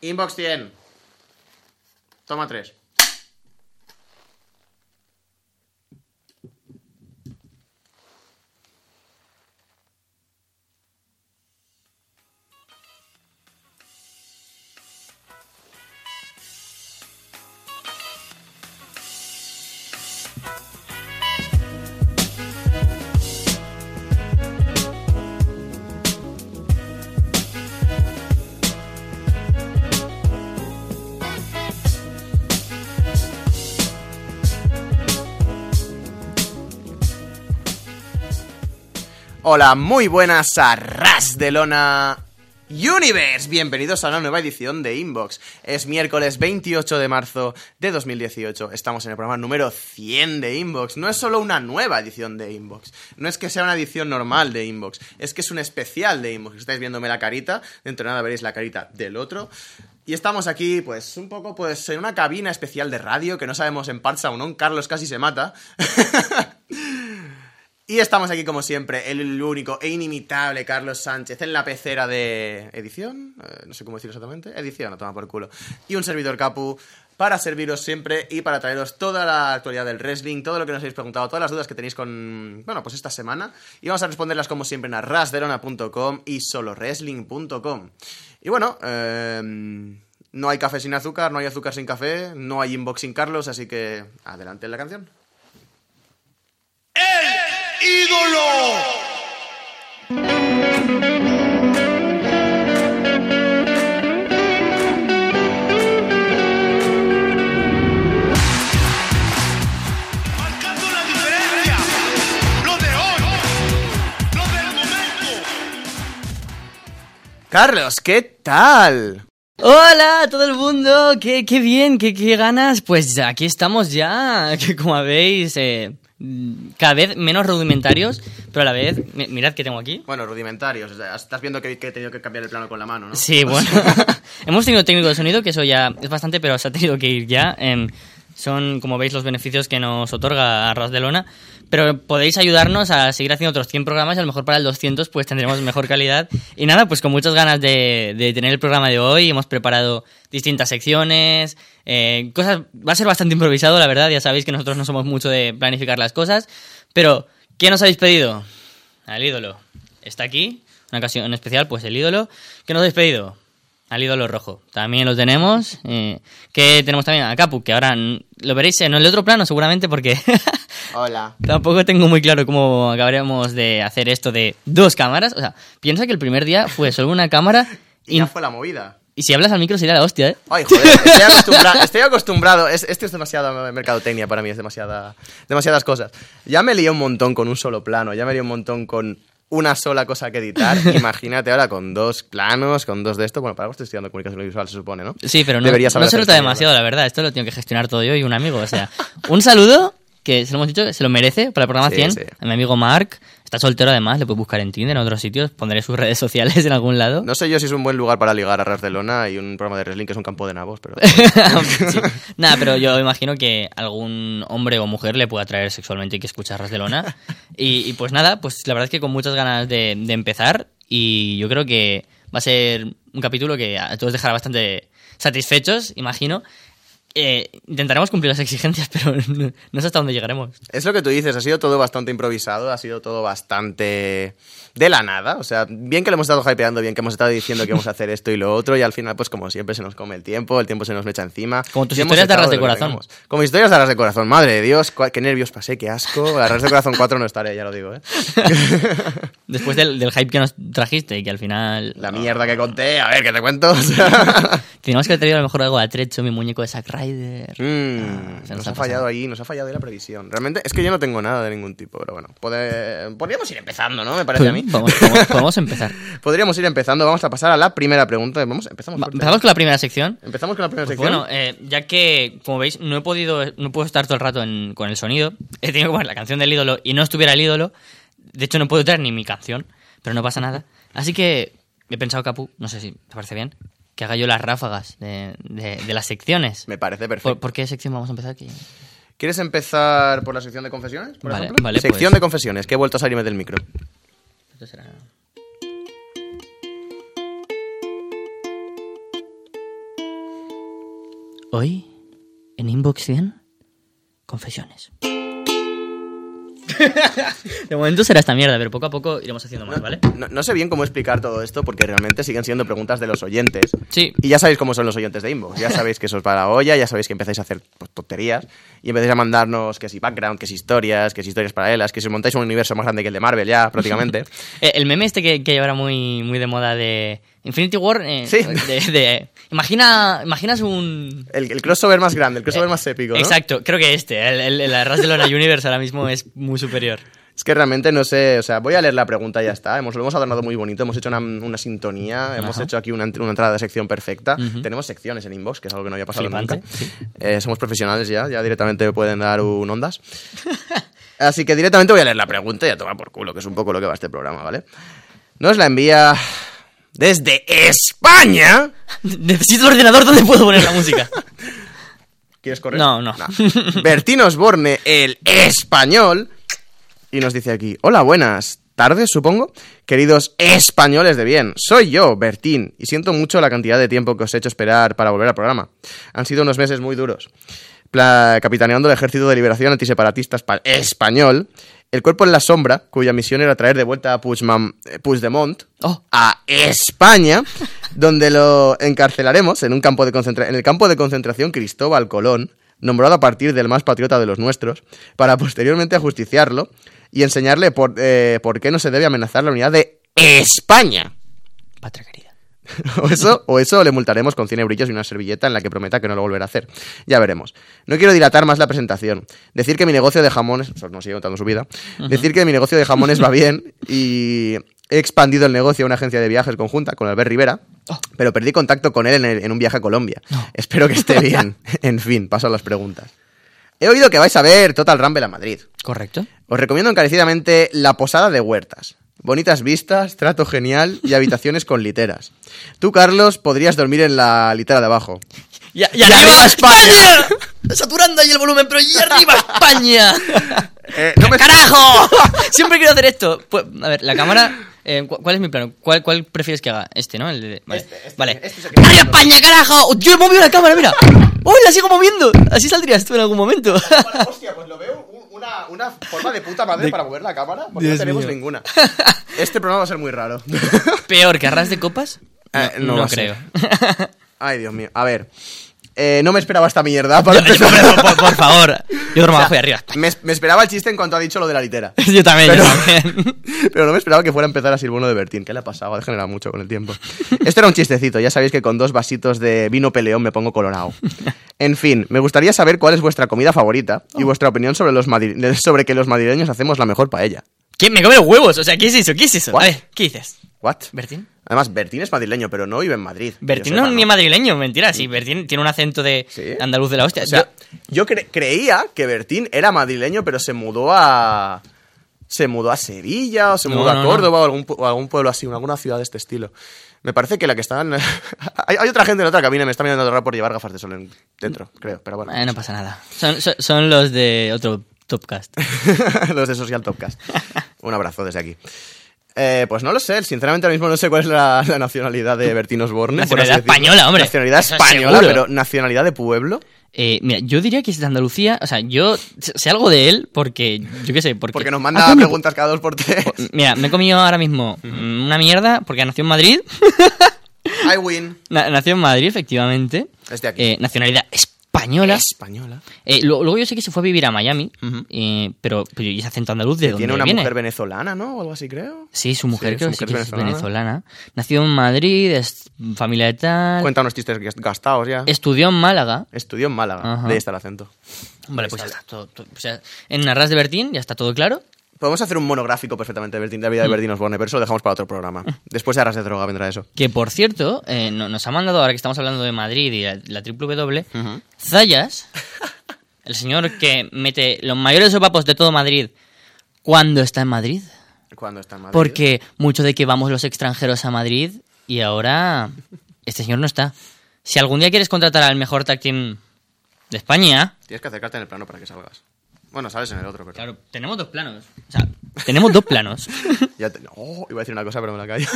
Inbox 100. Toma 3. Hola, muy buenas a Ras de Lona Universe. Bienvenidos a una nueva edición de Inbox. Es miércoles 28 de marzo de 2018. Estamos en el programa número 100 de Inbox. No es solo una nueva edición de Inbox. No es que sea una edición normal de Inbox. Es que es un especial de Inbox. Estáis viéndome la carita. Dentro de nada veréis la carita del otro. Y estamos aquí, pues, un poco, pues, en una cabina especial de radio que no sabemos en parts no. Carlos casi se mata. Y estamos aquí como siempre, el único e inimitable Carlos Sánchez en la pecera de edición, eh, no sé cómo decirlo exactamente, edición, a tomar por culo. Y un servidor Capu para serviros siempre y para traeros toda la actualidad del wrestling, todo lo que nos habéis preguntado, todas las dudas que tenéis con, bueno, pues esta semana. Y vamos a responderlas como siempre en rasderona.com y solowrestling.com. Y bueno, eh, no hay café sin azúcar, no hay azúcar sin café, no hay inbox sin Carlos, así que adelante en la canción. Ídolo. Marcando la diferencia. Lo de hoy. Lo del momento. Carlos, ¿qué tal? Hola a todo el mundo, qué, qué bien, qué, qué ganas. Pues aquí estamos ya, que como veis, eh, cada vez menos rudimentarios, pero a la vez, mi- mirad que tengo aquí. Bueno, rudimentarios. o sea, Estás viendo que, que he tenido que cambiar el plano con la mano, ¿no? Sí, bueno. Hemos tenido técnico de sonido, que eso ya es bastante, pero se ha tenido que ir ya. Em, son, como veis, los beneficios que nos otorga Arras de Lona. Pero podéis ayudarnos a seguir haciendo otros 100 programas y a lo mejor para el 200 pues tendremos mejor calidad. Y nada, pues con muchas ganas de, de tener el programa de hoy. Hemos preparado distintas secciones, eh, cosas... Va a ser bastante improvisado, la verdad. Ya sabéis que nosotros no somos mucho de planificar las cosas. Pero, ¿qué nos habéis pedido? Al ídolo. Está aquí, una ocasión especial, pues el ídolo. ¿Qué nos habéis pedido? Al ídolo rojo. También lo tenemos. Eh, que tenemos también a Capu, que ahora lo veréis en el otro plano seguramente porque Hola. tampoco tengo muy claro cómo acabaremos de hacer esto de dos cámaras. O sea, piensa que el primer día fue solo una cámara Y y, ya fue la movida. y si hablas al micro sería la hostia, ¿eh? Ay, joder, estoy acostumbrado. Estoy acostumbrado. Es, esto es demasiada mercadotecnia para mí, es demasiada, demasiadas cosas. Ya me lié un montón con un solo plano, ya me lié un montón con una sola cosa que editar. Imagínate ahora con dos planos, con dos de esto. Bueno, para algo estoy estudiando comunicación visual, se supone, ¿no? Sí, pero no, Deberías saber no se nota demasiado, la verdad. Esto lo tengo que gestionar todo yo y un amigo. O sea, un saludo que se lo hemos dicho se lo merece para el programa Sí, 100. sí. A mi amigo Mark. Está soltero además, le puedes buscar en Tinder, en otros sitios. Pondré sus redes sociales en algún lado. No sé yo si es un buen lugar para ligar a Barcelona y un programa de wrestling que es un campo de nabos, pero... Sí. Nada, pero yo imagino que algún hombre o mujer le pueda atraer sexualmente y que escucha Ras de Lona. Y, y pues nada, pues la verdad es que con muchas ganas de, de empezar y yo creo que va a ser un capítulo que a todos dejará bastante satisfechos, imagino. Eh, intentaremos cumplir las exigencias, pero no, no sé hasta dónde llegaremos. Es lo que tú dices, ha sido todo bastante improvisado, ha sido todo bastante de la nada. O sea, bien que lo hemos estado hypeando, bien que hemos estado diciendo que vamos a hacer esto y lo otro, y al final, pues como siempre, se nos come el tiempo, el tiempo se nos echa encima. Como tus historias de arras de corazón. Como historias de arras de corazón, madre de Dios, qué nervios pasé, qué asco. Arras de corazón 4 no estaré, ya lo digo, ¿eh? Después del, del hype que nos trajiste y que al final... La mierda que conté, a ver, ¿qué te cuento? O sea, Teníamos que haber traído a lo mejor algo de atrecho, mi muñeco de Zack Mm, se nos, nos ha ha fallado ahí, nos ha fallado ahí la previsión. Realmente es que yo no tengo nada de ningún tipo, pero bueno, podríamos ir empezando, ¿no? Me parece a mí. Podemos empezar. Podríamos ir empezando, vamos a pasar a la primera pregunta. Vamos, empezamos, Va. Empezamos con la primera sección. Empezamos con la primera Pues sección. bueno, eh, ya que, como veis, no he podido, no puedo estar todo el rato en- con el sonido, he tenido que poner la canción del ídolo y no estuviera el ídolo. De hecho, no puedo traer ni mi canción, pero no pasa nada. Así que he pensado, Capu, no sé si te parece bien, que haga yo las ráfagas de, de- de las secciones. Me parece perfecto. ¿Por, por qué sección vamos a empezar aquí? ¿Quieres empezar por la sección de confesiones? Por Vale, ejemplo? vale, sección pues. de confesiones, que he vuelto a salirme del micro. Esto será- Hoy, en Inbox 100, confesiones. De momento será esta mierda, pero poco a poco iremos haciendo más, ¿vale? No, no sé bien cómo explicar todo esto porque realmente siguen siendo preguntas de los oyentes. Sí. Y ya sabéis cómo son los oyentes de Inbox. Ya sabéis que eso es para la olla, ya sabéis que empezáis a hacer pues, tonterías y empezáis a mandarnos que si background, que si historias, que si historias paralelas, que si montáis un universo más grande que el de Marvel ya, prácticamente. Eh, El meme este que, que ahora muy, muy de moda de Infinity War. eh, Sí. de- de- imagina, imaginas un. El, el crossover más grande, el crossover más épico, ¿no? Eh, Exacto, creo que este, el, el, el Arras de Lona Universe ahora mismo es muy superior. Es que realmente no sé, o sea, voy a leer la pregunta y ya está. Hemos, lo hemos adornado muy bonito, hemos hecho una, una sintonía, hemos Ajá. hecho aquí una, una entrada de sección perfecta. Tenemos secciones en inbox, que es algo que no había pasado Flipante, nunca. Eh, somos profesionales ya, ya directamente pueden dar un ondas. Así que directamente voy a leer la pregunta y a tomar por culo, que es un poco lo que va este programa, ¿vale? Nos la envía desde España. Necesito un ordenador donde puedo poner la música. ¿Quieres correr? No, no. Bertín Osborne, el español. Y nos dice aquí, hola, buenas tardes, supongo. Queridos españoles de bien, soy yo, Bertín, y siento mucho la cantidad de tiempo que os he hecho esperar para volver al programa. Han sido unos meses muy duros. Pla- capitaneando el Ejército de Liberación Antiseparatista Espa- Español, el cuerpo en la sombra, cuya misión era traer de vuelta a Puigdemont, eh, Puigdemont Oh. a España, donde lo encarcelaremos en, un campo de en el campo de concentración Cristóbal Colón, nombrado a partir del más patriota de los nuestros, para posteriormente ajusticiarlo y enseñarle por, eh, por qué no se debe amenazar la unidad de España. Patria querida. O eso, o eso le multaremos con 100 brillos y una servilleta en la que prometa que no lo volverá a hacer. Ya veremos. No quiero dilatar más la presentación. Decir que mi negocio de jamones... No sigue contando su vida. Decir que mi negocio de jamones va bien y he expandido el negocio a una agencia de viajes conjunta con Albert Rivera, pero perdí contacto con él en, el- en un viaje a Colombia. Espero que esté bien. en fin, paso a las preguntas. He oído que vais a ver Total Rumble a Madrid. ¿Correcto? Os recomiendo encarecidamente la Posada de Huertas. Bonitas vistas, trato genial y habitaciones con literas. Tú, Carlos, podrías dormir en la litera de abajo. ¡Y, y arriba España! Saturando ahí el volumen, pero ¡y arriba España! Eh, no me- ¡Carajo! Siempre quiero hacer esto. Pues, a ver, la cámara... eh, ¿cu- ¿Cuál es mi plano? ¿Cuál, ¿Cuál prefieres que haga? Este, ¿no? El de... Vale. Este, este, vale. este es ¡Arriba España, carajo! ¡Yo he movido la cámara, mira! ¡Uy, la sigo moviendo! Así saldrías tú en algún momento. Hostia, pues lo veo una, una forma de puta madre para mover la cámara, porque Dios no tenemos mío. ninguna. Este programa va a ser muy raro. ¿Peor que arras de copas? Eh, no no creo. Ay, Dios mío. A ver. Eh, no me esperaba esta mierda para empezar. por, por favor. Yo y arriba. Me, me esperaba el chiste en cuanto ha dicho lo de la litera. Yo también, Pero- yo también. Pero no me esperaba que fuera a empezar así el bono de Bertín. ¿Qué le ha pasado? Ha degenerado mucho con el tiempo. Esto era un chistecito. Ya sabéis que con dos vasitos de vino peleón me pongo colorado. En fin, me gustaría saber cuál es vuestra comida favorita y vuestra opinión sobre, los sobre que los madrileños hacemos la mejor paella. ¿Quién me come los huevos? O sea, ¿qué es eso? ¿Qué es eso? What? A ver, ¿qué dices? ¿What? ¿Bertín? Además, Bertín es madrileño, pero no vive en Madrid. Bertín no es ni madrileño, mentira. Sí, Bertín tiene un acento de ¿Sí? andaluz de la hostia. O sea, Yo- yo cre- creía que Bertín era madrileño, pero se mudó a. Se mudó a Sevilla, o se mudó no, a no. Córdoba, o algún, o algún pueblo así, alguna ciudad de este estilo. Me parece que la que están. hay, hay otra gente en otra cabina, me está mirando raro por llevar gafas de sol en- dentro, creo, pero bueno. Eh, no pasa nada. Son, son, son los de otro Topcast. Los de Social Topcast. Un abrazo desde aquí. Eh, pues no lo sé, sinceramente ahora mismo no sé cuál es la, la nacionalidad de Bertín Osborne. Nacionalidad española, hombre. Nacionalidad Eso española, seguro. pero nacionalidad de pueblo. Eh, mira, yo diría que es de Andalucía. O sea, yo sé algo de él porque. Yo qué sé, porque. Porque nos Ah, manda coño, preguntas cada dos por tres. Mira, me he comido ahora mismo una mierda porque nació en Madrid. I win. Na- nació en Madrid, efectivamente. Es de aquí. Eh, nacionalidad española. Española. Eh, lo- luego yo sé que se fue a vivir a Miami, eh, pero, pero ¿y ese acento andaluz de dónde Tiene una viene? mujer venezolana, ¿no? O algo así, creo. Sí, su mujer Sí, creo su sí mujer que es es venezolana. venezolana. Nació en Madrid, es familia de tal. Cuenta unos chistes gastados ya. Estudió en Málaga. Estudió en Málaga. De ahí está el acento. Vale, pues ya está todo, todo- o sea, en Arras de Bertín ya está todo claro. Podemos hacer un monográfico perfectamente de, Bertín, de la vida de Bertín Osborne, pero eso lo dejamos para otro programa. Después de Arras de Droga vendrá eso. Que por cierto, eh, no- nos ha mandado, ahora que estamos hablando de Madrid y la, la triple W, Zayas, el señor que mete los mayores sopapos de todo Madrid cuando está en Madrid. Cuando está en Madrid. Porque mucho de que vamos los extranjeros a Madrid y ahora este señor no está. Si algún día quieres contratar al mejor tag team de España, Tienes que acercarte en el plano para que salgas. Bueno, sales en el otro, pero... claro, tenemos dos planos. O sea, tenemos dos planos. Ya te- Oh, iba a decir una cosa, pero me la callo.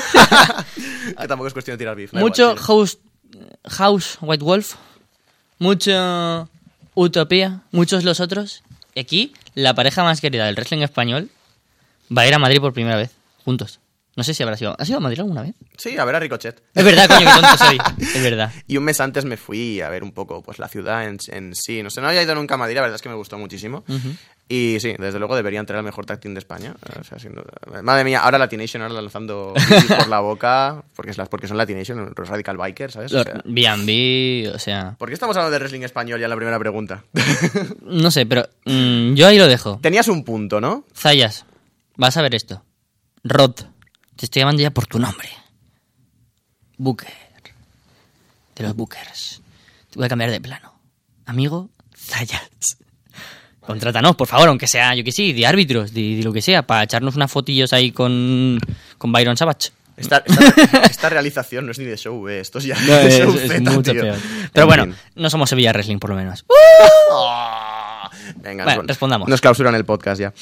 tampoco es cuestión de tirar beef. Mucho igual. House, House White Wolf. mucho utopía, muchos los otros. Y aquí, la pareja más querida del wrestling español va a ir a Madrid por primera vez, juntos. No sé si habrá sido. ¿Has ido a Madrid alguna vez? Sí, a ver a Ricochet. Es verdad, coño, qué tonto soy. Es verdad. Y un mes antes me fui a ver un poco pues la ciudad en, en sí. No sé, no había ido nunca a Madrid, la verdad es que me gustó muchísimo. Y sí, desde luego deberían tener el mejor tag team de España. O sea, sin duda. Madre mía, ahora Latination, ahora lanzando por la boca, porque, es la- porque son Latination, los Radical Bikers, ¿sabes? O sea, B&B, o sea... ¿Por qué estamos hablando de wrestling español ya la primera pregunta? No sé, pero mm, yo ahí lo dejo. Tenías un punto, ¿no? Zayas, vas a ver esto. Rod, te estoy llamando ya por tu nombre. Booker. De los Bookers. Te voy a cambiar de plano. Amigo Zayas. Contrátanos, por favor, aunque sea, yo que sí, de árbitros, de, de lo que sea, para echarnos unas fotillos ahí con, con Byron Savage. Esta, esta- esta realización no es ni de show, eh. esto es ya No, de es, show es Z, mucho tío. peor. Pero bueno, no somos Sevilla Wrestling, por lo menos. Ah, Venga, Bueno, nos- respondamos. Nos clausuran el podcast ya.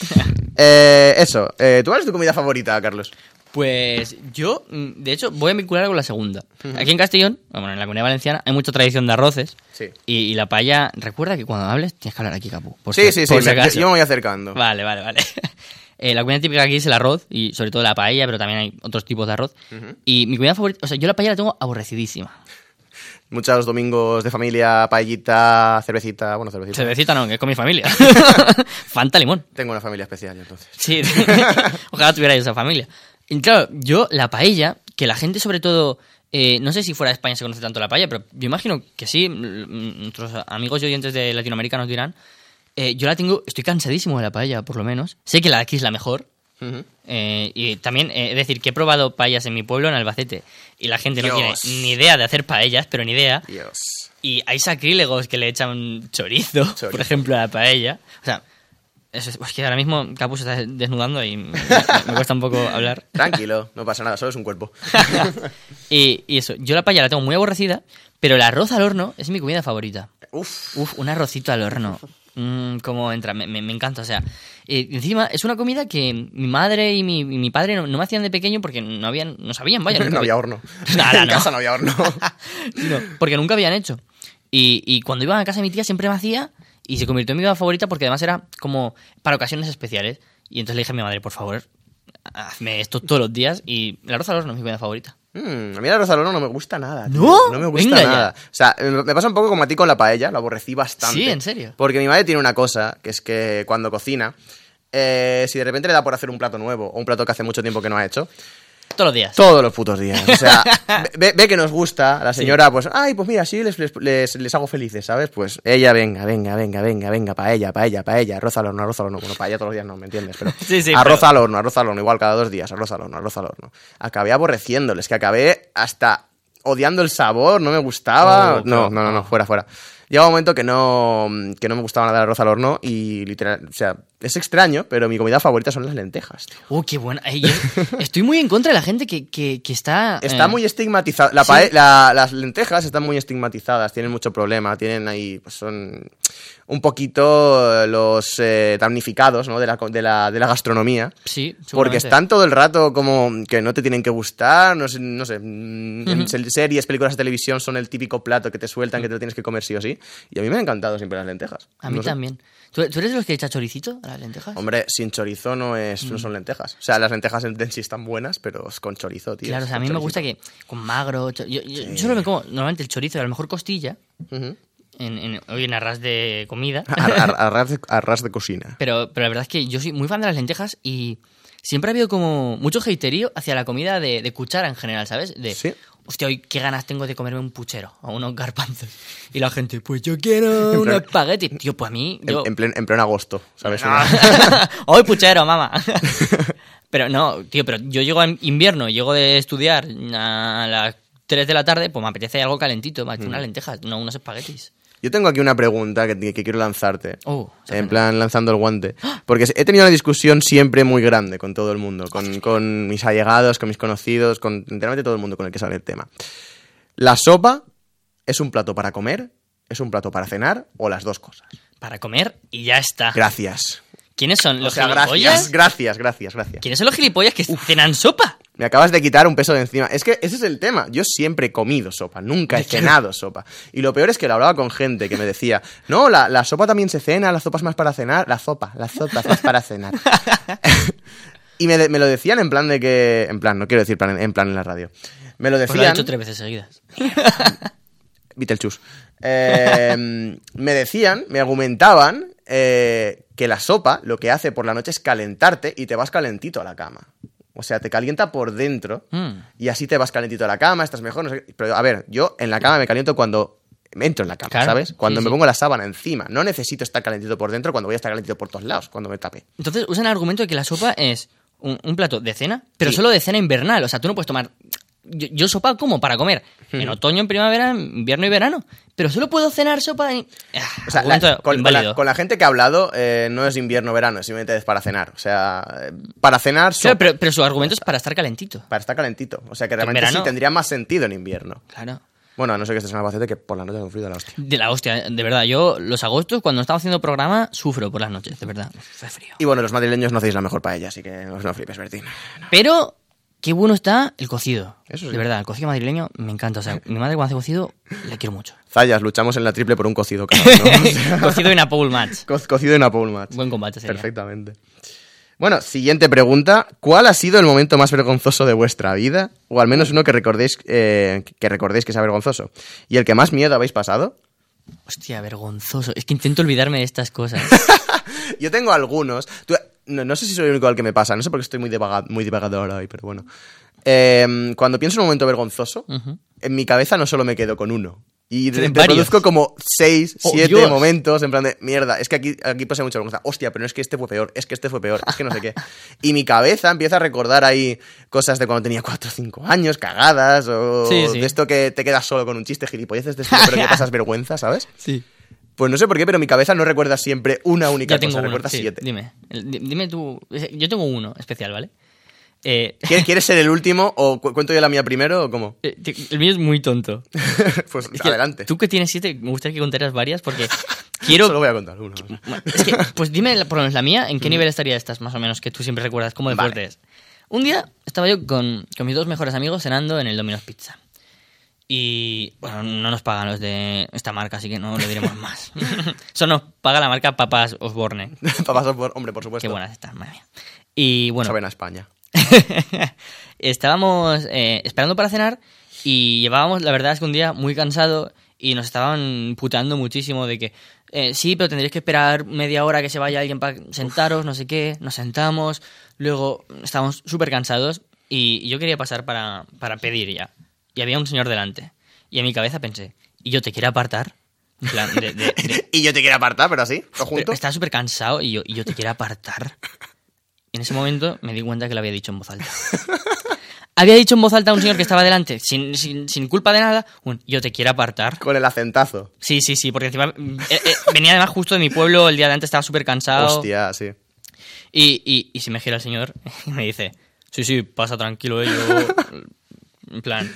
Eh, eso, eh, ¿tú cuál es tu comida favorita, Carlos? Pues yo, mm, de hecho, voy a vincular con la segunda. Aquí en Castellón, bueno, en la comunidad valenciana, hay mucha tradición de arroces. Sí. Y, y la paella, recuerda que cuando hables tienes que hablar aquí, Capu. por Sí, si- sí, sí, por si me- yo me voy acercando. Vale, vale, vale. Eh, la comida típica aquí es el arroz y sobre todo la paella, pero también hay otros tipos de arroz. Y mi comida favorita, o sea, yo la paella la tengo aborrecidísima. Muchos domingos de familia, paellita, cervecita, bueno, cervecita. Cervecita no, que es con mi familia. Fanta limón. Tengo una familia especial, entonces. Sí, ojalá tuviera yo esa familia. Y claro, yo la paella, que la gente sobre todo, eh, no sé si fuera de España se conoce tanto la paella, pero yo imagino que sí, nuestros amigos y oyentes de Latinoamérica nos dirán, eh, yo la tengo, estoy cansadísimo de la paella, por lo menos. Sé que la de aquí es la mejor. Eh, y también, es decir, que he probado paellas en mi pueblo, en Albacete, y la gente no tiene ni idea de hacer paellas, pero ni idea. Dios. Y hay sacrílegos que le echan chorizo, Chorizo. por ejemplo, a la paella. O sea, eso es, que ahora mismo Capu se está desnudando y me, me cuesta un poco hablar. Tranquilo, no pasa nada, solo es un cuerpo. y, y eso, yo la paella la tengo muy aborrecida, pero el arroz al horno es mi comida favorita. Uf. Uf, un arrocito al horno. Mm, cómo entra, me, me- me encanta. O sea, eh, encima es una comida que mi madre y mi, y mi padre no, no me hacían de pequeño porque no habían, no sabían, vaya. no había horno. Nada, en no. casa no había horno. No, porque nunca habían hecho. Y, y cuando iban a casa de mi tía siempre me hacía y se convirtió en mi comida favorita porque además era como para ocasiones especiales. Y entonces le dije a mi madre, por favor, hazme esto todos los días y el arroz al horno es mi comida favorita. Mm, a mí el arroz al horno no me gusta nada. tío. ¿No? No me gusta Venga ya. nada. O sea, eh, me pasa un poco como a ti con la paella, lo aborrecí bastante. Sí, ¿en serio? Porque mi madre tiene una cosa, que es que cuando cocina, eh, si de repente le da por hacer un plato nuevo o un plato que hace mucho tiempo que no ha hecho, Todos los días. todos los putos días. O sea, ve, ve que nos gusta, la señora, pues, ay, pues mira, sí, les, les, les- hago felices, ¿sabes? Pues ella, venga, venga, venga, venga, venga, paella, paella, paella, arroz al horno, arroz al horno. Bueno, paella todos los días no, ¿me entiendes? Pero Sí, sí, arroz pero- al horno, arroz al horno, igual cada dos días, arroz al horno, arroz al horno. Acabé aborreciéndoles, que acabé hasta odiando el sabor, no me gustaba. Oh, no, no, no, no, fuera, fuera. Llega un momento que no, que no me gustaba nada el arroz al horno y literal, o sea, es extraño, pero mi comida favorita son las lentejas, tío. Uh, qué buena. Yo estoy muy en contra de la gente que, que, que está... Está eh, muy estigmatizada. La sí. la- las lentejas están muy estigmatizadas, tienen mucho problema, tienen ahí, pues son un poquito eh, los eh, damnificados ¿no? de, la, de, la, de la gastronomía. Sí, Porque están todo el rato como que no te tienen que gustar, no sé, no sé mm, en se- series, películas de televisión son el típico plato que te sueltan, que te lo tienes que comer sí o sí. Y a mí me han encantado siempre las lentejas. A mí No sé. ¿Tú, tú eres de los que echa choricito a las lentejas? Hombre, sin chorizo no, es, Mm. no son lentejas. O sea, las lentejas en en sí están buenas, pero es con chorizo, tío. Claro, o sea, a mí me gusta que con magro... Yo, yo- yo solo me como normalmente el chorizo a lo mejor costilla, Ujú. en, en, hoy en arras de comida. Ar- ar- arras, de, arras de cocina. Pero, pero la verdad es que yo soy muy fan de las lentejas y siempre ha habido como mucho haterío hacia la comida de, de cuchara en general, ¿sabes? De, Sí. Hostia, hoy qué ganas tengo de comerme un puchero o unos garbanzos. Y la gente, pues yo quiero un espagueti. Tío, pues a mí... En, Yo... en plen- en pleno agosto, ¿sabes? Hoy puchero, mamá. pero no, tío, pero yo llego en invierno, llego de estudiar a las 3 de la tarde, pues me apetece algo calentito, me hace Mm. unas lentejas, no unos espaguetis. Yo tengo aquí una pregunta que, que quiero lanzarte. Oh, en plan, lanzando el guante. Porque he tenido una discusión siempre muy grande con todo el mundo. Con, con mis allegados, con mis conocidos, con enteramente todo el mundo con el que sale el tema. ¿La sopa es un plato para comer, es un plato para cenar o las dos cosas? Para comer y ya está. Gracias. ¿Quiénes son O los sea, gilipollas? gracias, gracias, gracias, gracias. ¿Quiénes son los gilipollas que cenan sopa? Me acabas de quitar un peso de encima. Es que ese es el tema. Yo siempre he comido sopa, nunca he cenado sopa. Y lo peor es que lo hablaba con gente que me decía, no, la, la sopa también se cena, la sopa es más para cenar. La sopa, la sopa es más para cenar. y me, lo decían en plan de que... En plan, no quiero decir plan- en plan en la radio. Me lo Pues lo decían... hecho tres veces seguidas. Beetlejuice. Eh, me decían, me argumentaban eh, que la sopa lo que hace por la noche es calentarte y te vas calentito a la cama. O sea, te calienta por dentro Mm. y así te vas calentito a la cama, estás mejor. no sé qué. Pero a ver, yo en la cama me caliento cuando me entro en la cama, Claro, ¿sabes? Cuando sí, me sí. pongo la sábana encima. No necesito estar calentito por dentro cuando voy a estar calentito por todos lados, cuando me tape. Entonces usan el argumento de que la sopa es un, un plato de cena, pero Sí. solo de cena invernal. O sea, tú no puedes tomar. Yo, yo sopa como para comer. En otoño, en primavera, en invierno y verano. Pero solo puedo cenar sopa en. Ah, O sea, la- con, con la, con la gente que ha hablado, eh, no es invierno-verano, simplemente es para cenar. O sea, eh, para cenar, Claro, sopa, pero, pero su argumento es para estar calentito. para estar calentito. O sea, que En realmente verano- sí tendría más sentido en invierno. Claro. Bueno, a no ser que estés en Albacete, que por la noche hace frío de la hostia. De la hostia, de verdad. Yo, los agostos, cuando estaba haciendo programa, sufro por las noches, de verdad. Hace frío. Y bueno, los madrileños no hacéis la mejor paella, así que no, no flipes, Bertín. Pero, qué bueno está el cocido. Eso sí. De verdad, el cocido madrileño me encanta. O sea, mi madre cuando hace cocido, le quiero mucho. Zayas, luchamos en la triple por un cocido cada uno. O sea, cocido en a pole match. co- cocido en Apple Match. Buen combate sería. Perfectamente. Bueno, siguiente pregunta. ¿Cuál ha sido el momento más vergonzoso de vuestra vida? O al menos uno que recordéis, eh, que recordéis que sea vergonzoso. ¿Y el que más miedo habéis pasado? Hostia, vergonzoso. Es que intento olvidarme de estas cosas. Yo tengo algunos. Tú- no, no sé si soy el único al que me pasa. No sé por qué estoy muy, divaga- muy divagador hoy, pero bueno. Eh, cuando pienso en un momento vergonzoso, en mi cabeza no solo me quedo con uno. Y reproduzco como seis, Oh, siete Dios. momentos en plan de mierda. Es que aquí, aquí pasa mucha vergüenza. Hostia, pero no es que este fue peor, es que este fue peor, es que no sé qué. Y mi cabeza empieza a recordar ahí cosas de cuando tenía cuatro o cinco años, cagadas, o Sí, sí. de esto que te quedas solo con un chiste gilipolleces de pero que pasas vergüenza, ¿sabes? Sí. Pues no sé por qué, pero mi cabeza no recuerda siempre una única tengo cosa, uno. recuerda sí, siete. Dime. Dime tú. Yo tengo uno especial, ¿vale? Eh, ¿Quieres ser el último o cu- cuento yo la mía primero o cómo? eh, el mío es muy tonto. pues Es que adelante. Tú que tienes siete, me gustaría que contaras varias porque quiero. Solo voy a contar uno. Es que, pues dime, por lo menos la mía, ¿en qué nivel estaría estas, más o menos, que tú siempre recuerdas cómo de Vale. fuerte es? Un día estaba yo con, con mis dos mejores amigos cenando en el Domino's Pizza. Y, bueno, no nos pagan los de esta marca, así que no le diremos más. Eso nos paga la marca Papas Osborne. Papá por, hombre, por supuesto. Qué buenas están, madre mía. Y bueno, Saben a España. estábamos eh, esperando para cenar y llevábamos, la verdad es que un día muy cansado y nos estaban puteando muchísimo de que eh, sí, pero tendréis que esperar media hora que se vaya alguien para sentaros, no sé qué, nos sentamos, luego estábamos súper cansados y yo quería pasar para, para pedir ya. Y había un señor delante. Y en mi cabeza pensé, ¿y yo te quiero apartar? En plan, de- de- de, y yo te quiero apartar, pero así, todo pero junto. estaba súper cansado y yo, y yo te quiero apartar. Y en ese momento me di cuenta que lo había dicho en voz alta. Había dicho en voz alta a un señor que estaba delante, sin, sin, sin culpa de nada, un yo te quiero apartar. Con el acentazo. Sí, sí, sí, porque encima eh, eh, venía además justo de mi pueblo, el día de antes estaba súper cansado. Hostia, sí. Y, y, y se me gira el señor y me dice, sí, sí, pasa tranquilo, eh, yo... En plan,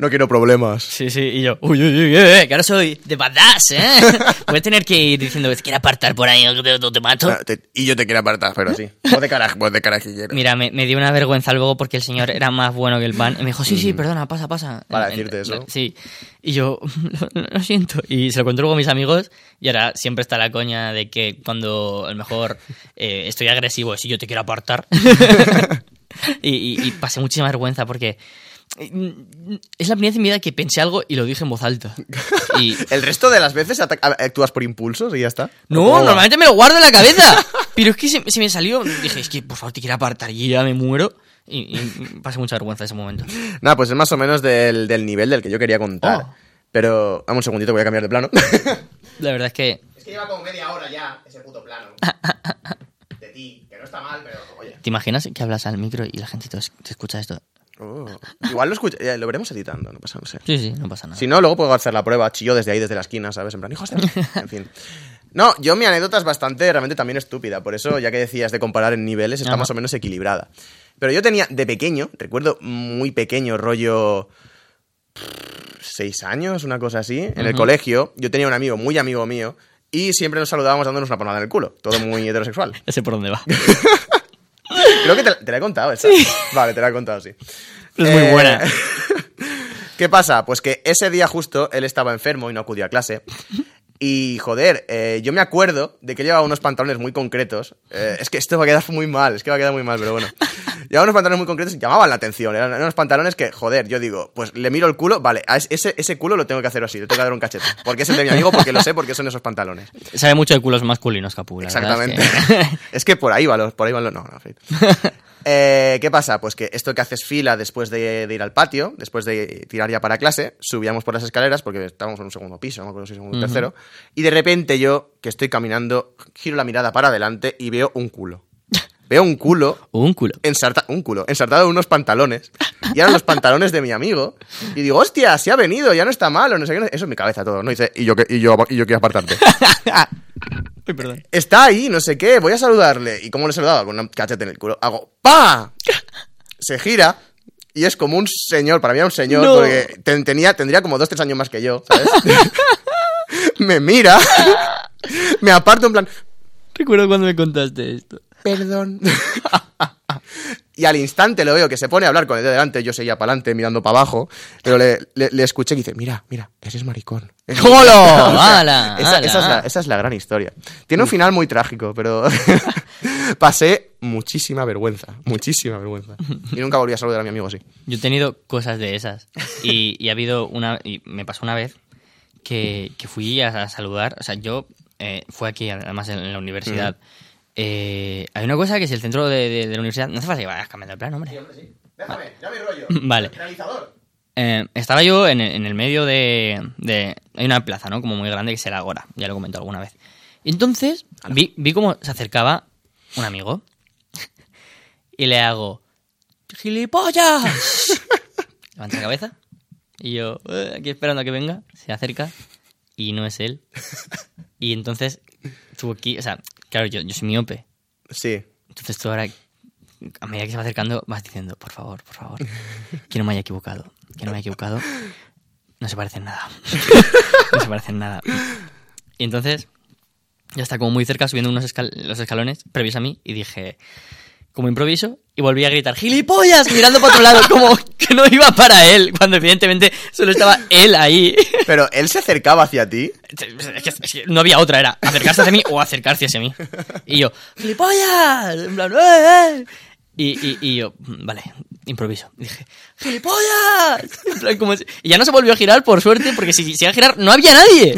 No quiero problemas. sí, sí, y yo, uy, uy, uy, eh, que ahora soy de badass, ¿eh? Voy a tener que ir diciendo, ¿quiere apartar por ahí o que te, te mato? Te- y yo te quiero apartar, pero sí. Voz de carajo, voz de carajillero. Mira, me, me dio una vergüenza luego porque el señor era más bueno que el pan. Y me dijo, sí, sí, perdona, pasa, pasa. Para En- en- decirte eso. Sí. Y yo, lo, lo siento. Y se lo conté luego a mis amigos. Y ahora siempre está la coña de que cuando a lo mejor eh, estoy agresivo, si yo te quiero apartar. y, y- y pasé muchísima vergüenza porque mm, es la primera vez en mi vida que pensé algo y lo dije en voz alta. Y, El resto de las veces actúas por impulsos y ya está. no, normalmente me lo guardo en la cabeza. Pero es que se, se me salió. Dije, es que por favor te quiero apartar y ya me muero. Y, y pasé mucha vergüenza ese momento. Nada, pues es más o menos del, del nivel del que yo quería contar. Oh. Pero, vamos un segundito, voy a cambiar de plano. La verdad es que. es que lleva como media hora ya ese puto plano. De ti, que no está mal, pero oye. ¿Te imaginas que hablas al micro y la gente te, te escucha esto? Oh. Igual lo, escucha, lo veremos editando, no pasa, no sé. Sí, sí, no pasa nada. Si no, luego puedo hacer la prueba, chillo desde ahí, desde la esquina, ¿sabes? En plan, hijos de... En fin. No, yo mi anécdota es bastante, realmente también estúpida. Por eso, ya que decías de comparar en niveles, está Ajá. más o menos equilibrada. Pero yo tenía, de pequeño, recuerdo muy pequeño, rollo... Seis años, una cosa así. En el Ujú. colegio, yo tenía un amigo, muy amigo mío, y siempre nos saludábamos dándonos una palmada en el culo. Todo muy heterosexual. Sé por dónde va. Creo que te, te la he contado esa. Vale, te la he contado, sí. Es muy Eh, buena. ¿Qué pasa? Pues que ese día justo él estaba enfermo y no acudía a clase. Y joder, eh, yo me acuerdo de que llevaba unos pantalones muy concretos. Eh, es que esto va a quedar muy mal, es que va a quedar muy mal, pero bueno. Llevaba unos pantalones muy concretos y llamaban la atención. Eran, eran unos pantalones que, joder, yo digo, pues le miro el culo, vale, a es- ese, ese culo lo tengo que hacer así, le tengo que dar un cachete. Porque es el de mi amigo, porque lo sé, porque son esos pantalones. Sabe mucho de culos masculinos, Capu. la verdad es Exactamente. que- Es que por ahí va, los- por ahí van los... No, no, en fin. Eh, ¿Qué pasa? Pues que esto que haces fila después de, de ir al patio, después de tirar ya para clase, subíamos por las escaleras porque estábamos en un segundo piso, no me acuerdo si es un tercero, y de repente yo, que estoy caminando, giro la mirada para adelante y veo un culo. Veo un culo Un culo. ensarta- un culo, ensartado en unos pantalones. Y eran los pantalones de mi amigo. Y digo, hostia, se ha venido, ya no está malo, no sé qué. Eso es mi cabeza todo, ¿no? Y dice, y yo, y yo, y yo quiero apartarte. Uy, perdón. Está ahí, no sé qué, voy a saludarle. ¿Y cómo le saludaba? Con un cachete en el culo. Hago, ¡pa! Se gira y es como un señor, para mí era un señor, No. porque ten- tenía, tendría como dos, tres años más que yo, ¿sabes? me mira, me aparto en plan, Recuerdo cuando me contaste esto. Perdón. y al instante lo veo que se pone a hablar con el de delante, yo seguía para adelante mirando para abajo, pero le, le- le escuché que dice, mira, mira, eres maricón. ¡Hola! O sea, ¡Hala! esa, esa es la, esa es la gran historia. Tiene un final muy trágico, pero pasé muchísima vergüenza, muchísima vergüenza. Y nunca volví a saludar a mi amigo así. Yo he tenido cosas de esas. Y, y ha habido una. Y me pasó una vez que, que fui a, a saludar. O sea, yo. Eh, fue aquí, además, en, en la universidad. Eh, hay una cosa que es el centro de, de- de la universidad. No hace falta que vayas cambiando el plan, hombre. Déjame, ya mi rollo. Vale. Realizador. Eh, estaba yo en, el- en el medio de, de- Hay una plaza, ¿no? Como muy grande que es el Agora. Ya lo he comentado alguna vez. Y entonces vi, vi cómo se acercaba un amigo. Y le hago... ¡Gilipollas! Levanta la cabeza. Y yo, "Eh, aquí esperando a que venga. Se acerca. Y no es él. Y entonces tuvo aquí... O sea, claro, yo, yo soy miope. Sí. Entonces tú ahora, a medida que se va acercando, vas diciendo, por favor, por favor, que no me haya equivocado, que no me haya equivocado. No se parecen nada. no se parecen nada. Y entonces, ya está como muy cerca subiendo unos escal- los escalones previos a mí y dije, como improviso, y volví a gritar, ¡gilipollas! Mirando para otro lado, como que no iba para él, cuando evidentemente solo estaba él ahí. Pero él se acercaba hacia ti. Es que, es que no había otra, era acercarse hacia mí o acercarse hacia mí. Y yo, ¡gilipollas! En plan, ¡eh, eh! Y, y, y yo, "Mm, vale, improviso. Y dije, ¡gilipollas! En plan, como si- Y ya no se volvió a girar, por suerte, porque si se iba a girar, no había nadie.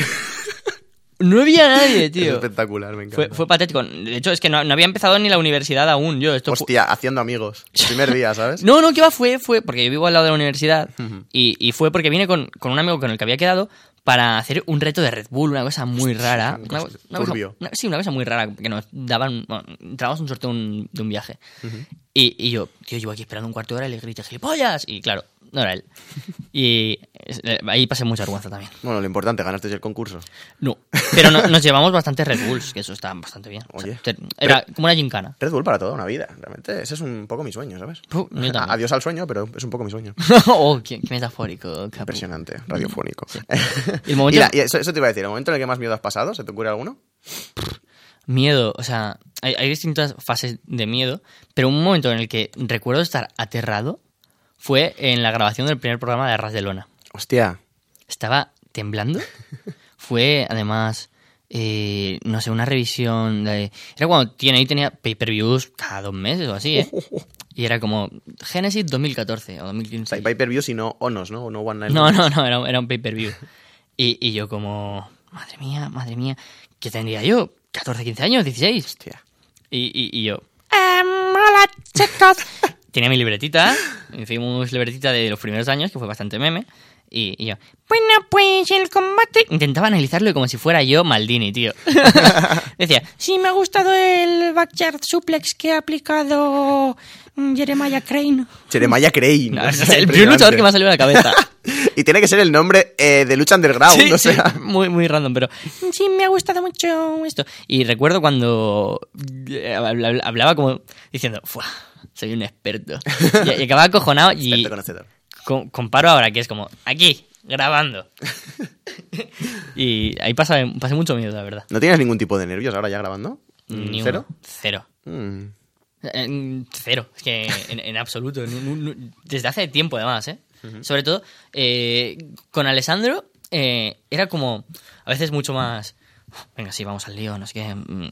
No había nadie, Es tío. espectacular, me Fue, encanta. fue patético. De hecho, es que no, no había empezado ni la universidad aún. Yo, esto Hostia, haciendo amigos. Primer día, ¿sabes? no, no, que va, fue, fue, porque yo vivo al lado de la universidad y, y fue porque vine con, con un amigo con el que había quedado para hacer un reto de Red Bull, una cosa muy rara. un Una, cosa una cosa- turbio. una- sí, una cosa muy rara, que nos daban, bueno, entrábamos un sorteo de un, de un viaje. y, y yo, tío, llevo aquí esperando un cuarto de hora y le grité, gilipollas, y claro, no era él. Y es- ahí pasé mucha vergüenza también. Bueno, lo importante, ganaste el concurso. No, pero no- nos llevamos bastante Red Bulls, que eso está bastante bien. O sea, Oye. era como una gincana. Red Bull para toda una vida, realmente. Ese es un poco mi sueño, ¿sabes? Puh. Adiós al sueño, pero es un poco mi sueño. oh, qué, qué metafórico, capu. Impresionante, radiofónico. Y el momento- Mira, y eso, eso te iba a decir, el momento en el que más miedo has pasado, ¿se te ocurre alguno? Miedo, o sea, hay, hay distintas fases de miedo, pero un momento en el que recuerdo estar aterrado fue en la grabación del primer programa de Arras de Lona. Hostia. Estaba temblando. Fue, además, eh, no sé, una revisión de... Era cuando tiene, ahí tenía pay-per-views cada dos meses o así, ¿eh? Y era como Genesis 2014 o 2015. Pay per view, sino Onos, ¿no? O no One Night. No, no, no, era, era un pay-per-view. Y, y yo como, madre mía, madre mía, ¿qué tendría yo? ¿14, 15 años? ¿16? Hostia. Y, y, y yo, "Em, hola chicos. Tenía mi libretita, hicimos libretita de los primeros años, que fue bastante meme. Y, y yo, bueno, pues el combate. Intentaba analizarlo como si fuera yo Maldini, tío. Decía, sí, me ha gustado el backyard suplex que ha aplicado mm, Jeremiah Crane. Jeremiah Crane. No, es el primer luchador que me ha salido a la cabeza. Y tiene que ser el nombre eh, de lucha underground, Sí, o sí, sea. muy, muy random, pero sí, me ha gustado mucho esto. Y recuerdo cuando eh, habla- hablaba como diciendo, "Fua, soy un experto. Y, y acababa acojonado y Experto conocedor. Co- comparo ahora que es como, aquí, grabando. y ahí pasa, pasé mucho miedo, la verdad. ¿No tienes ningún tipo de nervios ahora ya grabando? Ni ¿Cero? uno. Cero. Mm. Cero, es que en, en absoluto. Desde hace tiempo, además, ¿eh? Sobre todo, eh, con Alessandro eh, era como a veces mucho más. Venga, sí, vamos al lío, no sé qué. mm,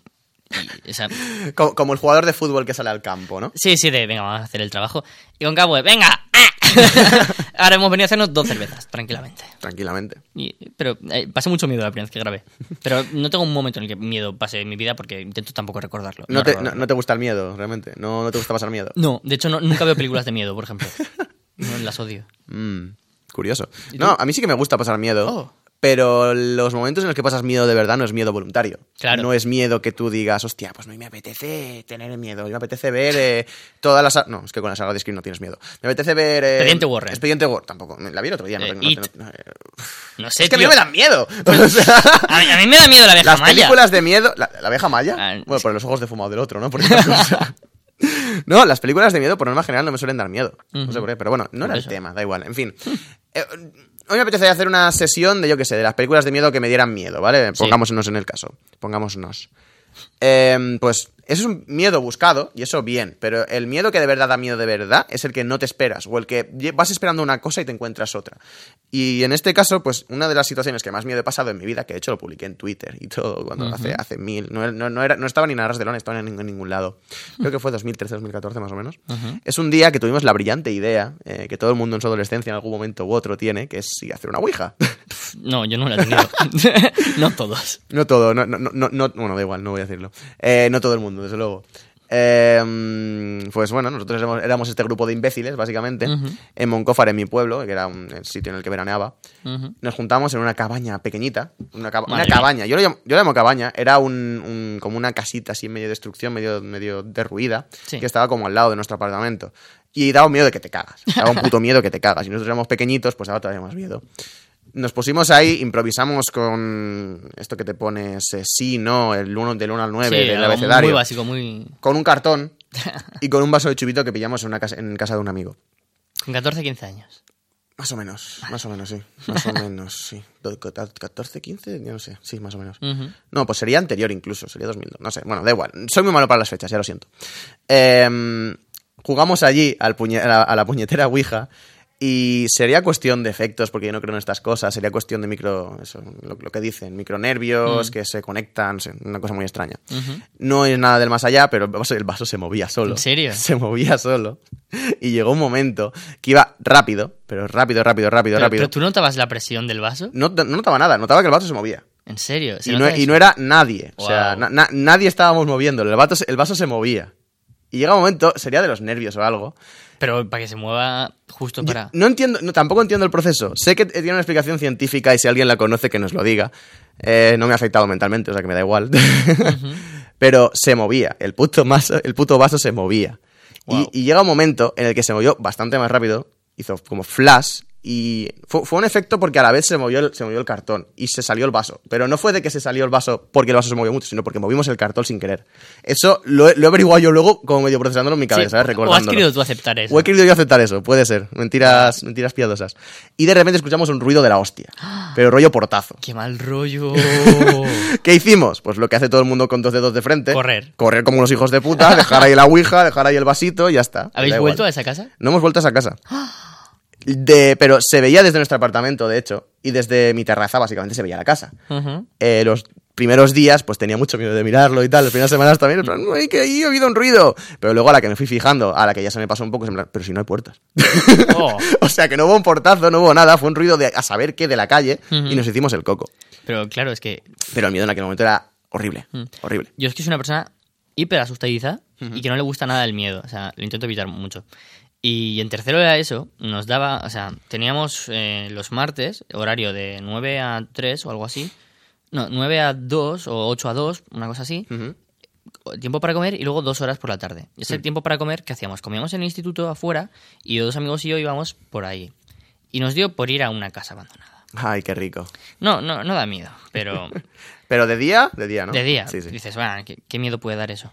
y, o sea, Como, como el jugador de fútbol que sale al campo, ¿no? sí, sí, de venga, vamos a hacer el trabajo. Y con Cabo, venga, ¡ah! ahora hemos venido a hacernos dos cervezas, tranquilamente. Tranquilamente. Y- pero eh, pasé mucho miedo la primera vez que grabé. Pero no tengo un momento en el que miedo pase en mi vida porque intento tampoco recordarlo. No te, no, recordarlo. no te gusta el miedo, realmente. No, no te gusta pasar miedo. No, de hecho no- nunca veo películas de miedo, por ejemplo. No, las odio. Mm, curioso. ¿Y No, a mí sí que me gusta pasar miedo. Oh. Pero los momentos en los que pasas miedo de verdad no es miedo voluntario. Claro. No es miedo que tú digas, hostia, pues no me apetece tener miedo. Me apetece ver eh, todas las... No, es que con la saga de Scream no tienes miedo. Me apetece ver... eh, Expediente Warren. Expediente Warren, tampoco. La vi el otro día. No, Eh, tengo- no sé, es que a mí me dan miedo. O sea, A mí, a mí me da miedo la las maya. películas de miedo... ¿La, la abeja maya? Ah, bueno, sí. por los ojos de fumado del otro, ¿no? Porque. No, las películas de miedo por norma general no me suelen dar miedo. No sé por qué, pero bueno, no Por era el tema, da igual. En fin. Hoy me apetece hacer una sesión de, yo qué sé, de las películas de miedo que me dieran miedo, ¿vale? Sí. Pongámonos en el caso. Pongámonos. Eh, pues eso es un miedo buscado, y eso bien, pero el miedo que de verdad da miedo de verdad es el que no te esperas, o el que vas esperando una cosa y te encuentras otra. Y en este caso, pues una de las situaciones que más miedo he pasado en mi vida, que de hecho lo publiqué en Twitter y todo, cuando hace, hace mil, no, no, no era, no estaba ni en Arras de Lona, estaba en ningún, en ningún lado. Creo que fue 2013, 2014 más o menos. Es un día que tuvimos la brillante idea, eh, que todo el mundo en su adolescencia en algún momento u otro tiene, que es sí, hacer una Ouija. No, yo no la he tenido. no todos. No todo, no, no, no, no- bueno, da igual, no voy a decirlo. Eh, no todo el mundo, desde luego. Eh, pues bueno, nosotros éramos, éramos este grupo de imbéciles, básicamente, en Moncófar, en mi pueblo, que era un- el sitio en el que veraneaba. Nos juntamos en una cabaña pequeñita, una, caba- cabaña, yo lo, llamo, yo lo llamo cabaña, era un, un- como una casita así medio de destrucción, medio, medio derruida, Sí. que estaba como al lado de nuestro apartamento. Y daba un miedo de que te cagas, daba un puto miedo que te cagas. Y nosotros éramos pequeñitos, pues daba todavía más miedo. Nos pusimos ahí, improvisamos con esto que te pones eh, sí, no, el 1 del 1 al 9 Sí, del abecedario. muy básico, muy... Con un cartón y con un vaso de chubito que pillamos en, una casa, en casa de un amigo. Con 14, 15 años. Más o menos, más o menos, sí. Más o menos, sí. Do- ¿14, 15? Ya no sé, sí, más o menos. No, pues sería anterior incluso, sería 2002. No sé, bueno, da igual. Soy muy malo para las fechas, ya lo siento. Em, jugamos allí al puñe- a la puñetera Ouija y sería cuestión de efectos, porque yo no creo en estas cosas, sería cuestión de micro, eso, lo, lo que dicen, micronervios que se conectan, una cosa muy extraña. No es nada del más allá, pero el vaso, el vaso se movía solo. ¿En serio? Se movía solo. Y llegó un momento que iba rápido, pero rápido, rápido, rápido, Pero, rápido. pero tú notabas la presión del vaso. No, no notaba nada, notaba que el vaso se movía. ¿En serio? ¿Se Y no, nota y no era nadie. O sea, Wow. na- na- nadie estábamos moviéndolo. El, vato se- el vaso se movía. Y llega un momento, sería de los nervios o algo. Pero para que se mueva justo Yo para... no entiendo, no, tampoco entiendo el proceso. Sé que tiene una explicación científica y si alguien la conoce que nos lo diga. Eh, no me ha afectado mentalmente, o sea que me da igual. Pero se movía. El puto, maso- el puto vaso se movía. Y, llega un momento en el que se movió bastante más rápido. Hizo como flash. Y fue, fue un efecto porque a la vez se movió, el, se movió el cartón y se salió el vaso. Pero no fue de que se salió el vaso porque el vaso se movió mucho, sino porque movimos el cartón sin querer. Eso lo, he- lo he averiguado yo luego como medio procesándolo en mi cabeza, Sí, ¿sabes? o has querido tú aceptar eso. O he querido yo aceptar eso, puede ser. Mentiras, mentiras piadosas. Y de repente escuchamos un ruido de la hostia. Pero rollo portazo. ¡Qué mal rollo! ¿Qué hicimos? Pues lo que hace todo el mundo con dos dedos de frente. Correr. Correr como unos hijos de puta, dejar ahí la ouija, dejar ahí el vasito y ya está. ¿Habéis vuelto a esa casa? No hemos vuelto a esa casa. De, pero se veía desde nuestro apartamento, de hecho, y desde mi terraza básicamente se veía la casa. Eh, los primeros días, pues tenía mucho miedo de mirarlo y tal. Las primeras semanas también, en plan, "Ay, que ahí ha habido un ruido. Pero luego a la que me fui fijando, a la que ya se me pasó un poco, es en plan, pero si no hay puertas. Oh. o sea, que no hubo un portazo, no hubo nada, fue un ruido de a saber qué de la calle y nos hicimos el coco. Pero claro, es que Pero el miedo en aquel momento era horrible, Mm. horrible. yo es que soy una persona hiper asustadiza y que no le gusta nada el miedo. O sea, lo intento evitar mucho. Y en tercero era eso, nos daba, o sea, teníamos eh, los martes, horario de 9 a 3 o algo así. No, 9 a 2 o 8 a 2, una cosa así. Tiempo para comer y luego dos horas por la tarde. Y ese tiempo para comer, ¿qué hacíamos? Comíamos en el instituto afuera y dos amigos y yo íbamos por ahí. Y nos dio por ir a una casa abandonada. Ay, qué rico. No, no, no da miedo, pero Pero de día, de día, ¿no? de día Sí, sí. dices, bueno, ¿qué, qué miedo puede dar eso?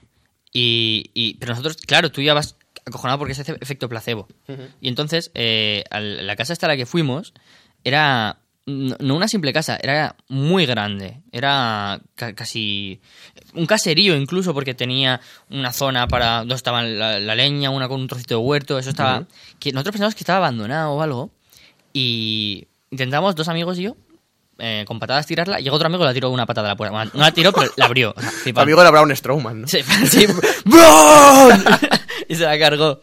Y, y- pero nosotros, claro, tú ya vas acojonado porque es ese efecto placebo. Y entonces, eh, la casa esta a la que fuimos era no, una simple casa, era muy grande. Era ca- casi un caserío incluso porque tenía una zona para donde estaba la, la leña, una con un trocito de huerto. Eso estaba... que nosotros pensamos que estaba abandonado o algo y intentamos, dos amigos y yo, eh, con patadas tirarla. Llegó otro amigo y la tiró una patada a la puerta. Bueno, no la tiró, pero la abrió. O sea, amigo era Braun Strowman, ¿no? Sí, sí. ¡Bron! y se la cargó.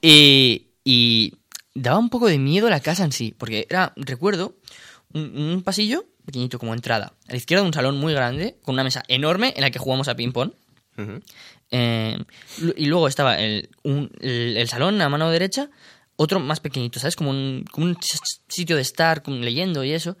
Y, y daba un poco de miedo la casa en sí, porque era, recuerdo, un, un pasillo pequeñito como entrada. A la izquierda un salón muy grande, con una mesa enorme en la que jugamos a ping-pong. Eh, y luego estaba el, un- el, el salón a mano derecha, otro más pequeñito, ¿sabes? Como un, como un sitio de estar como leyendo y eso.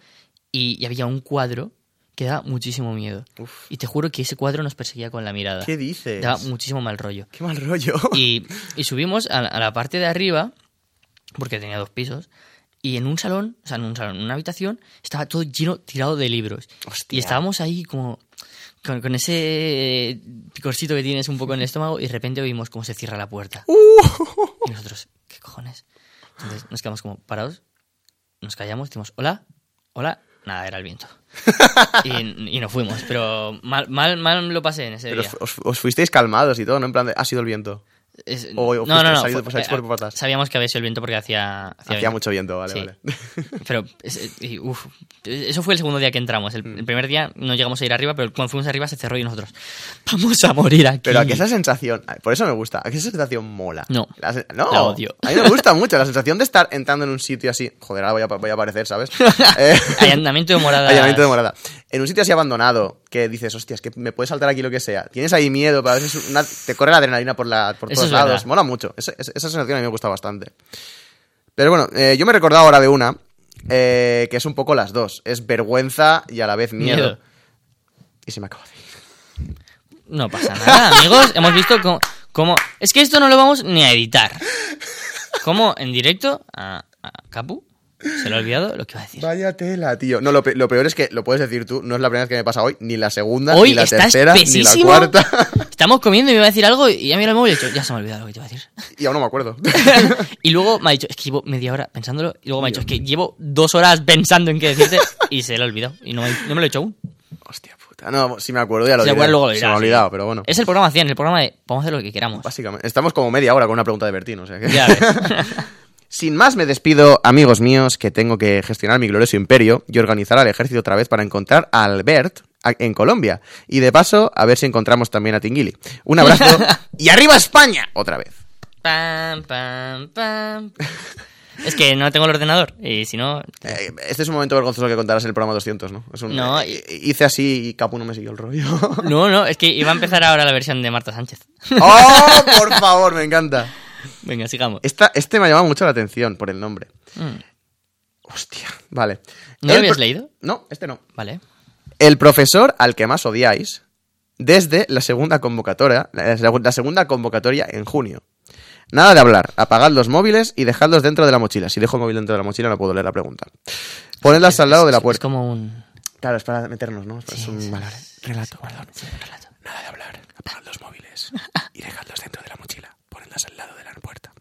Y, y había un cuadro que daba muchísimo miedo. Uf. Y te juro que ese cuadro nos perseguía con la mirada. ¿Qué dices? Daba muchísimo mal rollo. Qué mal rollo. Y, y subimos a, la- a la parte de arriba, porque tenía dos pisos, y en un salón, o sea, en un salón, en una habitación, estaba todo lleno, tirado de libros. Hostia. Y estábamos ahí como con, con ese picorcito que tienes un poco en el estómago y de repente oímos cómo se cierra la puerta. Uh. Y nosotros, ¿qué cojones? Entonces nos quedamos como parados, nos callamos, decimos, hola, hola, nada, era el viento. Y, y nos fuimos, pero mal, mal, mal lo pasé en ese Pero día. os, os fuisteis calmados y todo, ¿no? En plan de, ha sido el viento. Es- O- no, no, no. salido- fue- pues, eh, por patas. sabíamos que había sido el viento porque hacía... Hacía viento. mucho viento, vale, Sí. vale. Pero, es- y, uf, eso fue el segundo día que entramos. El, Mm. el primer día no llegamos a ir arriba, pero cuando fuimos arriba se cerró y nosotros... Vamos a morir aquí. Pero a que esa sensación, por eso me gusta, a que esa sensación mola. No. La no, La odio. A mí me gusta mucho la sensación de estar entrando en un sitio así. Joder, ahora voy a, voy a aparecer, ¿sabes? Eh, Allanamiento de morada. Allanamiento de morada. En un sitio así abandonado, que dices, hostia, es que me puede saltar aquí lo que sea. Tienes ahí miedo, pero a veces una- te corre la adrenalina por, la, por todos lados. verdad. Mola mucho. Esa, sensación a mí me gusta bastante. Pero bueno, eh, yo me he recordado ahora de una, eh, que es un poco las dos. Es vergüenza y a la vez miedo. Miedo. Y se me acaba de ir. No pasa nada, amigos. Hemos visto cómo, cómo- Es que esto no lo vamos ni a editar. Como en directo a, a Capu se le ha olvidado lo que iba a decir. Vaya tela, tío. No, lo, pe- lo peor es que lo puedes decir tú. No es la primera vez que me pasa hoy, ni la segunda, Hoy ni la tercera, ni la cuarta. Estamos comiendo y me iba a decir algo y ya mira el móvil y he dicho, ya se me ha olvidado lo que te iba a decir. y aún no me acuerdo. y luego me ha dicho, es que llevo media hora pensándolo. Y luego me ha dicho, es que llevo dos horas pensando en qué decirte. Y se le ha olvidado. Y no, me- no me lo he hecho aún. Hostia puta. No, si me acuerdo ya lo Si diré. luego lo Se dirás, me ha sí. olvidado, pero bueno. Es el programa 100, el programa de podemos hacer lo que queramos. Básicamente. Estamos como media hora con una pregunta de Bertín, o sea que... Ya ves. Sin más me despido, amigos míos, que tengo que gestionar mi glorioso imperio y organizar al ejército otra vez para encontrar a Albert en Colombia. Y de paso, a ver si encontramos también a Tinguili. Un abrazo y arriba España, otra vez. Pam, pam, pam. Es que no tengo el ordenador. Y si no. Eh, este es un momento vergonzoso que contarás en el programa 200, ¿no? Es un- No, eh, hice así y Capu no me siguió el rollo. No, no, es que iba a empezar ahora la versión de Marta Sánchez. ¡Oh, por favor, me encanta! Venga, sigamos. Esta, este me ha llamado mucho la atención por el nombre. Mm, Hostia, vale. ¿No lo El habías pro- leído? No, este no. Vale. El profesor al que más odiáis desde la segunda convocatoria, la, la segunda convocatoria en junio. Nada de hablar, apagad los móviles y dejadlos dentro de la mochila. Si dejo el móvil dentro de la mochila no puedo leer la pregunta. Ponedlas al lado de la Es puerta. como un. Claro, es para meternos, ¿no? Es, Sí, un sí, vale, relato, sí, perdón. relato. Nada de hablar, apagad los móviles y dejadlos dentro de la mochila. Ponedlas al lado de la puerta.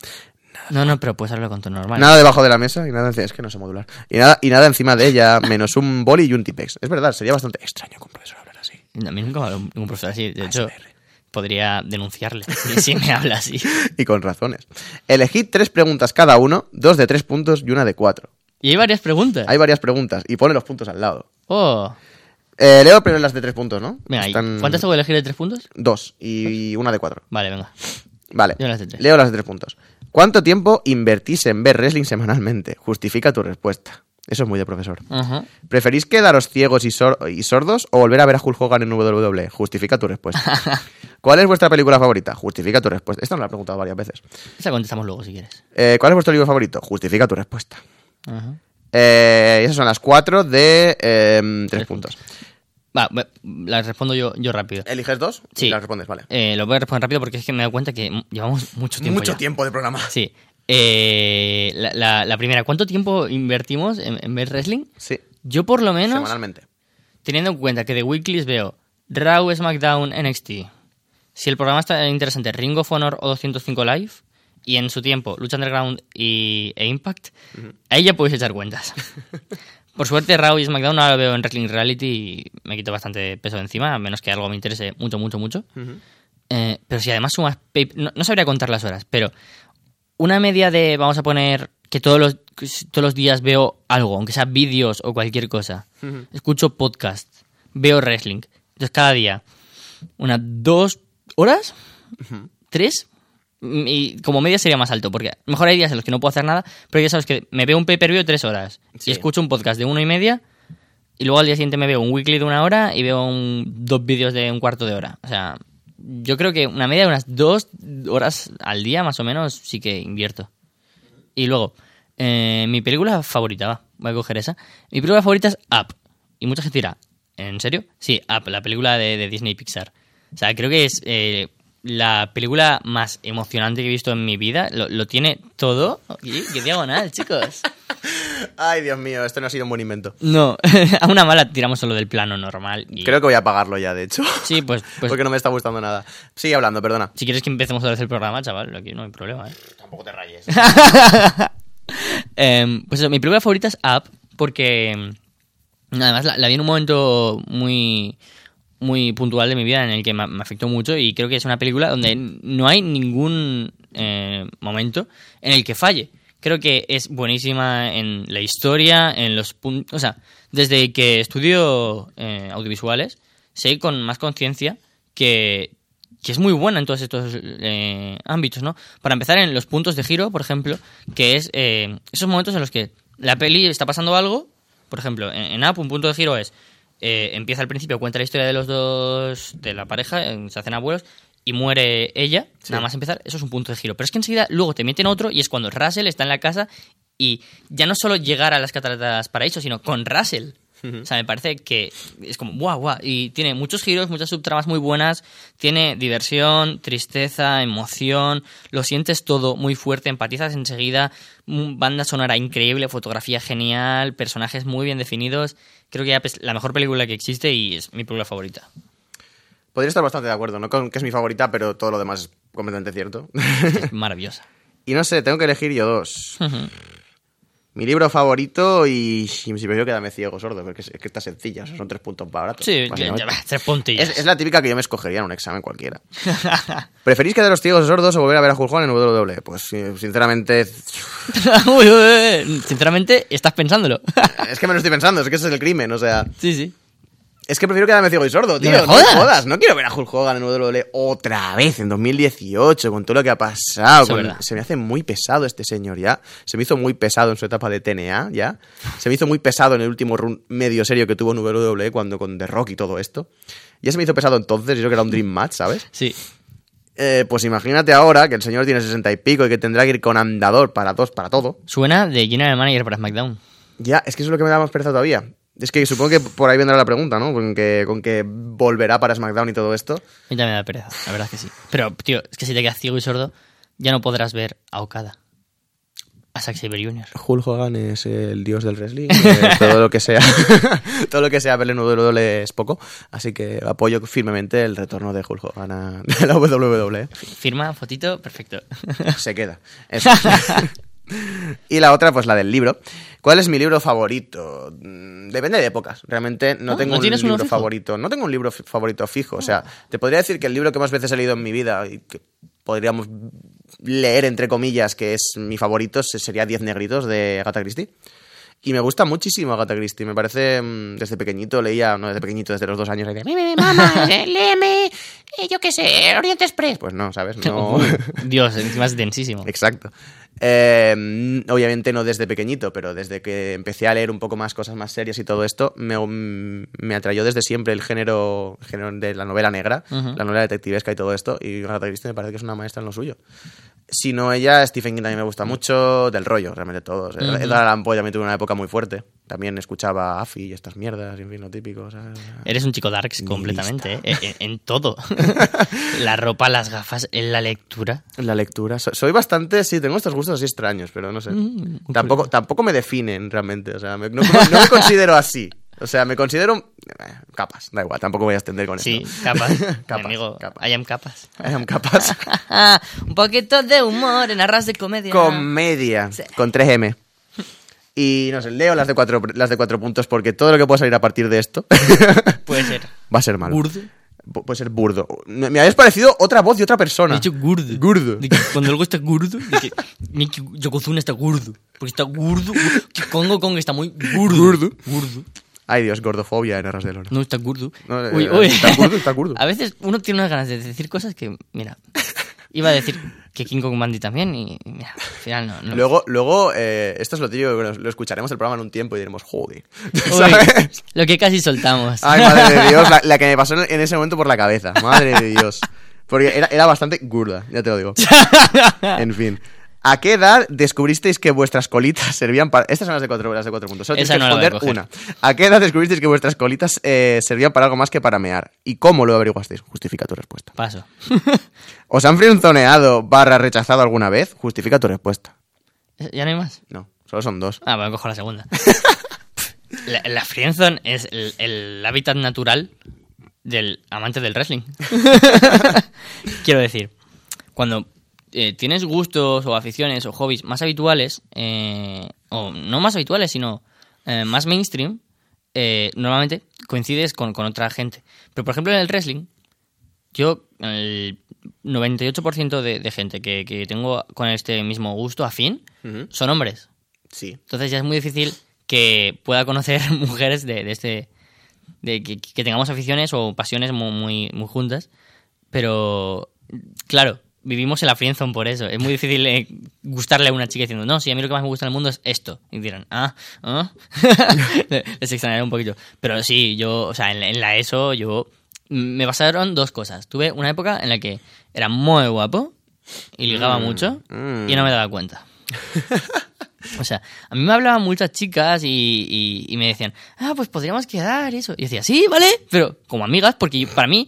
Nada, No, no, pero puedes hablarlo con tu normal. nada debajo de la mesa y nada encima. Es que no sé modular. Y nada, y nada encima de ella, menos un boli y un tipex. Es verdad, sería bastante extraño que un profesor hablar así. A mí nunca me ha hablado ningún profesor así. De hecho, ASMR. podría denunciarle si, me habla así. Y con razones. Elegid tres preguntas cada uno, dos de tres puntos y una de cuatro. Y hay varias preguntas. Hay varias preguntas y pone los puntos al lado. Oh. Eh, leo primero las de tres puntos, ¿no? Venga, ¿y Están ¿cuántas tengo que elegir de tres puntos? Dos y una de cuatro. Vale, venga. Vale. Yo las de tres. Leo las de tres puntos. ¿Cuánto tiempo invertís en ver wrestling semanalmente? Justifica tu respuesta. Eso es muy de profesor. ¿Preferís quedaros ciegos y, sor- y sordos o volver a ver a Hulk Hogan en WWE? Justifica tu respuesta. ¿Cuál es vuestra película favorita? Justifica tu respuesta. Esta nos la he preguntado varias veces. Esa contestamos luego si quieres. Eh, ¿Cuál es vuestro libro favorito? Justifica tu respuesta. Eh, esas son las cuatro de eh, tres puntos. Va, las respondo yo, yo rápido. ¿Eliges dos? Sí. Y las respondes, vale. Eh, lo voy a responder rápido porque es que me he dado cuenta que llevamos mucho tiempo. Mucho ya. tiempo de programa. Sí. Eh, la, la- la primera, ¿cuánto tiempo invertimos en, en ver wrestling? Sí, Yo por lo menos, semanalmente. teniendo en cuenta que de weeklies veo Raw, SmackDown, NXT. Si el programa está interesante, Ring of Honor o 205 Live. Y en su tiempo, Lucha Underground y, e Impact. Ahí ya podéis echar cuentas. Por suerte, Raw y SmackDown ahora lo veo en Wrestling Reality y me quito bastante peso de encima, a menos que algo me interese mucho, mucho, mucho. Eh, pero si además sumas... pay- No, no sabría contar las horas, pero una media de, vamos a poner, que todos los, todos los días veo algo, aunque sea vídeos o cualquier cosa. Escucho podcast, veo wrestling. Entonces cada día, unas dos horas, tres, y como media sería más alto, porque a lo mejor hay días en los que no puedo hacer nada, pero ya sabes que me veo un pay-per-view de tres horas Sí. y escucho un podcast de una y media y luego al día siguiente me veo un weekly de una hora y veo un- dos vídeos de un cuarto de hora. O sea, yo creo que una media de unas dos horas al día más o menos sí que invierto. Y luego, eh, mi película favorita, va, voy a coger esa. Mi película favorita es Up. Y mucha gente dirá, ¿en serio? Sí, Up, la película de, de Disney Pixar. O sea, creo que es eh, la película más emocionante que he visto en mi vida. Lo, lo tiene todo. Y qué diagonal, chicos. Ay, Dios mío, esto no ha sido un buen invento. No, a una mala tiramos solo del plano normal. Y... Creo que voy a apagarlo ya, de hecho. Sí, pues, pues porque no me está gustando nada. Sigue hablando, perdona. si quieres que empecemos a vez el programa, chaval, aquí no hay problema, ¿eh? Tampoco te rayes. Em, pues eso, mi película favorita es Up, porque em, además la, la vi en un momento muy muy puntual de mi vida en el que me, afectó mucho y creo que es una película donde no hay ningún eh, momento en el que falle. Creo que es buenísima en la historia, en los puntos... O sea, desde que estudio eh, audiovisuales, sé con más conciencia que, es muy buena en todos estos eh, ámbitos, ¿no? Para empezar, en los puntos de giro, por ejemplo, que es eh, esos momentos en los que la peli está pasando algo, por ejemplo, en, en Up un punto de giro es, eh, empieza al principio, cuenta la historia de los dos, de la pareja, se hacen abuelos, y muere ella, nada más empezar, eso es un punto de giro. Pero es que enseguida luego te meten otro y es cuando Russell está en la casa y ya no solo llegar a las cataratas paraíso, sino con Russell. O sea, me parece que es como guau, guau. Y tiene muchos giros, muchas subtramas muy buenas. Tiene diversión, tristeza, emoción. Lo sientes todo muy fuerte, empatizas enseguida. mm, Banda sonora increíble, fotografía genial, personajes muy bien definidos. Creo que ya es la mejor película que existe y es mi película favorita. Podría estar bastante de acuerdo, no con que es mi favorita, pero todo lo demás es completamente cierto. Es maravillosa. y no sé, tengo que elegir yo dos. Mi libro favorito y, y si prefiero quedarme ciego sordo, porque es, es que está sencilla, son tres puntos baratos. Sí, ya, ya tres puntillas. Es, es la típica que yo me escogería en un examen cualquiera. ¿Preferís quedaros ciegos o sordos o volver a ver a Hogan en WWE? Pues sí, sinceramente, Uy, uy, uy. Sinceramente, estás pensándolo. es que me lo estoy pensando, es que ese es el crimen, o sea, sí, sí. Es que prefiero quedarme ciego y sordo, tío. No, jodas. no quiero ver a Hulk Hogan en WWE otra vez en 2018 con todo lo que ha pasado. Con- se me hace muy pesado este señor ya. Se me hizo muy pesado en su etapa de TNA ya. Se me hizo muy pesado en el último run medio serio que tuvo en WWE cuando con The Rock y todo esto. Ya se me hizo pesado entonces, y yo que era un Dream Match, ¿sabes? Sí. Eh, pues imagínate ahora que el señor tiene sesenta y pico y que tendrá que ir con andador para dos, para todo. Suena de General Manager para SmackDown. Ya, es que eso es lo que me da más pereza todavía. Es que supongo que por ahí vendrá la pregunta, ¿no? Con que, con que volverá para SmackDown y todo esto. A mí también me da pereza, la verdad es que sí. Pero, tío, es que si te quedas ciego y sordo, ya no podrás ver a Okada. A Zack Sabre Jr. Hulk Hogan es el dios del wrestling. eh, todo lo que sea, todo lo que sea verle en WWE es poco. Así que apoyo firmemente el retorno de Hulk Hogan a de la WWE. Firma, fotito, perfecto. Se queda. Eso. y la otra, pues la del libro. ¿Cuál es mi libro favorito? Mm, Depende de épocas. Realmente no Ah, tengo ¿no un libro fijo? favorito. No tengo un libro favorito fijo. O sea, te podría decir que el libro que más veces he leído en mi vida y que podríamos leer, entre comillas, que es mi favorito, se- sería Diez Negritos de Agatha Christie. Y me gusta muchísimo Agatha Christie. Me parece, mm, desde pequeñito leía, no desde pequeñito, desde los dos años, leía, "Mimi, mamá, eh, léeme, eh, yo qué sé, Oriente Express. Pues no, ¿sabes? No. Dios, encima es densísimo. Exacto. Eh, mm, obviamente no desde pequeñito, pero desde que empecé a leer un poco más cosas más serias y todo esto, me, mm, me atrayó desde siempre el género, el género de la novela negra, la novela detectivesca y todo esto, y Agatha Christie me parece que es una maestra en lo suyo. Si no ella, Stephen King también me gusta mucho, del rollo, realmente todos. Ujú. Edgar Allan Poe también tuve una época muy fuerte. También escuchaba Afi y estas mierdas, y en fin, lo típico. ¿sabes? Eres un chico darks completamente, ¿eh? En, en todo. la ropa, las gafas, en la lectura. La lectura. So- soy bastante, sí, tengo estos gustos así extraños, pero no sé. Mm, tampoco, tampoco me definen realmente. O sea, no me considero así. O sea, me considero eh, capas, da igual, tampoco voy a extender con Sí, esto. capas. Capas, Mi amigo, capas. I am capas. I am capas. un poquito de humor en arras de comedia. Comedia, Sí. con 3M. Y no sé, leo las de cuatro, las de cuatro puntos porque todo lo que pueda salir a partir de esto Puede ser. va a ser malo. Gurdo. Pu- Puede ser burdo. Me me habéis parecido otra voz de otra persona. He dicho gurdo. Gurdo. De que cuando algo está gurdo, de que Yokozuna está gurdo. Porque está gurdo. Que Congo Kong está muy gurdo. Gurdo. Gurdo. Ay, Dios, gordofobia en Arras de Lona. No, está gurdo. No, eh, Uy, eh, uy. está gurdo, está gurdo. A veces uno tiene unas ganas de decir cosas que, mira, iba a decir que King Kong Mandy también y, mira, al final no. no. Luego, luego eh, esto es lo tío, que lo escucharemos el programa en un tiempo y diremos, joder. Lo que casi soltamos. Ay, madre de Dios, la, la que me pasó en ese momento por la cabeza. Madre de Dios. Porque era, era bastante gurda, ya te lo digo. En fin. ¿A qué edad descubristeis que vuestras colitas servían para...? Estas son las de cuatro, las de cuatro puntos. Solo Esa tienes que no responder una. ¿A qué edad descubristeis que vuestras colitas eh, servían para algo más que para mear? ¿Y cómo lo averiguasteis? Justifica tu respuesta. Paso. ¿Os han friendzoneado barra rechazado alguna vez? Justifica tu respuesta. ¿Ya no hay más? No, solo son dos. Ah, bueno, cojo la segunda. la, la friendzone es el, el hábitat natural del amante del wrestling. Quiero decir, cuando eh, tienes gustos o aficiones o hobbies más habituales, eh, o no más habituales, sino eh, más mainstream, normalmente coincides con, con otra gente. Pero, por ejemplo, en el wrestling, yo, el 98% de, de gente que, que tengo con este mismo gusto afín son hombres. Sí. Entonces ya es muy difícil que pueda conocer mujeres de, de este. de que, que tengamos aficiones o pasiones muy, muy, muy juntas. Pero, claro, vivimos en la friendzone por eso. Es muy difícil eh, gustarle a una chica diciendo, no, sí, a mí lo que más me gusta en el mundo es esto. Y dirán, ah, ah. Les extrañaré un poquito. Pero sí, yo, o sea, en, la- en la ESO, yo. Me pasaron dos cosas. Tuve una época en la que era muy guapo y ligaba Mm, mucho mm. y no me daba cuenta. O sea, a mí me hablaban muchas chicas y, y- y me decían, ah, pues podríamos quedar y eso. Y yo decía, sí, vale, pero como amigas, porque para mí...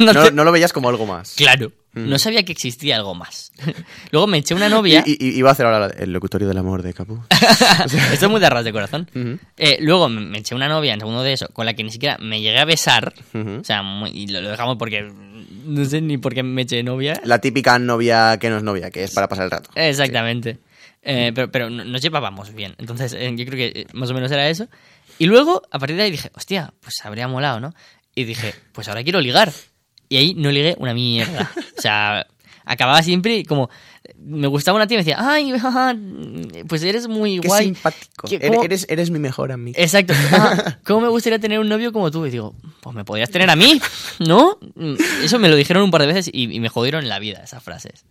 no No, te- no lo veías como algo más. Claro, no sabía que existía algo más. Luego me eché una novia... Y, y- y iba a hacer ahora el locutorio del amor de Capu. Esto es muy de ras de corazón. Ujú. Eh, luego me eché una novia en segundo de eso, con la que ni siquiera me llegué a besar. Ujú. O sea, muy- y lo, lo dejamos porque... No sé ni por qué me eché novia. La típica novia que no es novia, que es para pasar el rato. Exactamente. Eh, pero, pero no- nos llevábamos bien. Entonces, eh, yo creo que eh, más o menos era eso. Y luego, a partir de ahí dije, hostia, pues habría molado, ¿no? Y dije, pues ahora quiero ligar. Y ahí no ligué una mierda. O sea, acababa siempre como. Me gustaba una tía y me decía, ay, jaja, pues eres muy Qué guay. simpático. ¿Qué- Eres, cómo- eres, eres mi mejor amigo. Exacto. Ah, ¿Cómo me gustaría tener un novio como tú? Y digo, pues me podrías tener a mí, ¿no? Mm, Eso me lo dijeron un par de veces y, y me jodieron la vida esas frases.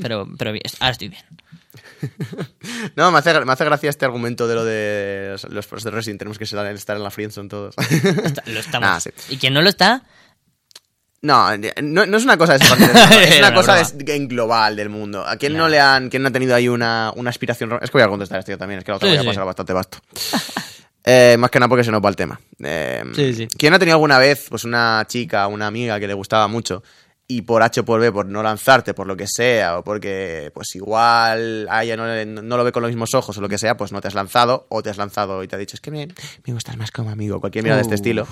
Pero, pero bien, ahora estoy bien. No, me hace, me hace gracia este argumento de lo de los, de Resident. Tenemos que estar en la friendzone todos. Lo estamos. Sí. Y quien no lo está, No, no, no es una cosa de esa parte es una cosa de- en global del mundo. ¿A quién no le han, quién no ha tenido ahí una, una aspiración? Es que voy a contestar esto yo también, es que la otra Sí, voy a sí. pasar bastante vasto. Eh, más que nada porque se nos va el tema. Eh, Sí, sí. ¿Quién ha tenido alguna vez pues una chica, una amiga que le gustaba mucho y por H o por B, por no lanzarte, por lo que sea, o porque pues igual a ella no, no lo ve con los mismos ojos o lo que sea, pues no te has lanzado o te has lanzado y te ha dicho, es que me, me gustas más como amigo, cualquier mierda de este Uh. estilo.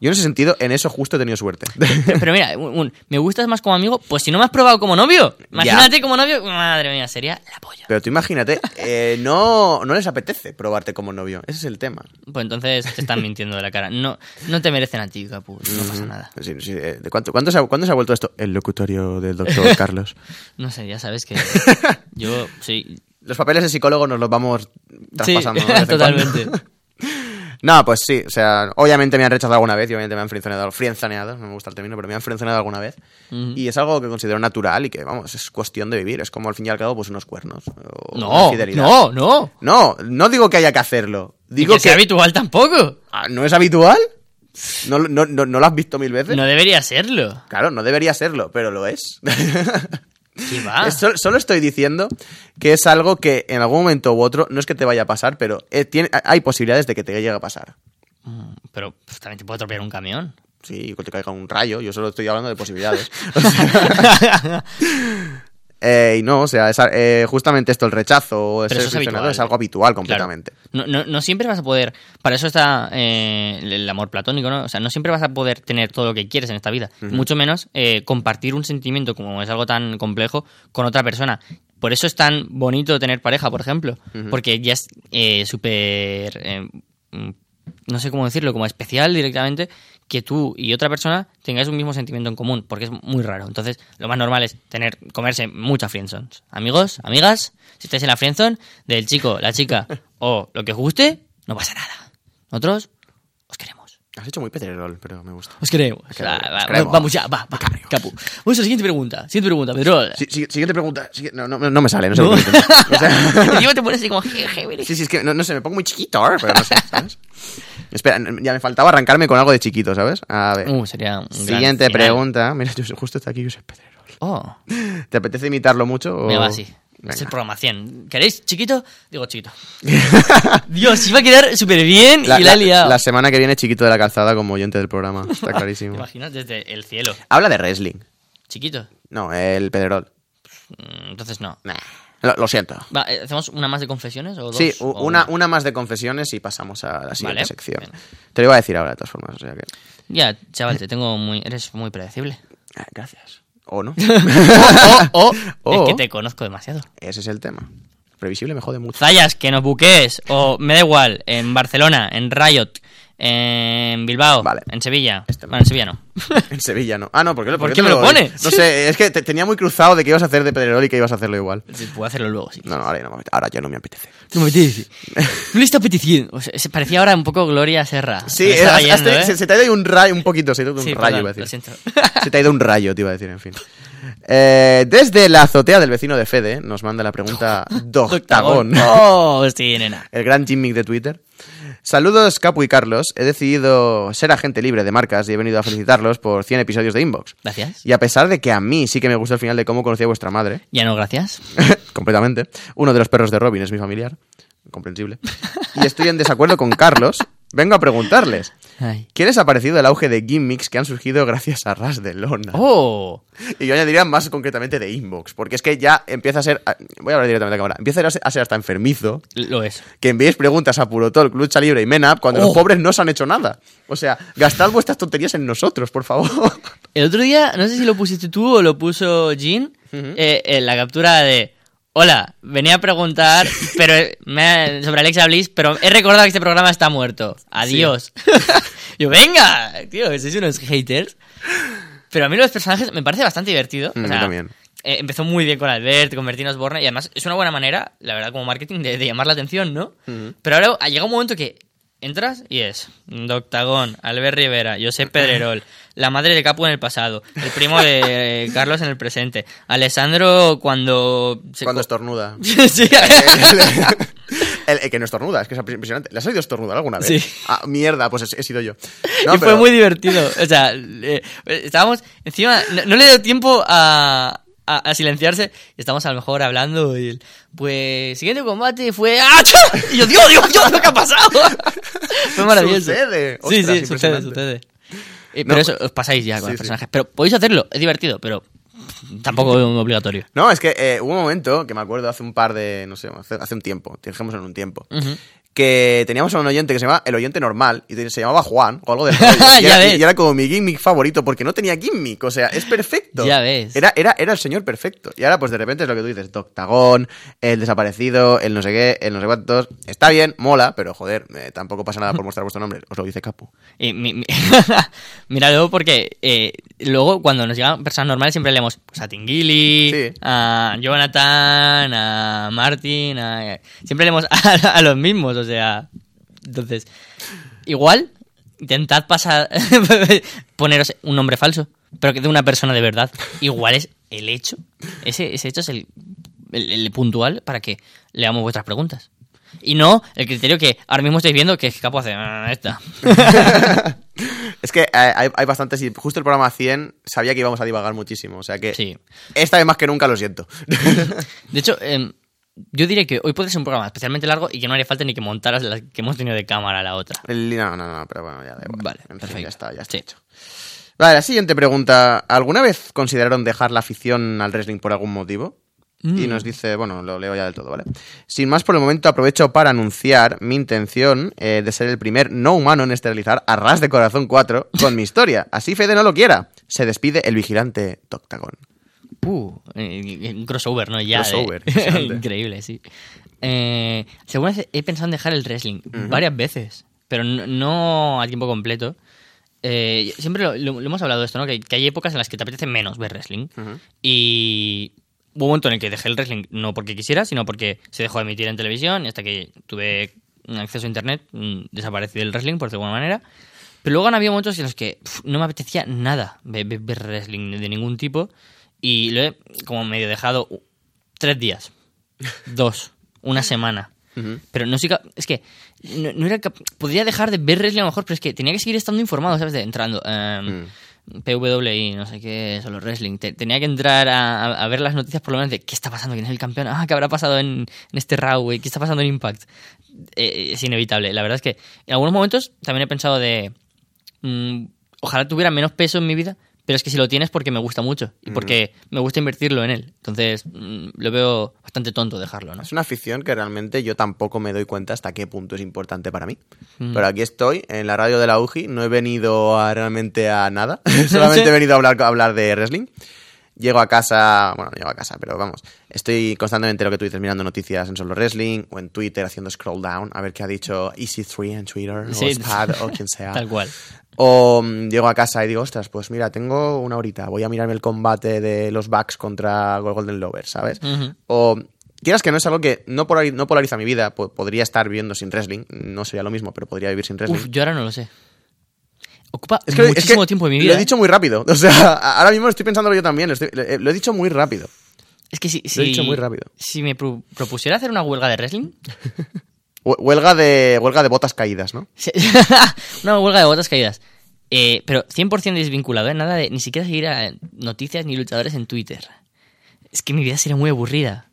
Yo en ese sentido, en eso justo he tenido suerte. Pero, pero mira, un- un, me gustas más como amigo, pues si no me has probado como novio, imagínate como novio, madre mía, sería la polla. Pero tú imagínate, eh, no, no les apetece probarte como novio. Ese es el tema. Pues entonces te están mintiendo de la cara. No, no te merecen a ti, Capu, no pasa nada. Sí, sí, eh, ¿de cuánto, cuándo, se ha, cuándo se ha vuelto esto? El locutorio del doctor Carlos. No sé, ya sabes que yo sí. Los papeles de psicólogo nos los vamos Sí, traspasando. cuando. totalmente. No, pues sí, o sea, obviamente me han rechazado alguna vez y obviamente me han friendzoneado, friendzoneado, no me gusta el término, pero me han friendzoneado alguna vez. Y es algo que considero natural y que, vamos, es cuestión de vivir. Es como al fin y al cabo, pues unos cuernos. o No, no, no. No, no digo que haya que hacerlo. Y Digo que sea habitual tampoco. Ah, ¿No es habitual? ¿No, no, no, no lo has visto mil veces? No debería serlo. Claro, no debería serlo, pero lo es. Solo estoy diciendo que es algo que en algún momento u otro, no es que te vaya a pasar, pero eh, tiene, hay posibilidades de que te llegue a pasar. Mm, Pero pues, también te puede atropellar un camión. Sí, que te caiga un rayo, yo solo estoy hablando de posibilidades. O sea, eh, y no, o sea, es, eh, justamente esto, el rechazo es friccionado habitual. es algo habitual Claro. completamente. No, no, no siempre vas a poder. Para eso está eh, el amor platónico, ¿no? O sea, no siempre vas a poder tener todo lo que quieres en esta vida. Mucho menos eh, compartir un sentimiento como es algo tan complejo con otra persona. Por eso es tan bonito tener pareja, por ejemplo. Porque ya es eh, súper. mm, no sé cómo decirlo, como especial directamente, que tú y otra persona tengáis un mismo sentimiento en común, porque es muy raro. Entonces, lo más normal es tener, comerse muchas friendzones. Amigos, amigas, si estáis en la friendzone del chico, la chica o lo que os guste, no pasa nada. Nosotros os queremos. Has hecho muy Pedrerol, pero me gusta. Os queremos. queremos, Va, os va, queremos. Vamos ya, va, va. Capu. Vamos a la siguiente pregunta. Siguiente pregunta, Pedro. Sí, sí, siguiente pregunta. No, no, no me sale, no sé No. por qué. O sea, te pones así como sí, sí, es que no, no sé, me pongo muy chiquito, pero no sé, ¿sabes? Espera, ya me faltaba arrancarme con algo de chiquito, ¿sabes? A ver. Uh, sería un Siguiente pregunta. Mira, yo- justo está aquí Josep Pedrerol. Oh, ¿Te apetece imitarlo mucho? O... me va así. Es el programa 100. ¿Queréis chiquito? Digo chiquito. Dios, iba a quedar súper bien La, y la, he liado. la semana que viene chiquito de la calzada como oyente del programa. Está ¿Te clarísimo. imaginas? Desde el cielo. Habla de wrestling. Chiquito. No, el Pedrerol. Mm, Entonces no. Nah, Lo, lo siento. Va, eh, ¿Hacemos una más de confesiones o dos? Sí, O una, una más de confesiones y pasamos a la siguiente Vale, sección. bien. Te lo iba a decir ahora, de todas formas. O sea que... Ya, chaval, te tengo muy... Eres muy predecible. Ah, Gracias. ¿O no? O, es que te conozco demasiado. Ese es el tema. Previsible me jode mucho. Zayas, que nos buquees. O me da igual, en Barcelona, en Riot, en Bilbao, Vale. en Sevilla. Este- bueno, en Sevilla no. En Sevilla no. Ah, no, ¿por qué, ¿Por qué me lo pones? No sé, es que te- tenía muy cruzado de que ibas a hacer de Pedrerol y que ibas a hacerlo igual. Sí, Puedo hacerlo luego, sí. No, no, ahora ya, no me apetece. ahora ya no me apetece. No me apetece. No le está apeteciendo. O sea, se parecía ahora un poco Gloria Serra. Sí, Me eh, has- yendo, ¿eh? se, se te ha ido un rayo, un poquito, se te ha ido un Sí, rayo, perdón, iba a decir. lo. Se te ha ido un rayo, te iba a decir, en fin. Eh, desde la azotea del vecino de Fede nos manda la pregunta Doctagón, Oh, sí, nena. el gran gimmick de Twitter. Saludos, Capu y Carlos. He decidido ser agente libre de marcas y he venido a felicitarlos por 100 episodios de Inbox. Gracias. Y a pesar de que a mí sí que me gustó el final de cómo conocí a vuestra madre, Ya no, gracias. completamente, uno de los perros de Robin es mi familiar, comprensible, y estoy en desacuerdo con Carlos, vengo a preguntarles. Ay. ¿Qué les ha parecido el auge de gimmicks que han surgido gracias a Ras de Lona? Oh. Y yo añadiría más concretamente de Inbox, porque es que ya empieza a ser. Voy a hablar directamente a la cámara. Empieza a ser, hasta enfermizo Lo es. que enviéis preguntas a Purotol, Lucha Libre y Menap cuando los Oh. pobres no os han hecho nada. O sea, gastad vuestras tonterías en nosotros, por favor. El otro día, no sé si lo pusiste tú o lo puso Jean, eh, en la captura de... Hola, venía a preguntar pero me- sobre Alexa Bliss, pero he recordado que este programa está muerto. Adiós. Yo, venga, tío, sois unos haters. Pero a mí los personajes me parece bastante divertido. Mm, O a mí sea, también. eh, empezó muy bien con Albert, con Bertino Osborne, y además es una buena manera, la verdad, como marketing, de, de llamar la atención, ¿no? Pero ahora ha llegado un momento que entras y es Doctagón, Albert Rivera, Josep Pedrerol, la madre de Capu en el pasado, el primo de eh, Carlos en el presente, Alessandro cuando... se Cuando estornuda. sí, el, el que no estornuda, es que es impresionante. ¿Le has oído estornudar alguna vez? Sí. Ah, mierda, pues he, he sido yo. y fue muy divertido. O sea, eh, estábamos encima, no, no le dio tiempo a, a, a silenciarse y estamos a lo mejor hablando y pues siguiente combate fue ¡Acha! y yo Dios Dios Dios qué ha pasado fue maravilloso Sucede. sí Ostras, sí sucede sucede Eh, No, pero eso pues- os pasáis ya con sí, los sí. personajes pero podéis hacerlo es divertido pero tampoco es obligatorio No, es que eh, hubo un momento que me acuerdo hace un par de, no sé, hace, hace un tiempo, dejemos en un tiempo. Que teníamos a un oyente que se llamaba el oyente normal y se llamaba Juan o algo rollo. y, era, y era como mi gimmick favorito porque no tenía gimmick, o sea, es perfecto. Ya ves. Era, era, era el señor perfecto. Y ahora pues de repente es lo que tú dices, Doctagón, el desaparecido, el no sé qué, el no sé cuántos. Está bien, mola, pero joder, eh, tampoco pasa nada por mostrar vuestro nombre, os lo dice Capu. Y mi- mi- Míralo porque eh, luego cuando nos llegan personas normales siempre leemos pues, a Tingili, Sí. a Jonathan, a Martin, a- siempre leemos a, a los mismos, o sea, entonces igual intentad pasar poneros un nombre falso, pero que de una persona de verdad. Igual es el hecho, ese, ese hecho es el, el- el puntual para que leamos vuestras preguntas. Y no el criterio que ahora mismo estáis viendo que es capaz de "Ah, esta. Es que hay, hay bastantes y justo el programa 100 sabía que íbamos a divagar muchísimo, o sea que Sí. esta vez más que nunca lo siento. De hecho, em, yo diré que hoy puede ser un programa especialmente largo y que no haría falta ni que montaras la que hemos tenido de cámara a la otra. No, no, no, pero bueno, ya da igual. Vale, En fin, perfecto. ya está, ya está Sí. hecho. Vale, la siguiente pregunta. ¿Alguna vez consideraron dejar la afición al wrestling por algún motivo? Mm. Y nos dice, bueno, lo leo ya del todo, ¿vale? Sin más, por el momento aprovecho para anunciar mi intención eh, de ser el primer no humano en esterilizar a Ras de Corazón 4 con mi historia. Así Fede no lo quiera. Se despide el vigilante Toctagón. Puh, eh, un crossover, ¿no? Ya. Crossover. Increíble, sí. Eh, según he pensado en dejar el wrestling varias veces, pero no, no a tiempo completo. Eh, siempre lo, lo- lo hemos hablado de esto, ¿no? Que, que hay épocas en las que te apetece menos ver wrestling. Y hubo un momento en el que dejé el wrestling no porque quisiera, sino porque se dejó de emitir en televisión y hasta que tuve acceso a internet mm, desaparecí del wrestling, por de alguna manera. Pero luego han habido momentos en los que no me apetecía nada ve- ve- ver, wrestling de ningún tipo y lo he como medio dejado tres días, dos, una semana. Pero no soy cap- es que no, no era podría dejar de ver wrestling a lo mejor, pero es que tenía que seguir estando informado, ¿sabes? De, entrando. em, PWI, no sé qué, solo wrestling. Te- tenía que entrar a, a- a ver las noticias por lo menos de qué está pasando, quién es el campeón, ah, qué habrá pasado en, en este Raw, güey? qué está pasando en Impact. Eh, es inevitable. La verdad es que en algunos momentos también he pensado de. mm, ojalá tuviera menos peso en mi vida, pero es que si lo tienes porque me gusta mucho y porque me gusta invertirlo en él. Entonces mm, lo veo bastante tonto dejarlo, ¿no? Es una afición que realmente yo tampoco me doy cuenta hasta qué punto es importante para mí. Pero aquí estoy, en la radio de la UJI, no he venido a- realmente a nada, solamente he venido a hablar, a hablar de wrestling. Llego a casa, bueno, no llego a casa, pero vamos, estoy constantemente lo que tú dices, mirando noticias en Solo Wrestling o en Twitter haciendo scroll down a ver qué ha dicho Easy3 en Twitter Sí. o Spad o quien sea. Tal cual. O mm, llego a casa y digo, ostras, pues mira, tengo una horita, voy a mirarme el combate de los Bucks contra Golden Lovers, ¿sabes? O quieras que no es algo que no, polari- no polariza mi vida, po- podría estar viviendo sin wrestling, no sería lo mismo, pero podría vivir sin wrestling. Uf, yo ahora no lo sé. Ocupa es que, es que muchísimo tiempo de mi vida. Lo he ¿eh? dicho muy rápido, o sea, ahora mismo estoy pensándolo yo también, lo, estoy- lo- lo he dicho muy rápido. Es que si, Lo he dicho muy rápido. Si me pro- propusiera hacer una huelga de wrestling, Hue- Huelga de, huelga de botas caídas, ¿no? una huelga de botas caídas. Eh, pero 100% desvinculado, ¿eh? Nada de ni siquiera seguir a noticias ni luchadores en Twitter. Es que mi vida sería muy aburrida.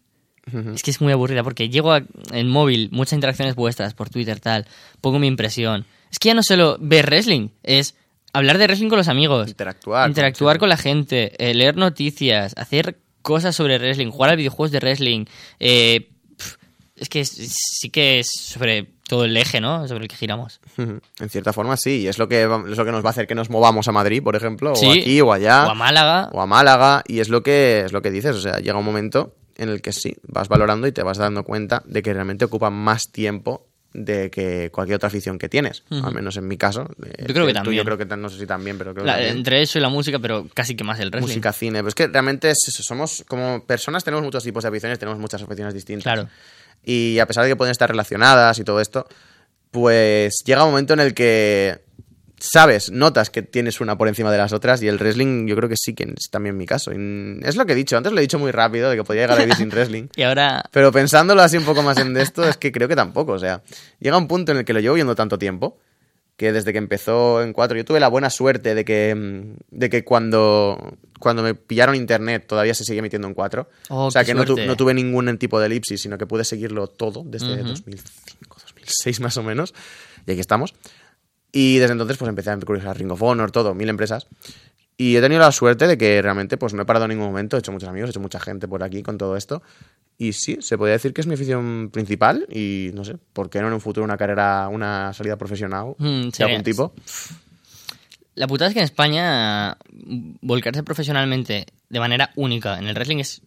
Es que es muy aburrida porque llego a- en móvil, muchas interacciones vuestras por Twitter, tal, pongo mi impresión. Es que ya no solo ver wrestling, es hablar de wrestling con los amigos. Interactuar. Interactuar con la gente, eh, leer noticias, hacer cosas sobre wrestling, jugar a videojuegos de wrestling. eh, es que sí que es sobre todo el eje, ¿no? Sobre el que giramos. En cierta forma, sí, y es lo, que, es lo que nos va a hacer que nos movamos a Madrid, por ejemplo, Sí. o aquí o allá. O a Málaga. o a Málaga y es lo que es lo que dices, o sea, llega un momento en el que sí, vas valorando y te vas dando cuenta de que realmente ocupa más tiempo de que cualquier otra afición que tienes, Ujú. al menos en mi caso. Eh, Yo creo que tú, también. Yo creo que no sé si también, pero creo que también. entre eso y la música, pero casi que más el wrestling. música, cine, pero es que realmente es eso, somos como personas tenemos muchos tipos de aficiones, tenemos muchas aficiones distintas. Claro. Y a pesar de que pueden estar relacionadas y todo esto, pues llega un momento en el que sabes, notas que tienes una por encima de las otras y el wrestling yo creo que sí que es también mi caso. Y es lo que he dicho, antes lo he dicho muy rápido de que podía llegar a vivir sin wrestling. Y ahora... Pero pensándolo así un poco más en esto, es que creo que tampoco. O sea, llega un punto en el que lo llevo viendo tanto tiempo que desde que empezó en 4, yo tuve la buena suerte de que, mm, de que cuando, cuando me pillaron internet todavía se seguía emitiendo en 4. Oh, o sea, que no, tu- suerte. no tuve ningún tipo de elipsis, sino que pude seguirlo todo desde Ujú. 2005, 2006 más o menos. Y aquí estamos. Y desde entonces pues empecé a curiosear Ring of Honor, todo, mil empresas. Y he tenido la suerte de que realmente pues no he parado en ningún momento, he hecho muchos amigos, he hecho mucha gente por aquí con todo esto. Y sí, se podría decir que es mi afición principal y no sé, ¿por qué no en un futuro una carrera, una salida profesional Mm, de sería- algún tipo? La putada es que en España volcarse profesionalmente de manera única en el wrestling es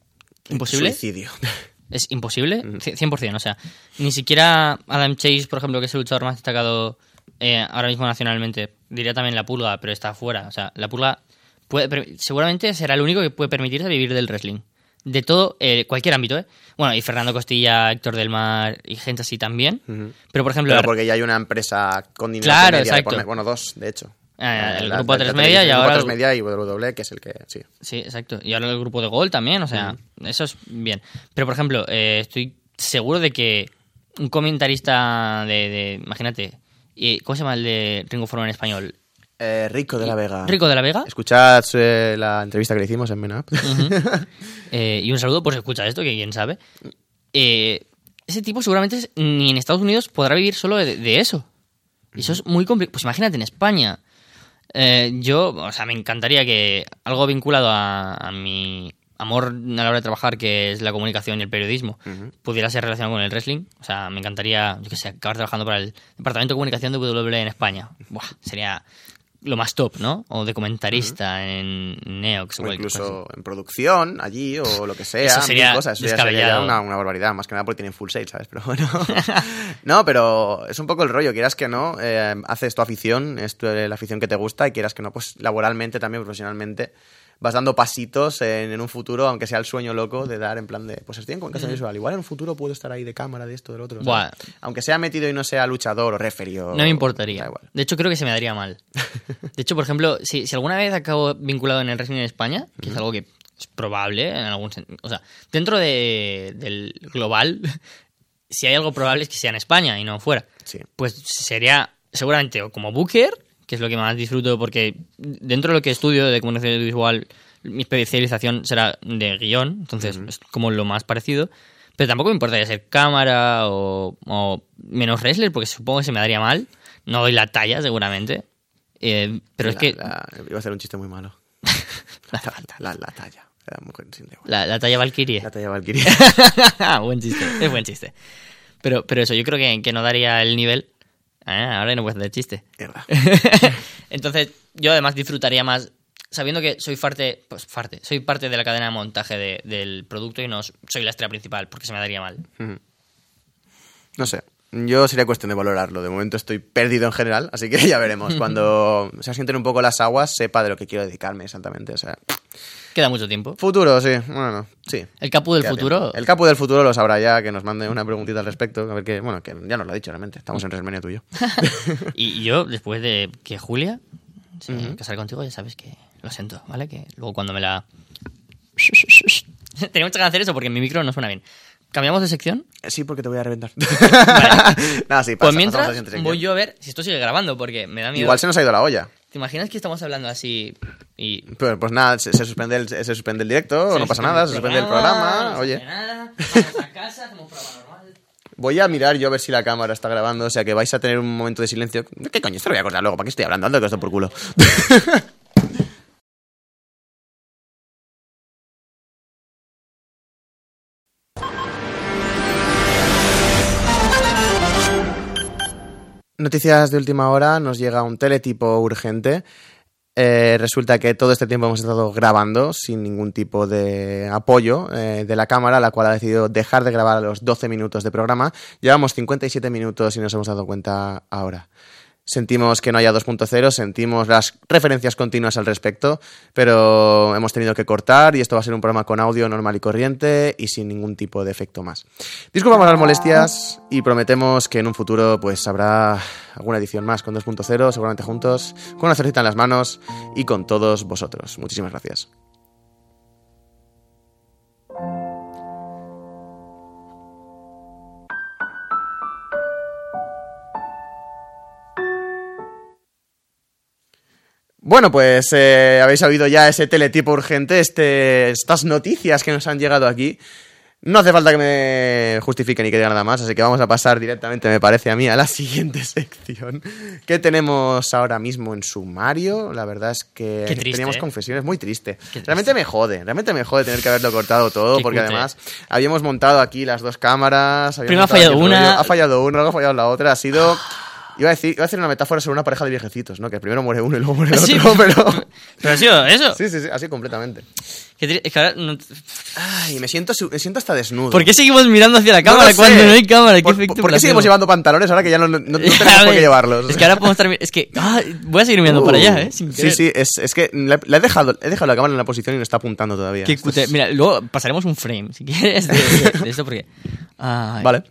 imposible. Suicidio. Es imposible, Mm. c- 100%. O sea, ni siquiera Adam Chase, por ejemplo, que es el luchador más destacado eh, ahora mismo nacionalmente, diría también La Pulga, pero está fuera. O sea, La Pulga puede, seguramente será el único que puede permitirse vivir del wrestling. De todo, eh, cualquier ámbito, ¿eh? Bueno, y Fernando Costilla, Héctor del Mar y gente así también. Pero, por ejemplo, la- porque ya hay una empresa con dinero Claro, de media de por exacto. Bueno, dos, de hecho. Ah, el La- grupo la- A3 la Media y ahora el el- grupo A3 Media y W, que es el que, sí. Sí, exacto. Y ahora el grupo de Gol también, o sea, eso es bien. Pero, por ejemplo, eh, estoy seguro de que un comentarista de, de- imagínate, eh, ¿cómo se llama el de Ringo Forma en español? Eh, Rico de la Vega. Rico de la Vega. Escuchad eh, la entrevista que le hicimos en Men Up. Eh, y un saludo por si escucha esto, que quién sabe. Eh, ese tipo seguramente ni en Estados Unidos podrá vivir solo de, de eso. Y eso es muy complicado. Pues imagínate en España. Yo, o sea, me encantaría que algo vinculado a, a mi amor a la hora de trabajar, que es la comunicación y el periodismo, pudiera ser relacionado con el wrestling. O sea, me encantaría, yo qué sé, acabar trabajando para el Departamento de Comunicación de WWE en España. Buah, sería lo más top, ¿no? O de comentarista en Neox o, cosa incluso en producción, allí, o lo que sea. Eso sería mil cosas. Eso sería una, una barbaridad, más que nada porque tienen full sale, ¿sabes? Pero bueno. no, pero es un poco el rollo, quieras que no, eh, haces tu afición, es tu- la afición que te gusta, y quieras que no, pues laboralmente, también profesionalmente, vas dando pasitos en, en un futuro, aunque sea el sueño loco de dar en plan de, pues estoy en comunicación visual, igual en un futuro puedo estar ahí de cámara, de esto, del otro. Buah. Aunque sea metido y no sea luchador o referee o- No me importaría. da igual. De hecho, creo que se me daría mal. De hecho, por ejemplo, si, si alguna vez acabo vinculado en el wrestling en España, que es algo que es probable en algún sentido. O sea, dentro de- del global, si hay algo probable es que sea en España y no fuera. Sí. Pues sería seguramente o como Booker, que es lo que más disfruto porque dentro de lo que estudio de comunicación visual, mi especialización será de guion, entonces es como lo más parecido. Pero tampoco me importaría ser cámara o, o menos wrestler, porque supongo que se me daría mal. No doy la talla, seguramente. Eh, pero es La- que la- iba a hacer un chiste muy malo. la, la, la talla. La, la talla Valkyrie. La talla Valkyrie. buen chiste, es buen chiste. Pero, pero eso, yo creo que, que no daría el nivel. Ah, ahora no puedo hacer chiste. Entonces, yo además disfrutaría más sabiendo que soy parte, pues parte, soy parte de la cadena de montaje de- del producto y no soy la estrella principal, porque se me daría mal. No sé. Yo sería cuestión de valorarlo. De momento estoy perdido en general, así que ya veremos. Cuando se asienten un poco las aguas, sepa de lo que quiero dedicarme exactamente. O sea, Queda mucho tiempo. futuro, sí. Bueno, sí. El capu del Queda futuro. tiempo. El capo del futuro lo sabrá ya, que nos mande una preguntita al respecto. A ver qué. Bueno, que ya nos lo ha dicho realmente. Estamos en WrestleMania tuyo. Y yo, después de que Julia se casara contigo, ya sabes que lo siento, ¿vale? Que luego cuando me la. Ganas de hacer eso porque mi micro no suena bien. ¿Cambiamos de sección? Sí, porque te voy a reventar. Nada, sí, pasa, Pues pasamos a la mientras voy yo a ver si esto sigue grabando porque me da miedo. Igual se nos ha ido la olla. ¿Te imaginas que estamos hablando así y Pues, pues nada, se, se suspende el, se suspende el directo, Se no pasa nada, se suspende el programa. no Oye, nada, vamos a casa, hacemos programa normal. voy a mirar yo a ver si la cámara está grabando, o sea que vais a tener un momento de silencio. ¿Qué coño? Esto lo voy a cortar luego, ¿para qué estoy hablando? Ando que esto por culo. Noticias de última hora, nos llega un teletipo urgente. Eh, resulta que todo este tiempo hemos estado grabando sin ningún tipo de apoyo eh, de la cámara, la cual ha decidido dejar de grabar a los 12 minutos de programa. Llevamos 57 minutos y nos hemos dado cuenta ahora. Sentimos que no haya 2.0, sentimos las referencias continuas al respecto, pero hemos tenido que cortar y esto va a ser un programa con audio normal y corriente y sin ningún tipo de efecto más. Disculpamos las molestias y prometemos que en un futuro pues habrá alguna edición más con 2.0, seguramente juntos, con una cervecita en las manos y con todos vosotros. Muchísimas gracias. Bueno, pues eh, habéis oído ya ese teletipo urgente, este, estas noticias que nos han llegado aquí. No hace falta que me justifique ni que diga nada más, así que vamos a pasar directamente, me parece a mí, a la siguiente sección que tenemos ahora mismo en sumario. La verdad es que triste, teníamos ¿eh? confesiones muy triste. triste. Realmente me jode, realmente me jode tener que haberlo cortado todo, Qué porque cutre. además habíamos montado aquí las dos cámaras. Primero ha fallado una. Ha fallado una, luego ha fallado la otra. Ha sido... Iba a, decir, iba a hacer una metáfora sobre una pareja de viejecitos, ¿no? Que primero muere uno y luego muere el Sí. otro, pero... Pero ha sido eso. Sí, sí, sí, así completamente. Qué tri- es que ahora no- Ay, me siento, me siento hasta desnudo. ¿Por qué seguimos mirando hacia la No cámara sé. cuando no hay cámara? ¿Qué ¿Por, efecto por qué seguimos llevando pantalones ahora que ya no, no- no tenemos por qué llevarlos? Es que ahora podemos estar. Es que. ah, voy a seguir mirando para allá, ¿eh? Sin sí, sí, es, es que la, la he, dejado, he dejado la cámara en la posición y no está apuntando todavía. Qué Mira, luego pasaremos un frame, si quieres, de, de- de esto, porque. ay. Vale.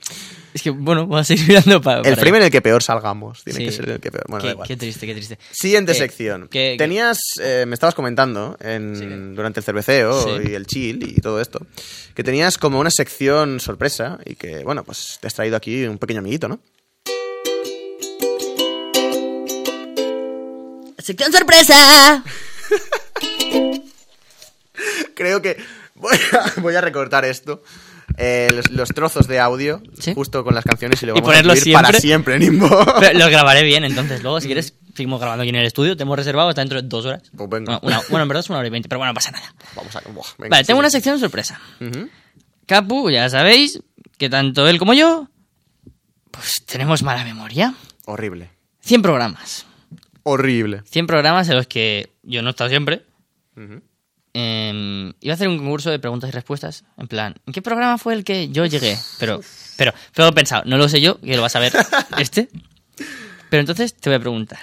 Es que, bueno, voy a seguir mirando para. El frame en el que peor salgamos. Tiene Sí. que ser el que peor. Bueno, qué, da igual. qué triste, qué triste. Siguiente ¿Qué? sección. ¿Qué- qué? Tenías, eh, me estabas comentando en, Sí. durante el cerveceo Sí. y el chill y todo esto, que tenías como una sección sorpresa y que, bueno, pues te has traído aquí un pequeño amiguito, ¿no? ¡Sección sorpresa! Creo que voy a, voy a recortar esto. Eh, los, los trozos de audio Sí. justo con las canciones y lo Y a para siempre. en Inbo. Pero los grabaré bien, entonces. Luego, si quieres, seguimos grabando aquí en el estudio. Te hemos reservado hasta dentro de dos horas. Pues venga. Bueno, una- bueno, en verdad es una hora y veinte, pero bueno, no pasa nada. Vamos a. buah, venga, Vale, tengo una sección sorpresa. Capu, ya sabéis que tanto él como yo, pues tenemos mala memoria. Horrible. 100 programas. Horrible. 100 programas en los que yo no he estado siempre. Eh, iba a hacer un concurso de preguntas y respuestas. En plan, ¿en qué programa fue el que yo llegué? Pero, pero, pero he pensado, no lo sé yo, que lo vas a ver este. Pero entonces te voy a preguntar.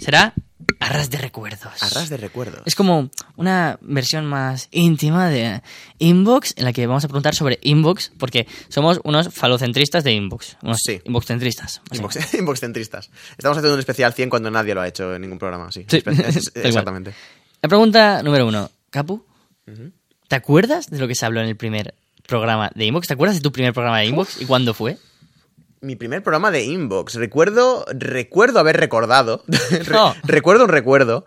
¿Será Arras de Recuerdos? Arras de recuerdos. Es como una versión más íntima de Inbox, en la que vamos a preguntar sobre Inbox, porque somos unos falocentristas de Inbox. Unos Sí. Inboxcentristas. Inbox, inboxcentristas. Estamos haciendo un especial 100 cuando nadie lo ha hecho en ningún programa, sí. Sí. Es- es- exactamente. La pregunta número uno. Capu, ¿te acuerdas de lo que se habló en el primer programa de Inbox? ¿Te acuerdas de tu primer programa de Inbox y cuándo fue? Mi primer programa de Inbox. Recuerdo, recuerdo haber recordado. re- Oh. Recuerdo un recuerdo.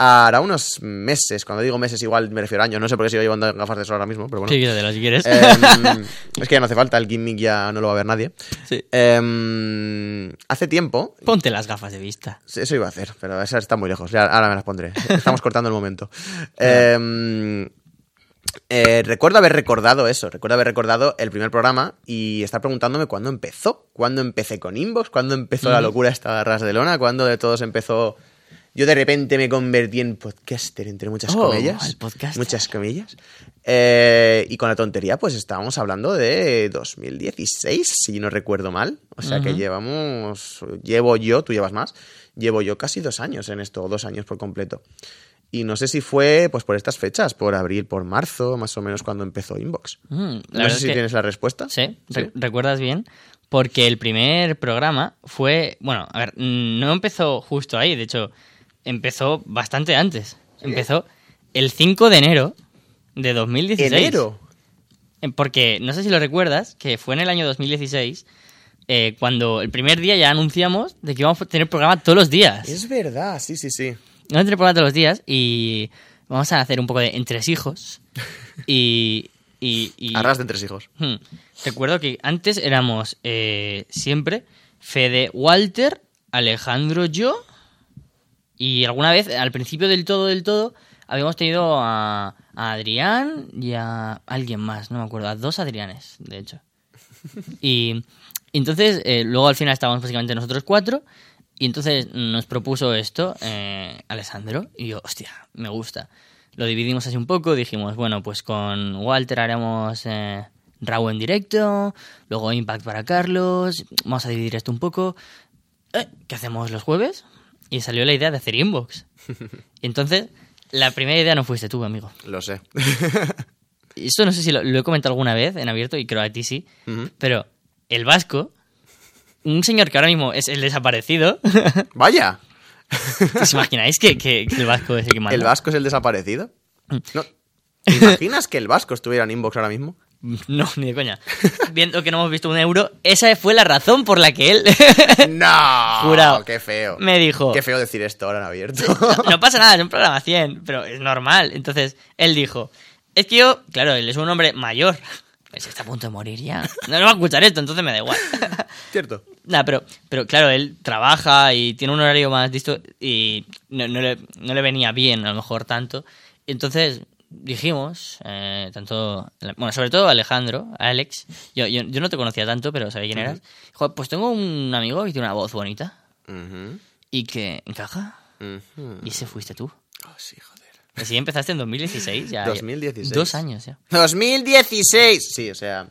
Hará unos meses, cuando digo meses igual me refiero a años, no sé por qué sigo llevando gafas de sol ahora mismo, pero bueno. Sí, quítatelo si quieres. Em, es que ya no hace falta, el gimmick ya no lo va a ver nadie. Sí. Em, hace tiempo, Ponte las gafas de vista. eso iba a hacer, pero esas están muy lejos, ya, ahora me las pondré. Estamos cortando el momento. Em, eh, recuerdo haber recordado eso, recuerdo haber recordado el primer programa y estar preguntándome cuándo empezó, cuándo empecé con Inbox, cuándo empezó la locura esta de Ras de Lona, cuándo de todos empezó... Yo de repente me convertí en podcaster, entre muchas Oh, comillas. Muchas comillas. Eh, y con la tontería, pues estábamos hablando de 2016, si no recuerdo mal. O sea que llevamos, llevo yo, tú llevas más, llevo yo casi dos años en esto, dos años por completo. Y no sé si fue pues por estas fechas, por abril, por marzo, más o menos cuando empezó Inbox. Mm, no sé si tienes la respuesta. Sí, re- recuerdas bien. Porque el primer programa fue. Bueno, a ver, no empezó justo ahí. De hecho, empezó bastante antes. Empezó el 5 de enero de 2016. Enero. Eh, Porque no sé si lo recuerdas, que fue en el año 2016 eh, cuando el primer día ya anunciamos de que íbamos a tener programa todos los días. Es verdad, sí, sí, sí. Vamos a tener programa todos los días y vamos a hacer un poco de entresijos. Y. y, y Arras de tres hijos. Hmm. Recuerdo que antes éramos eh, siempre Fede Walter, Alejandro yo y alguna vez al principio del todo del todo habíamos tenido a, a Adrián y a alguien más, no me acuerdo, a dos Adrianes, de hecho. Y, entonces eh, luego al final estábamos básicamente nosotros cuatro y entonces nos propuso esto eh, Alessandro y yo, hostia, me gusta. Lo dividimos así un poco, dijimos, bueno, pues con Walter haremos eh, Raw en directo, luego Impact para Carlos, vamos a dividir esto un poco. Eh, ¿Qué hacemos los jueves? Y salió la idea de hacer inbox. Y entonces, la primera idea no fuiste tú, amigo. Lo sé. Esto no sé si lo, lo he comentado alguna vez en abierto, y creo a ti sí, pero el vasco, un señor que ahora mismo es el desaparecido, Vaya. ¿os imagináis que, que- que el vasco es el que manda? ¿El Vasco es el desaparecido? Mm. No. ¿Te imaginas que el Vasco estuviera en Inbox ahora mismo? No, ni de coña. Viendo que no hemos visto un euro, esa fue la razón por la que él ¡No! Jurado. ¡Qué feo! me dijo... Qué feo decir esto ahora en abierto. No, no pasa nada, es un programa 100, pero es normal. Entonces, él dijo, es que yo, claro, él es un hombre mayor. Pues está a punto de morir ya. No, no va a escuchar esto, entonces me da igual. Cierto. Nada, pero, pero claro, él trabaja y tiene un horario más disto y no, no le, no le venía bien a lo mejor tanto. Entonces dijimos, eh, tanto, bueno, sobre todo Alejandro, Alex, yo, yo, yo no te conocía tanto, pero sabía quién eras. Dijo, pues tengo un amigo que tiene una voz bonita y que encaja. Y ese fuiste tú. Oh, sí, joder. Así empezaste en 2016 ya. 2016. Dos años ya. 2016. Sí, o sea.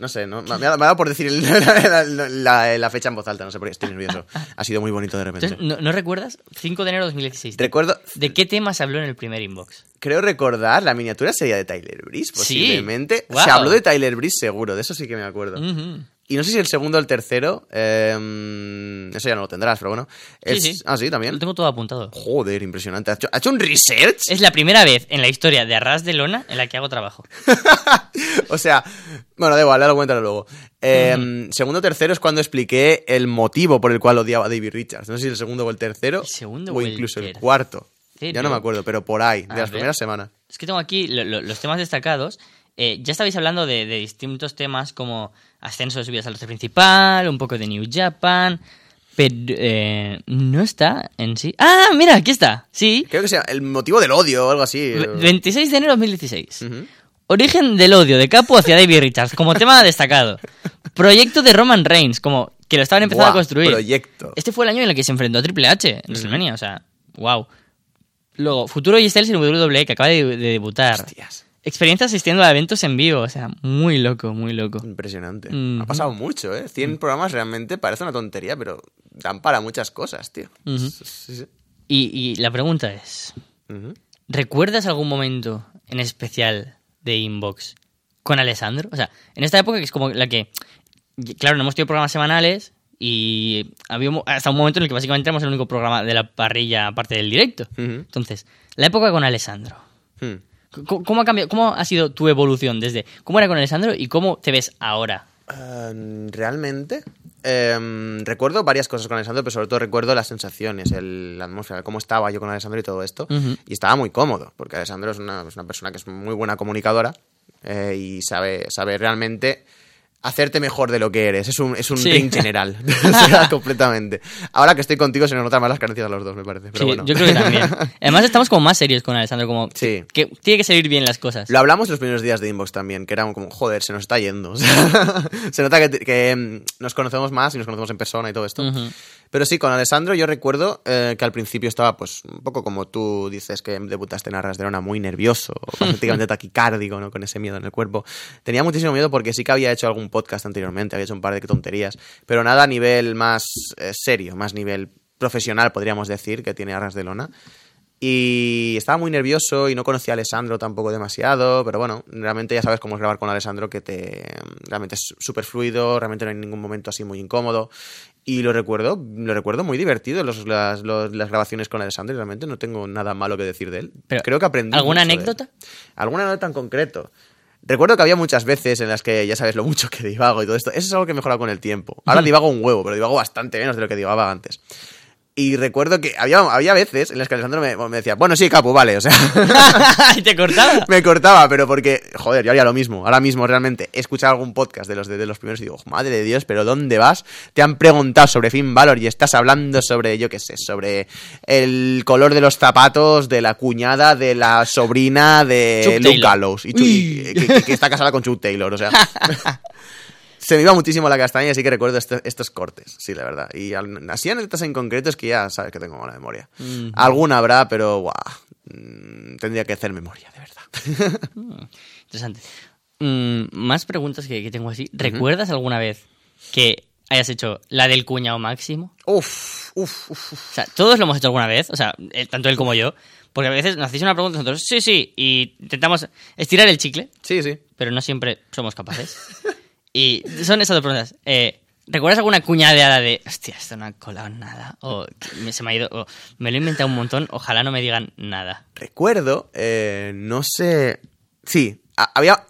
No sé, ¿no? me, ha, me ha dado por decir el- la, la- la- la fecha en voz alta, no sé por qué, estoy nervioso. Ha sido muy bonito de repente. Entonces, ¿no, no recuerdas? 5 de enero de 2016. ¿De, Recuerdo, de qué tema se habló en el primer inbox? creo recordar, la miniatura sería de Tyler Breeze, posiblemente. Se habló de Tyler Breeze seguro, de eso sí que me acuerdo. Y no sé si el segundo o el tercero, eh, eso ya no lo tendrás, pero bueno. Es- sí. Ah, sí, Lo también. tengo todo apuntado. Joder, impresionante. ¿Ha hecho, ha hecho un research? Es la primera vez en la historia de Arras de Lona en la que hago trabajo. o sea, bueno, da igual, ahora cuéntalo luego. Eh, Segundo o tercero es cuando expliqué el motivo por el cual odiaba a David Richards. No sé si el segundo o el tercero. El segundo o o incluso el cuarto. ¿Serio? Ya no me acuerdo, pero por ahí, de A las ver. primeras semanas. Es que tengo aquí lo- lo- los temas destacados. Eh, ya estabais hablando de, de distintos temas como ascenso de subidas al roster principal, un poco de New Japan, pero eh, no está en sí. ¡Ah, mira, aquí está! Sí, Creo que sea el motivo del odio o algo así. Ve- 26 de enero de 2016. Ujú. Origen del odio de Capo hacia David Richards como tema destacado. Proyecto de Roman Reigns como que lo estaban empezando a construir. proyecto. Este fue el año en el que se enfrentó a Triple H en WrestleMania, o sea, wow. Luego, Futuro y Styles en WWE, que acaba de, de debutar. Hostias. Experiencia asistiendo a eventos en vivo, o sea, muy loco, muy loco. Impresionante. Ha pasado mucho, ¿eh? 100 programas realmente parece una tontería, pero dan para muchas cosas, tío. Sí, sí. Y, y la pregunta es. ¿recuerdas algún momento en especial de Inbox con Alessandro? O sea, en esta época que es como la que, claro, no hemos tenido programas semanales y había hasta un momento en el que básicamente éramos el único programa de la parrilla aparte del directo. Entonces, la época con Alessandro. Hmm. ¿Cómo, cómo ha cambiado? ¿Cómo ha sido tu evolución desde cómo era con Alessandro y cómo te ves ahora? Eh, realmente em, recuerdo varias cosas con Alessandro, pero sobre todo recuerdo las sensaciones, el- la atmósfera, cómo estaba yo con Alessandro y todo esto. Y estaba muy cómodo, porque Alessandro es una, es una persona que es muy buena comunicadora eh, y sabe, sabe realmente hacerte mejor de lo que eres. Es un, es un Sí. ring general, O sea, completamente. Ahora que estoy contigo se nos notan más las carencias a los dos, me parece. Pero Sí, bueno. yo creo que también. Además estamos como más serios con Alessandro, como Sí. que tiene que salir bien las cosas. Lo hablamos los primeros días de Inbox también, que era como, joder, se nos está yendo. O sea, se nota que, que, mm, nos conocemos más y nos conocemos en persona y todo esto. Pero sí, con Alessandro yo recuerdo eh, que al principio estaba, pues, un poco como tú dices que debutaste en Arras de Lona, muy nervioso, prácticamente taquicárdico, ¿no? Con ese miedo en el cuerpo. Tenía muchísimo miedo porque sí que había hecho algún podcast anteriormente, había hecho un par de tonterías, pero nada a nivel más eh, serio, más nivel profesional, podríamos decir, que tiene Arras de Lona. Y estaba muy nervioso y no conocía a Alessandro tampoco demasiado, pero bueno, realmente ya sabes cómo es grabar con Alessandro, que te realmente es súper fluido, realmente no hay ningún momento así muy incómodo. Y lo recuerdo, lo recuerdo muy divertido los, las, los- las grabaciones con Alessandro realmente no tengo nada malo que decir de él. Pero, Creo que aprendí. ¿alguna mucho de él. anécdota? ¿Alguna anécdota en concreto? Recuerdo que había muchas veces en las que ya sabes lo mucho que divago y todo esto. Eso es algo que he mejorado con el tiempo. Ahora divago un huevo, pero divago bastante menos de lo que divagaba antes. Y recuerdo que había, había veces en las que Alessandro me, me decía, bueno, sí, capo, vale, o sea, ¿Y te cortaba? me cortaba, pero porque, joder, yo haría lo mismo. Ahora mismo, realmente, he escuchado algún podcast de los, de, de los primeros y digo, madre de Dios, pero ¿dónde vas? Te han preguntado sobre Finn Balor y estás hablando sobre, yo qué sé, sobre el color de los zapatos de la cuñada de la sobrina de Chuck Luke. Gallows. Y Chuck- Uy. que, que- que está casada con Chuck Taylor, o sea. Se me iba muchísimo la castaña así que recuerdo este- estos cortes, sí, la verdad. Y al- así anécdotas en concreto es que ya sabes que tengo mala memoria. Alguna habrá, pero guau, mm, tendría que hacer memoria, de verdad. Interesante. Mm, más preguntas que, que tengo así. ¿Recuerdas alguna vez que hayas hecho la del cuñado máximo? uf, uf, uf, uf. O sea, todos lo hemos hecho alguna vez, o sea, eh, tanto él como yo. Porque a veces nos hacéis una pregunta y nosotros, sí, sí, y intentamos estirar el chicle, Sí, sí. pero no siempre somos capaces. y son esas dos preguntas. Eh, ¿Recuerdas alguna cuñadeada de, hostia, esto no ha colado nada? O se me ha ido, o me lo he inventado un montón, ojalá no me digan nada. Recuerdo, eh, no sé. Sí, ha- había.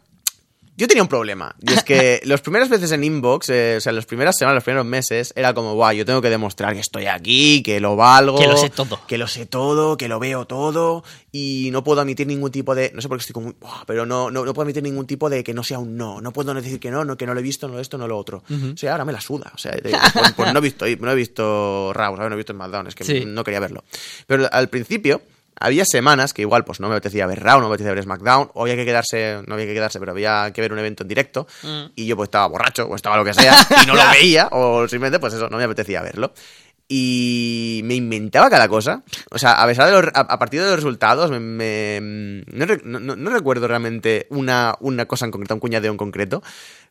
Yo tenía un problema. Y es que las primeras veces en Inbox, eh, o sea, las primeras semanas, los primeros meses, era como, guau, yo tengo que demostrar que estoy aquí, que lo valgo. Que lo sé todo. Que lo sé todo, que lo veo todo. Y no puedo admitir ningún tipo de. No sé por qué estoy como. "Buah", pero no, no, no puedo admitir ningún tipo de que no sea un no. No puedo decir que no, no que no lo he visto, no esto, no lo otro. O sea, ahora me la suda. O sea, pues, pues no he visto, no he visto Raw, ¿sabes? No he visto SmackDown, es que Sí. no quería verlo. Pero al principio había semanas que igual pues no me apetecía ver Raw, no me apetecía ver SmackDown, o había que quedarse, no había que quedarse, pero había que ver un evento en directo, y yo pues estaba borracho, o estaba lo que sea, y no lo veía, o simplemente pues eso, no me apetecía verlo. Y me inventaba cada cosa. O sea, a, pesar de los- a, a partir de los resultados, me, me- no- no- no recuerdo realmente una, una cosa en concreto, un cuñadeo en concreto.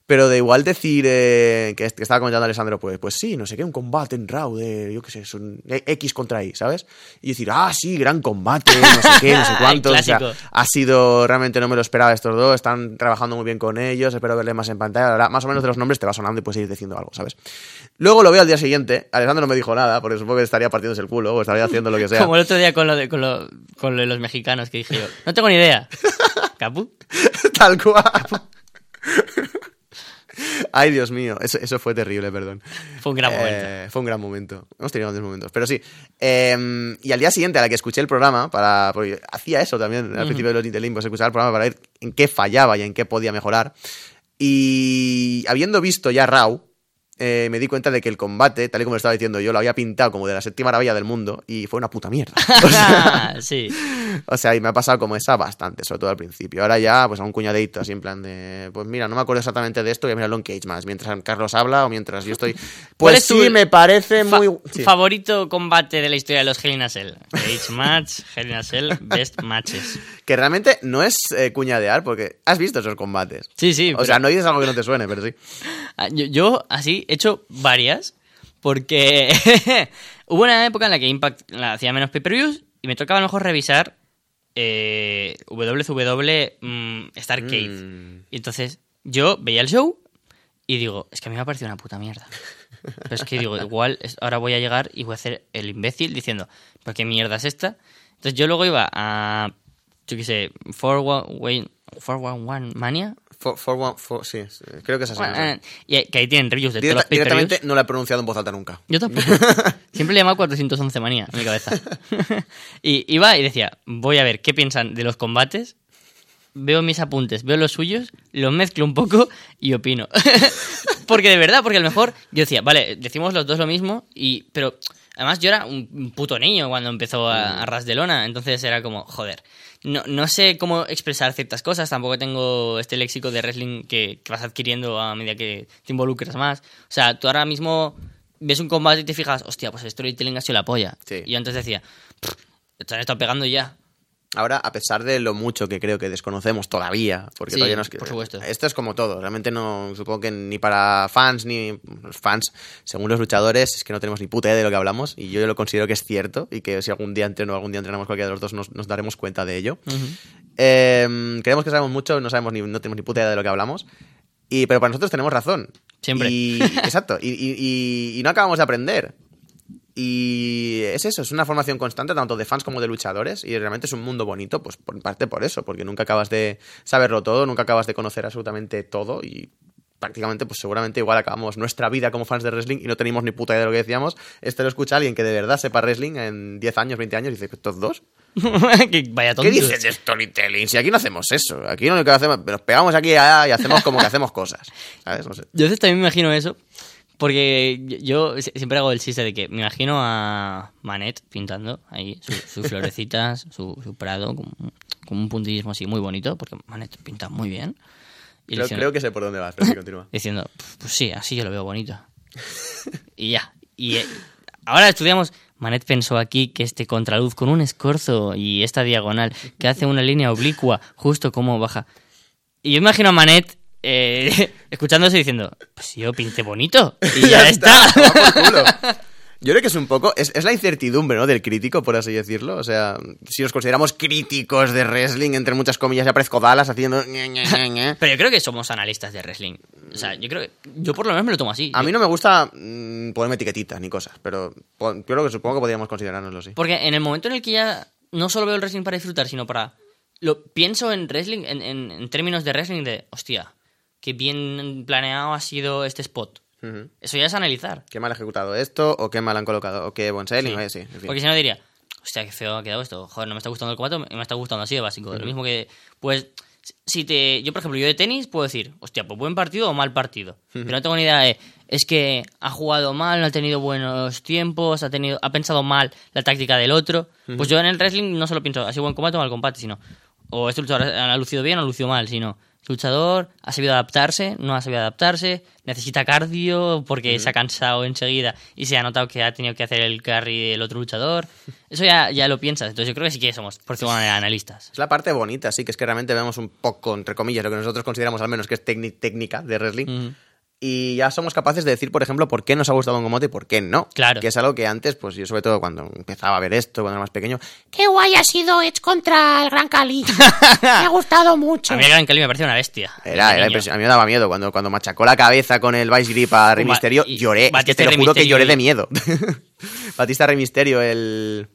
Pero de igual decir eh, que, que estaba comentando Alessandro, pues, pues sí, no sé qué, un combate en Raw de, yo qué sé, son X contra Y, ¿sabes? Y decir, ah, sí, gran combate, no sé qué, no sé cuánto. o sea, ha sido, realmente no me lo esperaba estos dos, están trabajando muy bien con ellos, espero verle más en pantalla. Ahora, más o menos de los nombres te va sonando y puedes ir diciendo algo, ¿sabes? Luego lo veo al día siguiente, Alessandro no me dijo nada, porque supongo que estaría partiéndose el culo o estaría haciendo lo que sea. Como el otro día con lo de, con lo, con lo de los mexicanos que dije yo, no tengo ni idea. Capu. Tal cual. Ay, Dios mío, eso, eso fue terrible, perdón. Fue un gran Eh, momento. Fue un gran momento. Hemos tenido grandes momentos, pero sí. Eh, y al día siguiente, a la que escuché el programa, para porque hacía eso también al principio de los Intelimbos, escuchar el programa para ver en qué fallaba y en qué podía mejorar. Y habiendo visto ya Raw, eh, me di cuenta de que el combate, tal y como lo estaba diciendo yo, lo había pintado como de la séptima maravilla del mundo y fue una puta mierda. O sea, sí. o sea, y me ha pasado como esa bastante, sobre todo al principio. Ahora ya, pues a un cuñadito, así en plan de, pues mira, no me acuerdo exactamente de esto, voy a mirarlo en Cage más, mientras Carlos habla o mientras yo estoy... ¿Cuál Pues sí, me parece Fa- muy... sí. Favorito combate de la historia de los Hell in a Cell. Cage match, Hell in a Cell, best matches. Que realmente no es eh, cuñadear, porque has visto esos combates. Sí, sí. O pero- sea, no dices algo que no te suene, pero sí. Ah, Yo, yo, así he hecho varias porque hubo una época en la que Impact la hacía menos pay-per-views y me tocaba a lo mejor revisar eh, WCW mm, Starcade. Mm. Y entonces yo veía el show y digo, es que a mí me ha parecido una puta mierda. Pero es que digo, igual ahora voy a llegar y voy a hacer el imbécil diciendo, ¿pero qué mierda es esta? Entonces yo luego iba a, yo qué sé, 411 Mania. For, for one- for- sí, sí, creo que es así. no sé. Eh, y que ahí tienen reviews de todos los Directa- pay-per-views. directamente no lo he pronunciado en voz alta nunca. Yo tampoco. Siempre le llamaba 411 manía en mi cabeza. y iba y decía, voy a ver qué piensan de los combates, veo mis apuntes, veo los suyos, los mezclo un poco y opino. porque de verdad, porque a lo mejor yo decía, vale, decimos los dos lo mismo, y pero además yo era un un puto niño cuando empezó a, a ras de lona, entonces era como, joder. No, no sé cómo expresar ciertas cosas, tampoco tengo este léxico de wrestling que, que vas adquiriendo a medida que te involucras más. O sea, tú ahora mismo ves un combate y te fijas, hostia, pues el storytelling ha sido la polla. Sí. Y yo antes decía, "Pff, te han estado pegando ya. Ahora, a pesar de lo mucho que creo que desconocemos todavía, porque Sí, todavía nos... por supuesto. Esto es como todo, realmente no, supongo que ni para fans ni los fans, según los luchadores, es que no tenemos ni puta idea de lo que hablamos, y yo lo considero que es cierto, y que si algún día entreno o algún día entrenamos cualquiera de los dos, nos, nos daremos cuenta de ello. Eh, creemos que sabemos mucho, no sabemos ni, no tenemos ni puta idea de lo que hablamos, y, pero para nosotros tenemos razón. Siempre. Y, exacto, y, y- y- y no acabamos de aprender. Y es eso, es una formación constante tanto de fans como de luchadores y realmente es un mundo bonito, pues por parte por eso, porque nunca acabas de saberlo todo, nunca acabas de conocer absolutamente todo y prácticamente pues seguramente igual acabamos nuestra vida como fans de wrestling y no tenemos ni puta idea de lo que decíamos. Este lo escucha alguien que de verdad sepa wrestling en 10 años, 20 años y dice, ¿estos dos? que vaya ¿Qué dices de storytelling? Si aquí no hacemos eso, aquí lo único que hacemos, nos pegamos aquí y allá y hacemos como que hacemos cosas. ¿Sabes? No sé. Yo a veces también me imagino eso, porque yo siempre hago el chiste de que me imagino a Manet pintando ahí su- sus florecitas, su, su prado, con, con un puntillismo así muy bonito, porque Manet pinta muy bien. Y Creo, diciendo, creo que sé por dónde vas, pero sí, continúa. diciendo, pues sí, así yo lo veo bonito. y ya. Y eh, ahora estudiamos. Manet pensó aquí que este contraluz con un escorzo y esta diagonal que hace una línea oblicua justo como baja. Y yo imagino a Manet eh, escuchándose diciendo, pues yo pinté bonito y ya, está. toma por culo. Yo creo que es un poco, es, es la incertidumbre, ¿no? Del crítico, por así decirlo. O sea, si nos consideramos críticos de wrestling, entre muchas comillas, ya aparezco Dallas haciendo... Pero yo creo que somos analistas de wrestling. O sea, yo creo que yo por lo menos me lo tomo así. A mí no me gusta mm, ponerme etiquetitas ni cosas, pero yo creo que supongo que podríamos considerárnoslo así. Porque en el momento en el que ya no solo veo el wrestling para disfrutar, sino para... Lo pienso en wrestling, en, en- en términos de wrestling de, hostia, qué bien planeado ha sido este spot. Ujú. Eso ya es analizar. Qué mal ejecutado esto, o qué mal han colocado, o qué buen selling, Sí. o sí, en fin. Porque si no diría, hostia, qué feo ha quedado esto. Joder, no me está gustando el combate, me me está gustando así de básico. Lo mismo que, pues, si te. Yo, por ejemplo, yo de tenis puedo decir, hostia, pues buen partido o mal partido. Pero no tengo ni idea de. Es que ha jugado mal, no ha tenido buenos tiempos, ha tenido ha pensado mal la táctica del otro. Pues yo en el wrestling no solo pienso, ha sido buen combate o mal combate, sino. O este luchador ha lucido bien o ha lucido mal, sino. Luchador ha sabido adaptarse, no ha sabido adaptarse, necesita cardio porque se ha cansado enseguida y se ha notado que ha tenido que hacer el carry del otro luchador. Eso ya, ya lo piensas. Entonces yo creo que sí que somos, por manera, analistas. Es la parte bonita, sí, que es que realmente vemos un poco, entre comillas, lo que nosotros consideramos al menos que es técni- técnica de wrestling. Y ya somos capaces de decir, por ejemplo, por qué nos ha gustado un combate y por qué no. Claro. Que es algo que antes, pues yo sobre todo cuando empezaba a ver esto, cuando era más pequeño, Qué guay ha sido Edge contra el Gran Cali. Me ha gustado mucho. A mí el Gran Cali me parecía una bestia. era, era. A mí me daba miedo. Cuando, cuando machacó la cabeza con el Vice Grip a Rey Misterio, y lloré. Es que te lo juro que lloré y- de miedo. Batista Rey Misterio, el...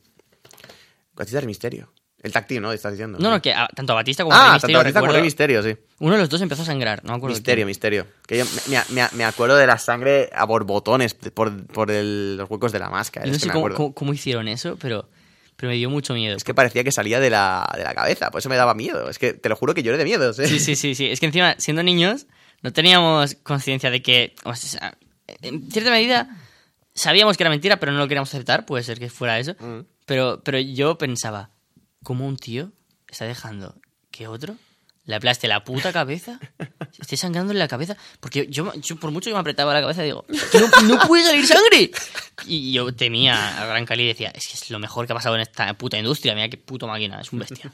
Batista Rey Misterio. El táctil, ¿no? Estás diciendo. No, no, que a- tanto a Batista como a Ah, Misterio tanto Batista como Misterio, sí. Uno de los dos empezó a sangrar, no me acuerdo. Misterio, misterio. Que yo me, me- me acuerdo de la sangre a borbotones por, por el- los huecos de la máscara. Yo no sé cómo, cómo- cómo hicieron eso, pero, pero me dio mucho miedo. Es que parecía que salía de la, de la cabeza, por eso me daba miedo. Es que te lo juro que lloré de miedo. ¿sí? Sí, sí, sí, sí. Es que encima, siendo niños, no teníamos conciencia de que o sea, en cierta medida, sabíamos que era mentira, pero no lo queríamos aceptar. Puede ser que fuera eso. Mm. Pero, pero yo pensaba, ¿cómo un tío está dejando que otro le aplaste la puta cabeza? Esté sangrando en la cabeza. Porque yo, por mucho que me apretaba la cabeza, digo, "Que no, no puede salir sangre. Y yo temía a Gran Cali y decía, es que es lo mejor que ha pasado en esta puta industria. Mira qué puto máquina, es un bestia.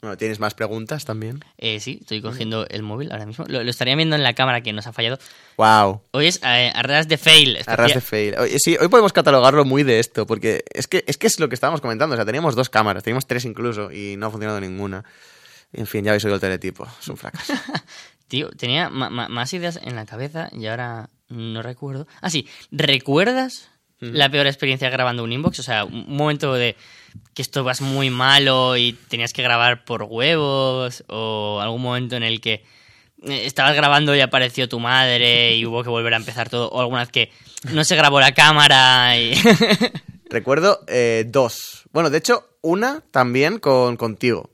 Bueno, ¿tienes más preguntas también? Eh, sí, estoy cogiendo el móvil ahora mismo. Lo, lo estaría viendo en la cámara que nos ha fallado. Wow. Hoy es eh, arras de fail. Arras de fail. Sí, hoy podemos catalogarlo muy de esto, porque es que, es que es lo que estábamos comentando. O sea, teníamos dos cámaras, teníamos tres incluso, y no ha funcionado ninguna. En fin, ya habéis oído el teletipo. Es un fracaso. Tío, tenía ma- ma- más ideas en la cabeza y ahora no recuerdo. Ah, sí, ¿recuerdas la peor experiencia grabando un inbox? O sea, un momento de que esto vas muy malo y tenías que grabar por huevos o algún momento en el que eh, estabas grabando y apareció tu madre y hubo que volver a empezar todo o alguna vez que no se grabó la cámara y... Recuerdo eh, dos. Bueno, de hecho, una también con, contigo.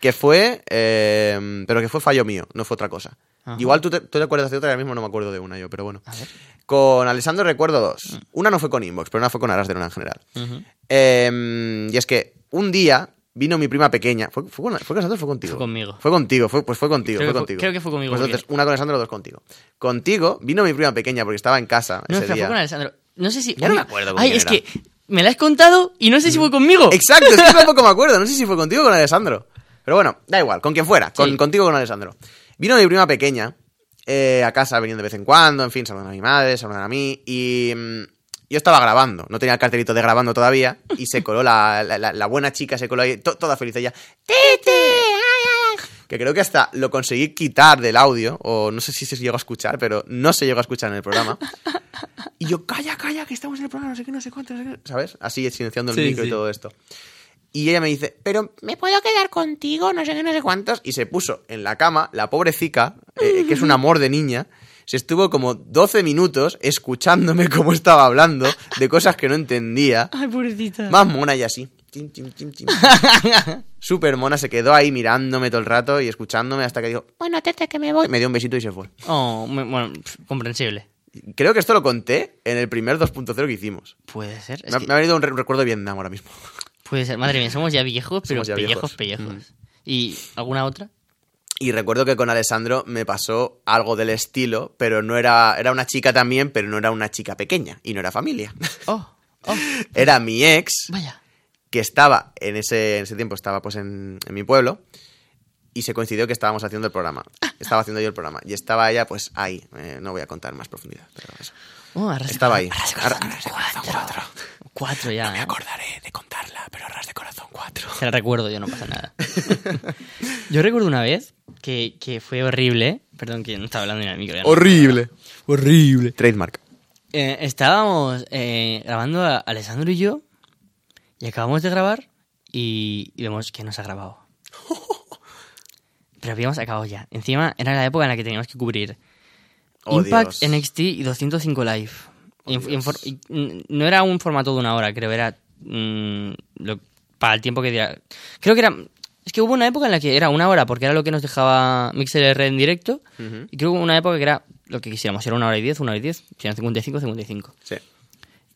Que fue. eh, pero que fue fallo mío, no fue otra cosa. Ajá. Igual tú te, tú te acuerdas de otra, ahora mismo no me acuerdo de una yo, pero bueno. A ver. Con Alessandro recuerdo dos. Una no fue con Inbox, pero una fue con Aras de Luna en general. Ujú. Eh, y es que un día vino mi prima pequeña. ¿Fue, fue, con, fue con Alessandro o fue contigo? Fue conmigo. Fue contigo, fue, pues fue contigo. Creo fue que fue- contigo. creo que fue conmigo, Pues entonces, una con Alessandro, dos contigo. Contigo vino mi prima pequeña porque estaba en casa No, ese espera, día. fue con Alessandro. No sé si... Ya no me acuerdo con Ay, quién es era. que me la has contado y no sé si fue conmigo. Exacto, es que tampoco me acuerdo. No sé si fue contigo o con Alessandro. Pero bueno, da igual, con quien fuera. Con, Sí. Contigo o con Alessandro. Vino mi prima pequeña eh, a casa, venían de vez en cuando, en fin, saludan a mi madre, saludan a mí. Y mm, yo estaba grabando, no tenía el cartelito de grabando todavía. Y se coló la, la- la- la buena chica, se coló ahí, to- toda feliz ella. Tete. Que creo que hasta lo conseguí quitar del audio, o no sé si se llegó a escuchar, pero no se llegó a escuchar en el programa. Y yo, calla, calla, que estamos en el programa, no sé qué, no sé cuánto, no sé qué. ¿Sabes? Así silenciando el Sí, micro sí. y todo esto. Y ella me dice, pero ¿Me puedo quedar contigo? No sé qué, no sé cuánto. ¿cuántos? Y se puso en la cama, la pobrecita, eh, que es un amor de niña, se estuvo como 12 minutos escuchándome cómo estaba hablando de cosas que no entendía. Ay, pobrecita. Más mona y así. Súper mona, se quedó ahí mirándome todo el rato y escuchándome hasta que dijo, Bueno, Tete, que me voy. me dio un besito y se fue. Oh, me- bueno, comprensible. Creo que esto lo conté en el primer 2.0 que hicimos. Puede ser. Me, ha- que me ha venido un re- recuerdo de Vietnam ahora mismo. Puede ser. Madre mía, somos ya viejos, pero ya pellejos, viejos. Mm. pellejos. ¿Y alguna otra? Y recuerdo que con Alessandro me pasó algo del estilo, pero no era. Era una chica también, pero no era una chica pequeña y no era familia. Oh, oh, era mi ex, vaya. que estaba en ese, en ese tiempo, estaba pues en, en mi pueblo, y se coincidió que estábamos haciendo el programa. Estaba haciendo yo el programa. Y estaba ella, pues ahí. Eh, no voy a contar más profundidad, pero eso. Oh, Estaba ahí. corazón, Arras- arras de corazón, cuatro. Cuatro ya, ¿eh? acordaré de contarla, pero ras de corazón 4. Se la recuerdo, yo no pasa nada. yo recuerdo una vez que, que fue horrible. Perdón, que no estaba hablando en el micro. no. Horrible. Horrible. Trademark. Eh, estábamos eh, grabando a Alessandro y yo y acabamos de grabar y, y vemos que no se ha grabado. Pero habíamos acabado ya. Encima era la época en la que teníamos que cubrir Oh, Impact, Dios. NXT y 205 Live. No era un formato de una hora, creo, era mm, lo- para el tiempo que diera. Creo que era... Es que hubo una época en la que era una hora porque era lo que nos dejaba MixLR en directo. Ujú. Y creo que hubo una época que era lo que quisiéramos, era una hora y diez, una hora y diez, si eran 55, 55. Sí.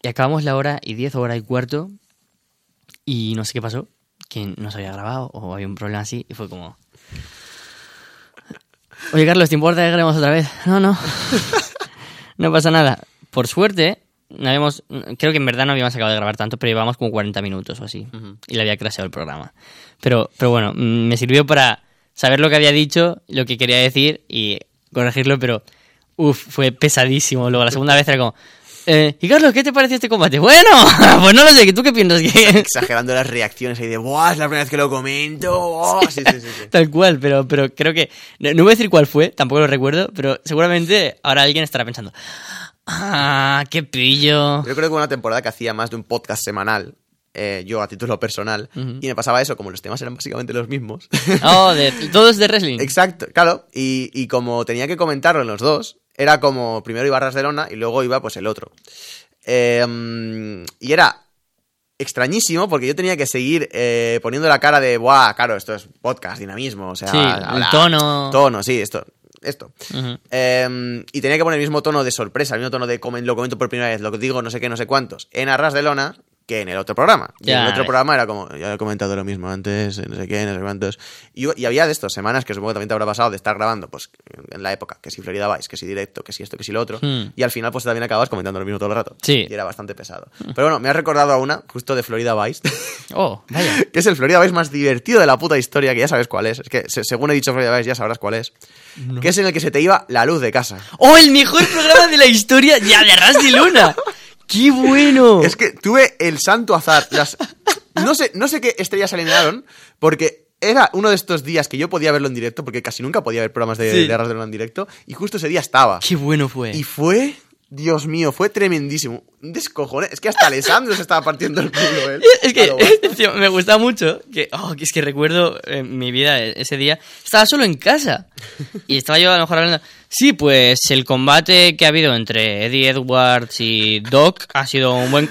Y acabamos la hora y diez, hora y cuarto, y no sé qué pasó, que no se había grabado o había un problema así, y fue como... Oye, Carlos, ¿te importa que grabemos otra vez? No, no. no pasa nada. Por suerte, no habíamos, creo que en verdad no habíamos acabado de grabar tanto, pero llevábamos como 40 minutos o así. Y le había crasheado el programa. Pero, pero bueno, mm, me sirvió para saber lo que había dicho, lo que quería decir y corregirlo, pero uff, fue pesadísimo. Luego la segunda vez era como, eh, y Carlos, ¿qué te pareció este combate? Bueno, pues no lo sé, ¿tú qué piensas? que Exagerando las reacciones ahí de, ¡buah! Es la primera vez que lo comento. ¡buah! Sí, sí, sí. sí. Tal cual, pero, pero creo que. No, no voy a decir cuál fue, tampoco lo recuerdo, pero seguramente ahora alguien estará pensando. ¡Ah, qué pillo! Yo creo que hubo una temporada que hacía más de un podcast semanal, eh, yo a título personal, y me pasaba eso, como los temas eran básicamente los mismos. Oh, de, todos de wrestling. Exacto, claro, y, y como tenía que comentarlo en los dos, era como primero iba Ras de Lona y luego iba pues el otro. Eh, mm, y era extrañísimo porque yo tenía que seguir eh, poniendo la cara de, ¡buah! Claro, esto es podcast, dinamismo, o sea, Sí, el tono. Tono, sí, esto. Esto. Eh, y tenía que poner el mismo tono de sorpresa, el mismo tono de lo comento por primera vez, lo que digo, no sé qué, no sé cuántos, en Arras de Lona que en el otro programa. Y en el otro programa era como, ya he comentado lo mismo antes, no sé qué, no sé cuántos. Y, y había de estos semanas que supongo que también te habrá pasado de estar grabando, pues en la época, que si Florida Vice, que si directo, que si esto, que si lo otro. Hmm. Y al final, pues también acabas comentando lo mismo todo el rato. Sí. Y era bastante pesado. Pero bueno, me has recordado a una, justo de Florida Vice. Oh, vaya. que es el Florida Vice más divertido de la puta historia, que ya sabes cuál es. Es que se- según he dicho Florida Vice, ya sabrás cuál es. Que es en el que se te iba la luz de casa. ¡Oh, el mejor programa de la historia ya de Arras de Luna! ¡Qué bueno! Es que tuve el santo azar. Las... No, sé, no sé qué estrellas se alinearon, porque era uno de estos días que yo podía verlo en directo, porque casi nunca podía ver programas de, Sí. de Arras de Luna en directo, y justo ese día estaba. ¡Qué bueno fue! Y fue, Dios mío, fue tremendísimo. Un descojone. Es que hasta Alessandro se estaba partiendo el culo, él. Es que tío, me gusta mucho que, oh, que es que recuerdo eh, mi vida e- ese día. Estaba solo en casa y estaba yo a lo mejor hablando. Sí, pues el combate que ha habido entre Eddie Edwards y Doc ha sido un buen.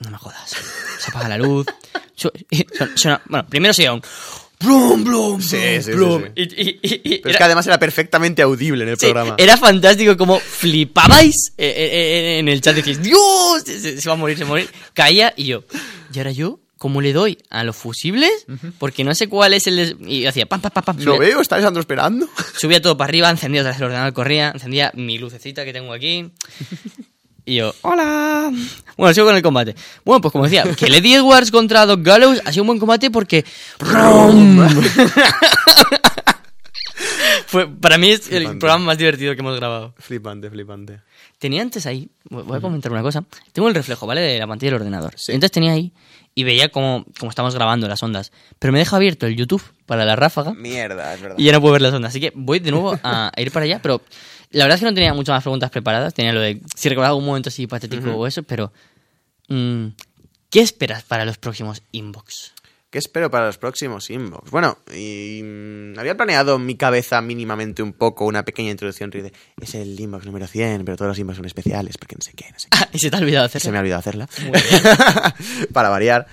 No me jodas. Se apaga la luz. Suena- bueno, primero se un. Blum, blum, Sí, blum, sí, sí, blum. sí. Y, y- y- y Pero es que además era perfectamente audible en el Sí, programa. era fantástico como flipabais eh, eh, eh, en el chat. Decís, Dios, se, se va a morir, se va a morir. Caía y yo, ¿y ahora yo? ¿Cómo le doy a los fusibles? Porque no sé cuál es el... des- Y hacía pam, pam, pam, pam. ¿Lo subía, veo? ¿Está Alessandro esperando? subía todo para arriba, encendía otra vez el ordenador, corría, encendía mi lucecita que tengo aquí. Y yo, hola. Bueno, sigo con el combate. Bueno, pues como decía, que Eddie Edwards contra Doc Gallows ha sido un buen combate porque... Fue, para mí es el programa más divertido que hemos grabado. Flipante, flipante. Tenía antes ahí, voy a comentar una cosa. Tengo el reflejo, ¿vale? De la pantalla del ordenador. Sí. Entonces tenía ahí y veía cómo, cómo estamos grabando las ondas. Pero me deja abierto el YouTube para la ráfaga Mierda, es verdad. y ya no puedo ver las ondas. Así que voy de nuevo a, a ir para allá. Pero la verdad es que no tenía muchas más preguntas preparadas. Tenía lo de si recordaba un momento así patético o eso, pero. mm, ¿Qué esperas para los próximos inbox? ¿Qué espero para los próximos inbox? Bueno, y, mm, había planeado en mi cabeza mínimamente un poco una pequeña introducción. de, Es el inbox número 100, pero todos los inbox son especiales porque no sé qué, no sé qué. y se te ha olvidado Se hacerlo. me ha olvidado hacerla. Para variar.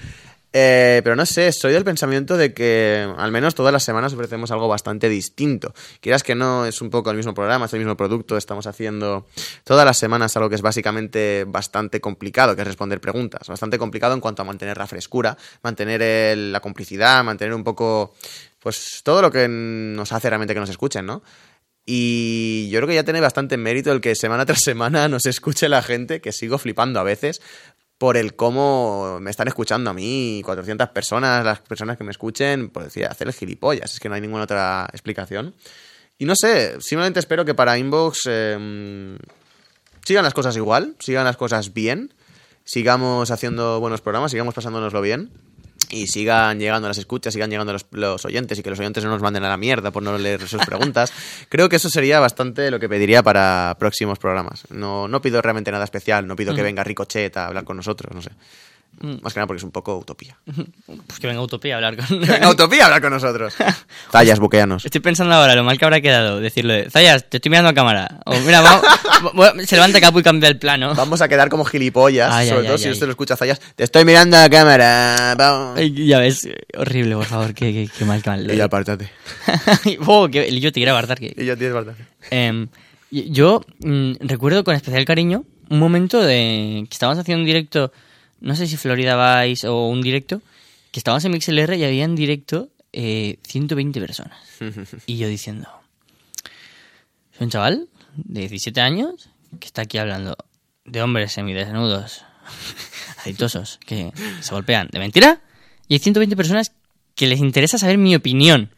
Eh, pero no sé, soy del pensamiento de que al menos todas las semanas ofrecemos algo bastante distinto. Quieras que no, es un poco el mismo programa, es el mismo producto, estamos haciendo todas las semanas algo que es básicamente bastante complicado, que es responder preguntas. Bastante complicado en cuanto a mantener la frescura, mantener la complicidad, mantener un poco, pues todo lo que nos hace realmente que nos escuchen, ¿no? Y yo creo que ya tiene bastante mérito el que semana tras semana nos escuche la gente, que sigo flipando a veces, por el cómo me están escuchando a mí, 400 personas, las personas que me escuchen, por decir, hacer el gilipollas, es que no hay ninguna otra explicación. Y no sé, simplemente espero que para Inbox eh, sigan las cosas igual, sigan las cosas bien, sigamos haciendo buenos programas, sigamos pasándonoslo bien. Y sigan llegando las escuchas, sigan llegando los, los oyentes y que los oyentes no nos manden a la mierda por no leer sus preguntas. Creo que eso sería bastante lo que pediría para próximos programas. No, no pido realmente nada especial, no pido que venga Ricochet a hablar con nosotros, no sé. Más que nada porque es un poco utopía. Pues que venga Utopía a hablar con. Que venga utopía a hablar con nosotros. Tallas buqueanos. Estoy pensando ahora lo mal que habrá quedado decirle, Zayas, te estoy mirando a cámara. O mira, vamos, se levanta Capu y cambia el plano. Vamos a quedar como gilipollas, Ay, sobre ay, todo ay, si ay. usted lo escucha Zayas. Te estoy mirando a cámara. vamos". Ay, ya ves, horrible, por favor, qué, qué- qué mal, qué mal. Y ya apártate. oh, que, yo te quiero apartar. Que, Y yo tienes verdad. Em, y- yo mm, recuerdo con especial cariño un momento de que estábamos haciendo un directo, no sé si Florida Vice o un directo, que estábamos en MixLR y había en directo eh, 120 personas. Y yo diciendo, soy un chaval de 17 años que está aquí hablando de hombres semidesnudos, aceitosos, que se golpean de mentira. Y hay 120 personas que les interesa saber mi opinión.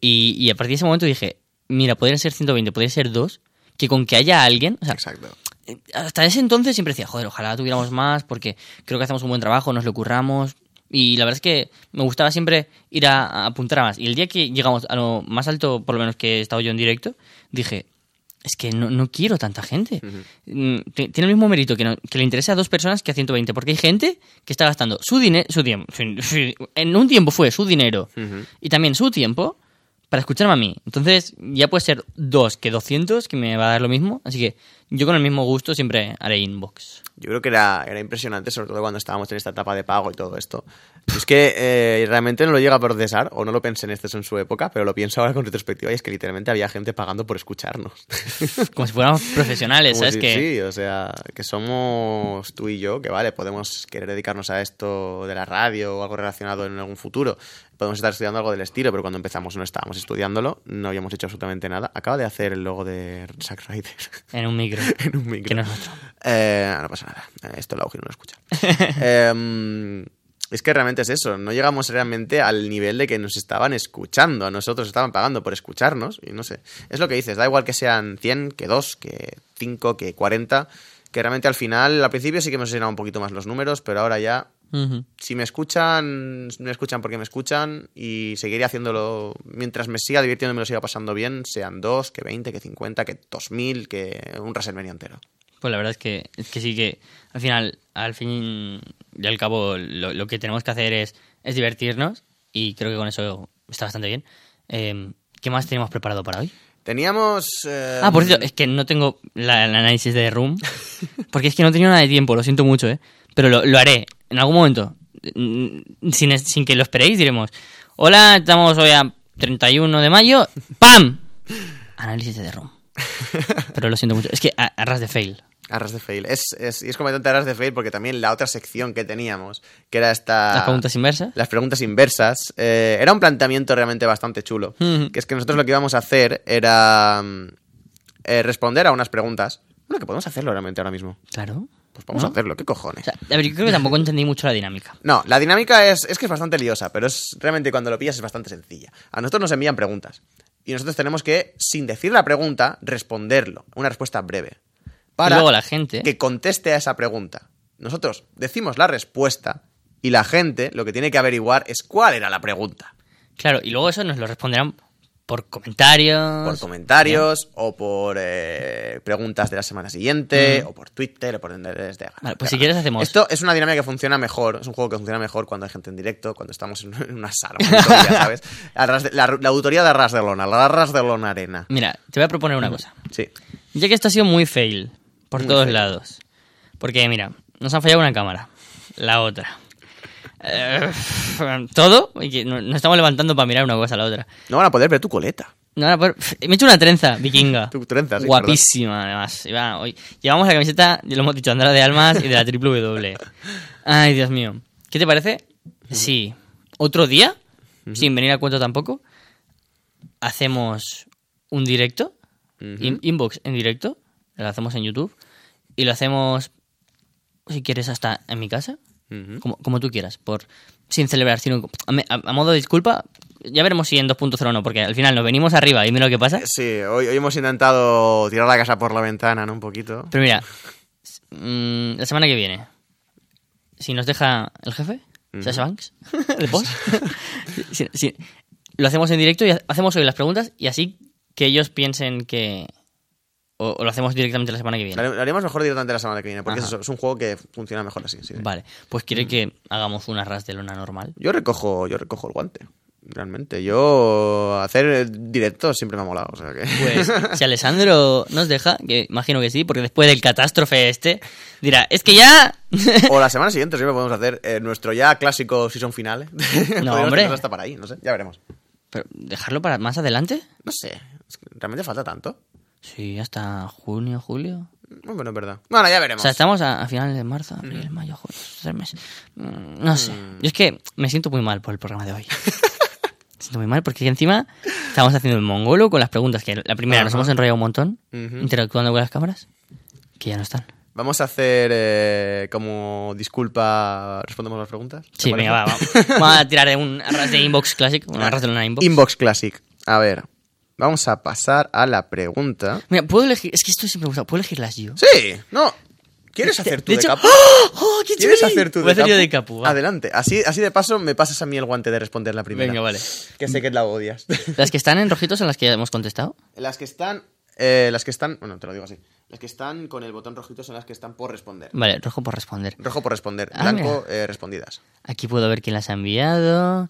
y, y a partir de ese momento dije, mira, podría ser 120, podría ser dos, que con que haya alguien, o sea, Exacto. Eh, hasta ese entonces siempre decía, joder, ojalá tuviéramos más porque creo que hacemos un buen trabajo, nos lo curramos. Y la verdad es que me gustaba siempre ir a, a apuntar a más. Y el día que llegamos a lo más alto, por lo menos que he estado yo en directo, dije, es que no, no quiero tanta gente. Mm, ti- Tiene el mismo mérito que, no- que le interesa a dos personas que a 120, porque hay gente que está gastando su dinero, su tiempo, en un tiempo fue su dinero y también su tiempo para escucharme a mí. Entonces ya puede ser dos que 200, que me va a dar lo mismo. Así que Yo con el mismo gusto siempre haré inbox. Yo creo que era, era impresionante, sobre todo cuando estábamos en esta etapa de pago y todo esto. Es que eh, realmente no lo llega a procesar, o no lo pensé en esto en su época, pero lo pienso ahora con retrospectiva y es que literalmente había gente pagando por escucharnos. Como si fuéramos profesionales, Como ¿sabes? si- que Sí, o sea, que somos tú y yo, que vale, podemos querer dedicarnos a esto de la radio o algo relacionado en algún futuro. Podemos estar estudiando algo del estilo, pero cuando empezamos no estábamos estudiándolo, no habíamos hecho absolutamente nada. Acaba de hacer el logo de Zack Ryder en un micro. en un micro. Que no es. Eh, no pasa nada. Eh, Esto el audio no lo escucha. Em, es que realmente es eso. No llegamos realmente al nivel de que nos estaban escuchando. A nosotros estaban pagando por escucharnos. Y no sé. Es lo que dices. Da igual que sean 100, que 2, que 5, que 40. Que realmente al final, al principio sí que hemos llenado un poquito más los números, pero ahora ya si me escuchan, me escuchan porque me escuchan y seguiré haciéndolo mientras me siga divirtiendo y me lo siga pasando bien, sean 2, que 20, que 50, que 2000, que un WrestleMania entero. Pues la verdad es que, es que sí que al final, al fin y al cabo, lo, lo que tenemos que hacer es, es divertirnos y creo que con eso está bastante bien. Eh, ¿Qué más tenemos preparado para hoy? Teníamos... eh, Ah, por cierto, es que no tengo la- el análisis de Room. Porque es que no tenido nada de tiempo, lo siento mucho, ¿eh? Pero lo, lo haré en algún momento. Mm, Sin, sin que lo esperéis, diremos: Hola, estamos hoy a 31 de mayo. ¡Pam! Análisis de The Room. Pero lo siento mucho. Es que a, a ras de fail. Arras de fail. Es, es- y es completamente arras de fail porque también la otra sección que teníamos, que era esta... Las preguntas inversas. Las preguntas inversas. eh, era un planteamiento realmente bastante chulo. Que es que nosotros lo que íbamos a hacer era mm, eh, responder a unas preguntas. Bueno, que podemos hacerlo realmente ahora mismo. Claro. Pues vamos ¿No? a hacerlo, ¿qué cojones? O sea, a ver, yo creo que tampoco entendí mucho la dinámica. No, la dinámica es, es que es bastante liosa, pero es realmente cuando lo pillas es bastante sencilla. A nosotros nos envían preguntas. Y nosotros tenemos que, sin decir la pregunta, responderlo. Una respuesta breve. Para y luego la gente. que conteste a esa pregunta. Nosotros decimos la respuesta y la gente lo que tiene que averiguar es cuál era la pregunta. Claro, y luego eso nos lo responderán por comentarios. Por comentarios o por eh, preguntas de la semana siguiente o por Twitter o por donde les dé la gana. Mm. Vale, pues si quieres hacemos- Esto es una dinámica que funciona mejor, es un juego que funciona mejor cuando hay gente en directo, cuando estamos en una sala, una auditoría, ¿sabes? De- la, la auditoría de Arras de Lona, la Arras de Lona Arena. Mira, te voy a proponer una cosa. Sí. Ya que esto ha sido muy fail por todos lados. Porque, mira, nos han fallado una cámara, la otra. Eh, todo, y nos estamos levantando para mirar una cosa a la otra. No van a poder ver tu coleta. No, van a poder- Me he hecho una trenza vikinga. Tu trenza, sí, Guapísima, además. Y va, hoy... Llevamos la camiseta, ya lo hemos dicho, Andara de Almas y de la triple W. Ay, Dios mío. ¿Qué te parece? Sí. ¿Otro día? Sin venir a cuento tampoco. Hacemos un directo. in- inbox en directo. Lo hacemos en YouTube. Y lo hacemos, si quieres, hasta en mi casa. Como, como tú quieras. por Sin celebración. A, me- a- a modo de disculpa, ya veremos si en 2.0 o no. Porque al final nos venimos arriba y mira lo que pasa. Sí, hoy, hoy hemos intentado tirar la casa por la ventana, ¿no? Un poquito. Pero mira, mm, la semana que viene, si nos deja el jefe, Sasha Banks, el boss, si- si- lo hacemos en directo y ha- hacemos hoy las preguntas y así que ellos piensen que... O, o lo hacemos directamente la semana que viene. lo haremos mejor directamente la semana que viene, porque es, es un juego que funciona mejor así. sí. Vale, pues quiere que hagamos una ras de lona normal. Yo recojo, yo recojo el guante. Realmente, yo hacer directos siempre me ha molado. O sea que... Pues si Alessandro nos deja, que imagino que sí, porque después del catástrofe este, dirá, es que ya... o la semana siguiente siempre podemos hacer eh, nuestro ya clásico season final. Podríamos hombre. hasta para ahí, no sé, ya veremos. Pero, ¿Dejarlo para más adelante? No sé, realmente falta tanto. Sí, hasta junio, julio. Bueno, es verdad. Bueno, ya O veremos. sea, estamos a, a finales de marzo, abril, mayo, junio, tres meses. Mm, No sé. Yo es que me siento muy mal por el programa de hoy. me siento muy mal porque encima estamos haciendo el mongolo con las preguntas. Que la primera nos hemos enrollado un montón, interactuando con las cámaras, que ya no están. Vamos a hacer eh, como disculpa, respondemos las preguntas. ¿te Sí, venga, va, vamos. Vamos a tirar de un arras de inbox classic, un arras de una inbox. Inbox Classic. A ver, vamos a pasar a la pregunta. Mira, puedo elegir, es que esto siempre me gusta, ¿puedo elegirlas yo? Sí, no. ¿Quieres hacer tú de de, hecho- capo? ¡Oh, qué ¿Quieres hacer tú Voy a hacer capo? yo de capu, va. Adelante. Así, así de paso me pasas a mí el guante de responder la primera. Venga, vale. Que sé que la odias. Las que están en rojitos son las que ya hemos contestado. Las que están Eh, las que están. Bueno, te lo digo así. Las que están con el botón rojito son las que están por responder. Vale, rojo por responder. Rojo por responder. Ah, Blanco, eh, respondidas. Aquí puedo ver quién las ha enviado.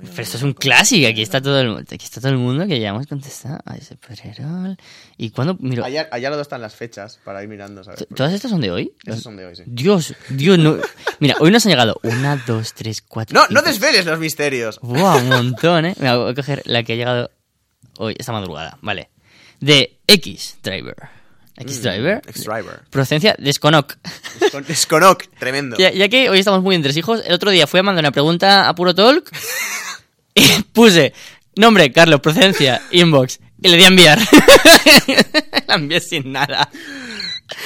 Pero esto es un clásico. Aquí está todo el, aquí está todo el mundo que ya hemos contestado. A ese. ¿Y cuándo? Miro, Allá, allá lado están las fechas para ir mirando, ¿sabes? ¿t- ¿Todas estas son de hoy? Esas son de hoy, sí. Dios, Dios, no. Mira, hoy nos han llegado una, dos, tres, cuatro. No, no desveles los misterios. Buah, un montón, ¿eh? Mira, voy a coger la que ha llegado hoy, esta madrugada. Vale. De X Driver. X Driver. X-Driver. Procedencia de Sconok. Con Sconok, tremendo. Ya, ya que hoy estamos muy entre hijos, el otro día fui a mandar una pregunta a Puro Talk y puse nombre, Carlos, procedencia, inbox y le di a enviar. la envié sin nada.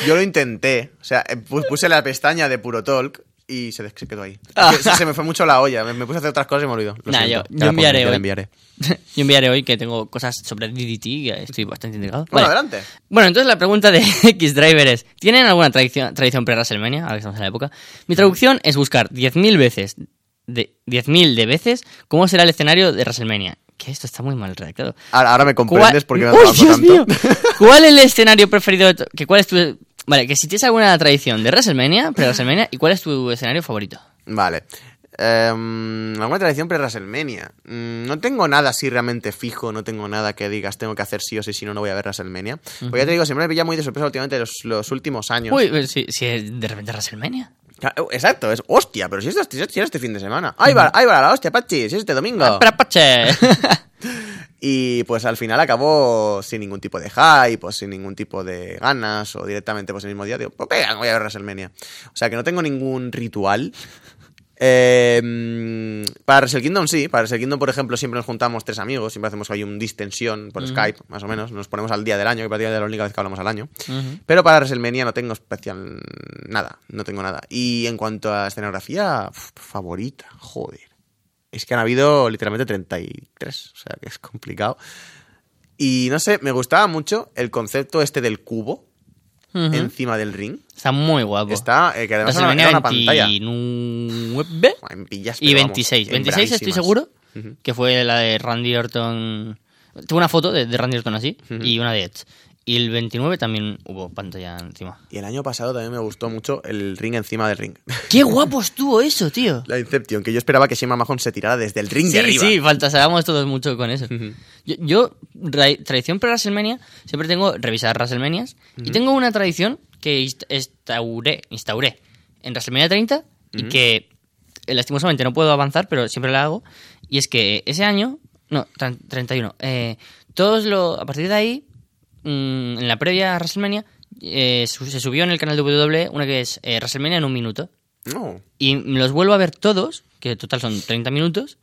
Yo lo intenté. O sea, eh, pu- puse la pestaña de Puro Talk y se, quedó ahí. Ah. Se, se me fue mucho la olla. Me, me puse a hacer otras cosas y me olvidó. Nah, yo- yo enviaré hoy. enviaré. Yo enviaré hoy que tengo cosas sobre DDT, que estoy bastante intrigado. Bueno, Vale. adelante. Bueno, entonces la pregunta de X Driver es, ¿tienen alguna tradición, tradición pre-WrestleMania? Ahora que estamos en la época. Mi traducción es buscar 10.000 veces, de 10.000 de veces, cómo será el escenario de WrestleMania. Que esto está muy mal redactado. Ahora, ahora me ¿Cuál- comprendes porque me ¡Uy, trabajo Dios tanto. mío! ¿Cuál es el escenario preferido de que cuál es tu Vale, que si tienes alguna tradición de WrestleMania, pre-WrestleMania, ¿y cuál es tu escenario favorito? Vale. Em, alguna tradición pre-WrestleMania. Mm, no tengo nada así realmente fijo, no tengo nada que digas tengo que hacer sí o sí, si no, no voy a ver WrestleMania. Pues ya te digo, siempre me pilla muy de sorpresa últimamente los, los últimos años. Uy, eh, si, si es de repente WrestleMania. Ah, Exacto, es hostia, pero si es, este- si es este fin de semana. Ahí va, ahí va la hostia, Pachi, si es este domingo. ¡Espera, Pache! Y pues al final acabó sin ningún tipo de hype, pues sin ningún tipo de ganas, o directamente pues el mismo día digo, pues venga, voy a ver WrestleMania. O sea que no tengo ningún ritual. Eh, mm, para Wrestle Kingdom sí, para Wrestle Kingdom, por ejemplo, siempre nos juntamos tres amigos, siempre hacemos ahí un distensión por Skype, más o menos, nos ponemos al día del año, que prácticamente es la única vez que hablamos al año. Pero para WrestleMania no tengo especial nada, no tengo nada. Y en cuanto a escenografía, favorita, joder. Es que han habido literalmente 33, o sea que es complicado. Y no sé, me gustaba mucho el concepto este del cubo Ujú. encima del ring. Está muy guapo. Está, eh, que además era una, WrestleMania era una pantalla. 29 En pillas, y pero 26. vamos, 26 estoy seguro Ujú. que fue la de Randy Orton. Tengo una foto de, de Randy Orton así y una de Edge. Y el 29 también hubo pantalla encima. Y el año pasado también me gustó mucho el ring encima del ring. ¡Qué guapo estuvo eso, tío! La Inception, que yo esperaba que Shane Mahon se tirara desde el ring Sí, de arriba. sí, fantaseábamos todos mucho con eso. Yo, yo, ra- tradición pre WrestleMania, siempre tengo revisar WrestleManias. Y tengo una tradición que inst- instauré, instauré en WrestleMania 30 y que eh, lastimosamente no puedo avanzar, pero siempre la hago. Y es que ese año, no, tran- 31, eh, todos lo, a partir de ahí, mm, en la previa a WrestleMania, eh, se subió en el canal de WWE una que es eh, WrestleMania en un minuto. No. Y los vuelvo a ver todos, que en total son 30 minutos,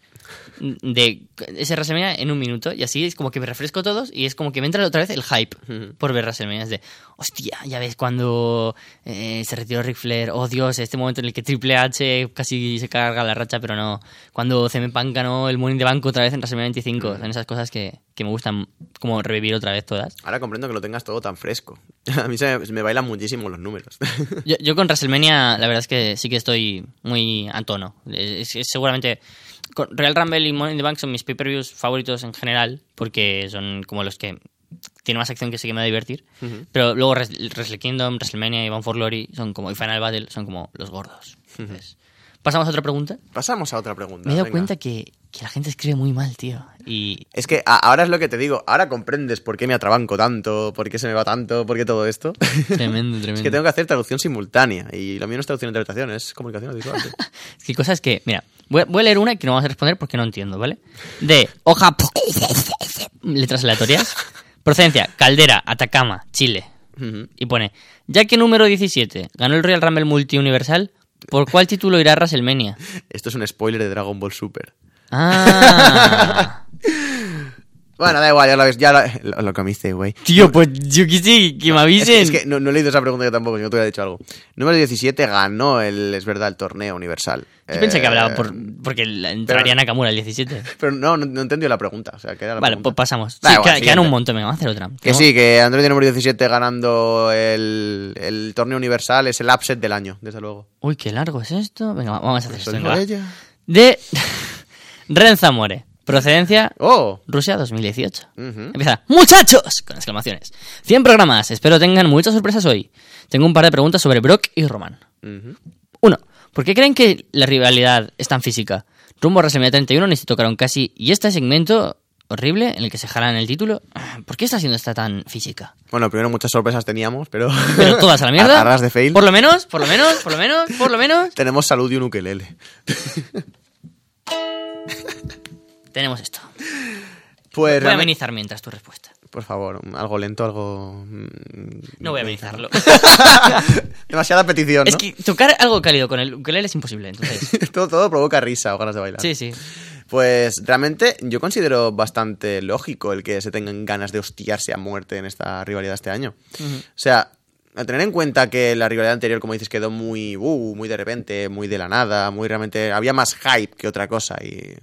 de ese WrestleMania en un minuto. Y así es como que me refresco todos y es como que me entra otra vez el hype por ver WrestleMania. Es de, hostia, ya ves cuando eh, se retiró Ric Flair. Oh Dios, este momento en el que Triple H casi se carga la racha, pero no. Cuando CM Punk ganó el Money de Banco otra vez en WrestleMania 25. Son esas cosas que, que me gustan como revivir otra vez todas. Ahora comprendo que lo tengas todo tan fresco. A mí se me, se me bailan muchísimo los números. Yo, yo con WrestleMania, la verdad es que sí que estoy muy a tono. Es, es seguramente. Real Rumble y Money in the Bank son mis pay-per-views favoritos en general, porque son como los que tienen más acción que sí que me va a divertir. Pero luego Res- Wrestle Kingdom, WrestleMania y Bound for Glory son como, y Final Battle son como los gordos. Entonces, Pasamos a otra pregunta. Pasamos a otra pregunta. Me he dado venga. cuenta que, que la gente escribe muy mal, tío. Y Es que a- ahora es lo que te digo, ahora comprendes por qué me atrabanco tanto, por qué se me va tanto, por qué todo esto. tremendo, tremendo. es que tengo que hacer traducción simultánea y lo mío no es traducción e interpretación, es comunicación visual. tío. Es que cosas que, mira, voy a, voy a leer una que no vamos a responder porque no entiendo, ¿vale? De hoja, letras aleatorias, procedencia, Caldera, Atacama, Chile. Y pone, ya que número 17 ganó el Royal Rumble Multiuniversal, ¿por cuál título irá WrestleMania? Esto es un spoiler de Dragon Ball Super. Ah, Bueno, da igual, ya lo ya lo, lo, me hice, güey. tío, pues yo qué sé, que me Es avisen. que, es que no, no he leído esa pregunta yo tampoco, si no te hubiera dicho algo. Número 17 ganó el, es verdad, el torneo universal. Yo pensé que Eh, hablaba por, porque entraría Nakamura el 17. Pero no, no, no entendió la pregunta. O sea, que era la Vale, pregunta. pues pasamos. Da Sí, igual, quedan un montón, venga, vamos a hacer otra. Que sí, que Android número 17 ganando el, el torneo universal es el upset del año, desde luego. Uy, qué largo es esto. Venga, vamos a hacer esto. Venga, va. ella. De Ren Zamore. Procedencia ¡Oh! Rusia 2018. Ujú. Empieza, muchachos, con exclamaciones. 100 programas, espero tengan muchas sorpresas hoy. Tengo un par de preguntas sobre Brock y Roman. Uno, ¿por qué creen que la rivalidad es tan física? Rumbo a WrestleMania 31 ni se tocaron casi, y este segmento horrible en el que se jalan el título, ¿por qué está siendo esta tan física? Bueno, primero muchas sorpresas teníamos, pero... Pero todas a la mierda. A, a ras de fail. Por lo menos, por lo menos, por lo menos, por lo menos. Tenemos salud y un ukelele. Tenemos esto. Pues Voy a amenizar mientras tu respuesta. Por favor, algo lento, algo... mm, No voy a amenizarlo. Demasiada petición, ¿no? Es que tocar algo cálido con el ukelele es imposible, entonces. todo, todo provoca risa o ganas de bailar. Sí, sí. Pues realmente yo considero bastante lógico el que se tengan ganas de hostiarse a muerte en esta rivalidad este año. O sea, a tener en cuenta que la rivalidad anterior, como dices, quedó muy, uh, muy de repente, muy de la nada, muy realmente... Había más hype que otra cosa y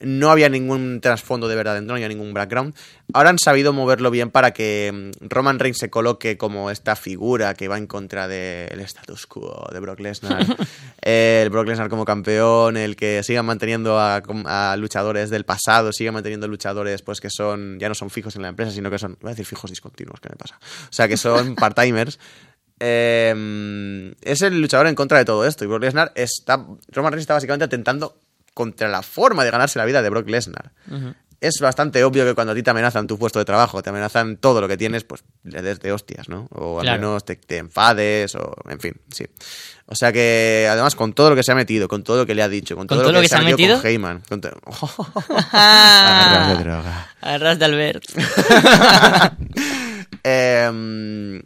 no había ningún trasfondo de verdad dentro, no había ningún background. Ahora han sabido moverlo bien para que mm, Roman Reigns se coloque como esta figura que va en contra del status quo de Brock Lesnar. el Brock Lesnar como campeón, el que sigan manteniendo a, a luchadores del pasado, sigan manteniendo luchadores pues que son ya no son fijos en la empresa, sino que son, voy a decir fijos discontinuos, ¿qué me pasa? O sea, que son part-timers. Eh, es el luchador en contra de todo esto. Y Brock Lesnar está. Roman Reigns está básicamente atentando contra la forma de ganarse la vida de Brock Lesnar. Es bastante obvio que cuando a ti te amenazan tu puesto de trabajo, te amenazan todo lo que tienes, pues le des de hostias, ¿no? O al Claro. menos te, te enfades, o en fin, sí. O sea que, además, con todo lo que se ha metido, con todo lo que le ha dicho, con todo, todo lo que se ha metido? con Heyman. Con to- Ah. Agarras de droga. Arras de Albert. Eh,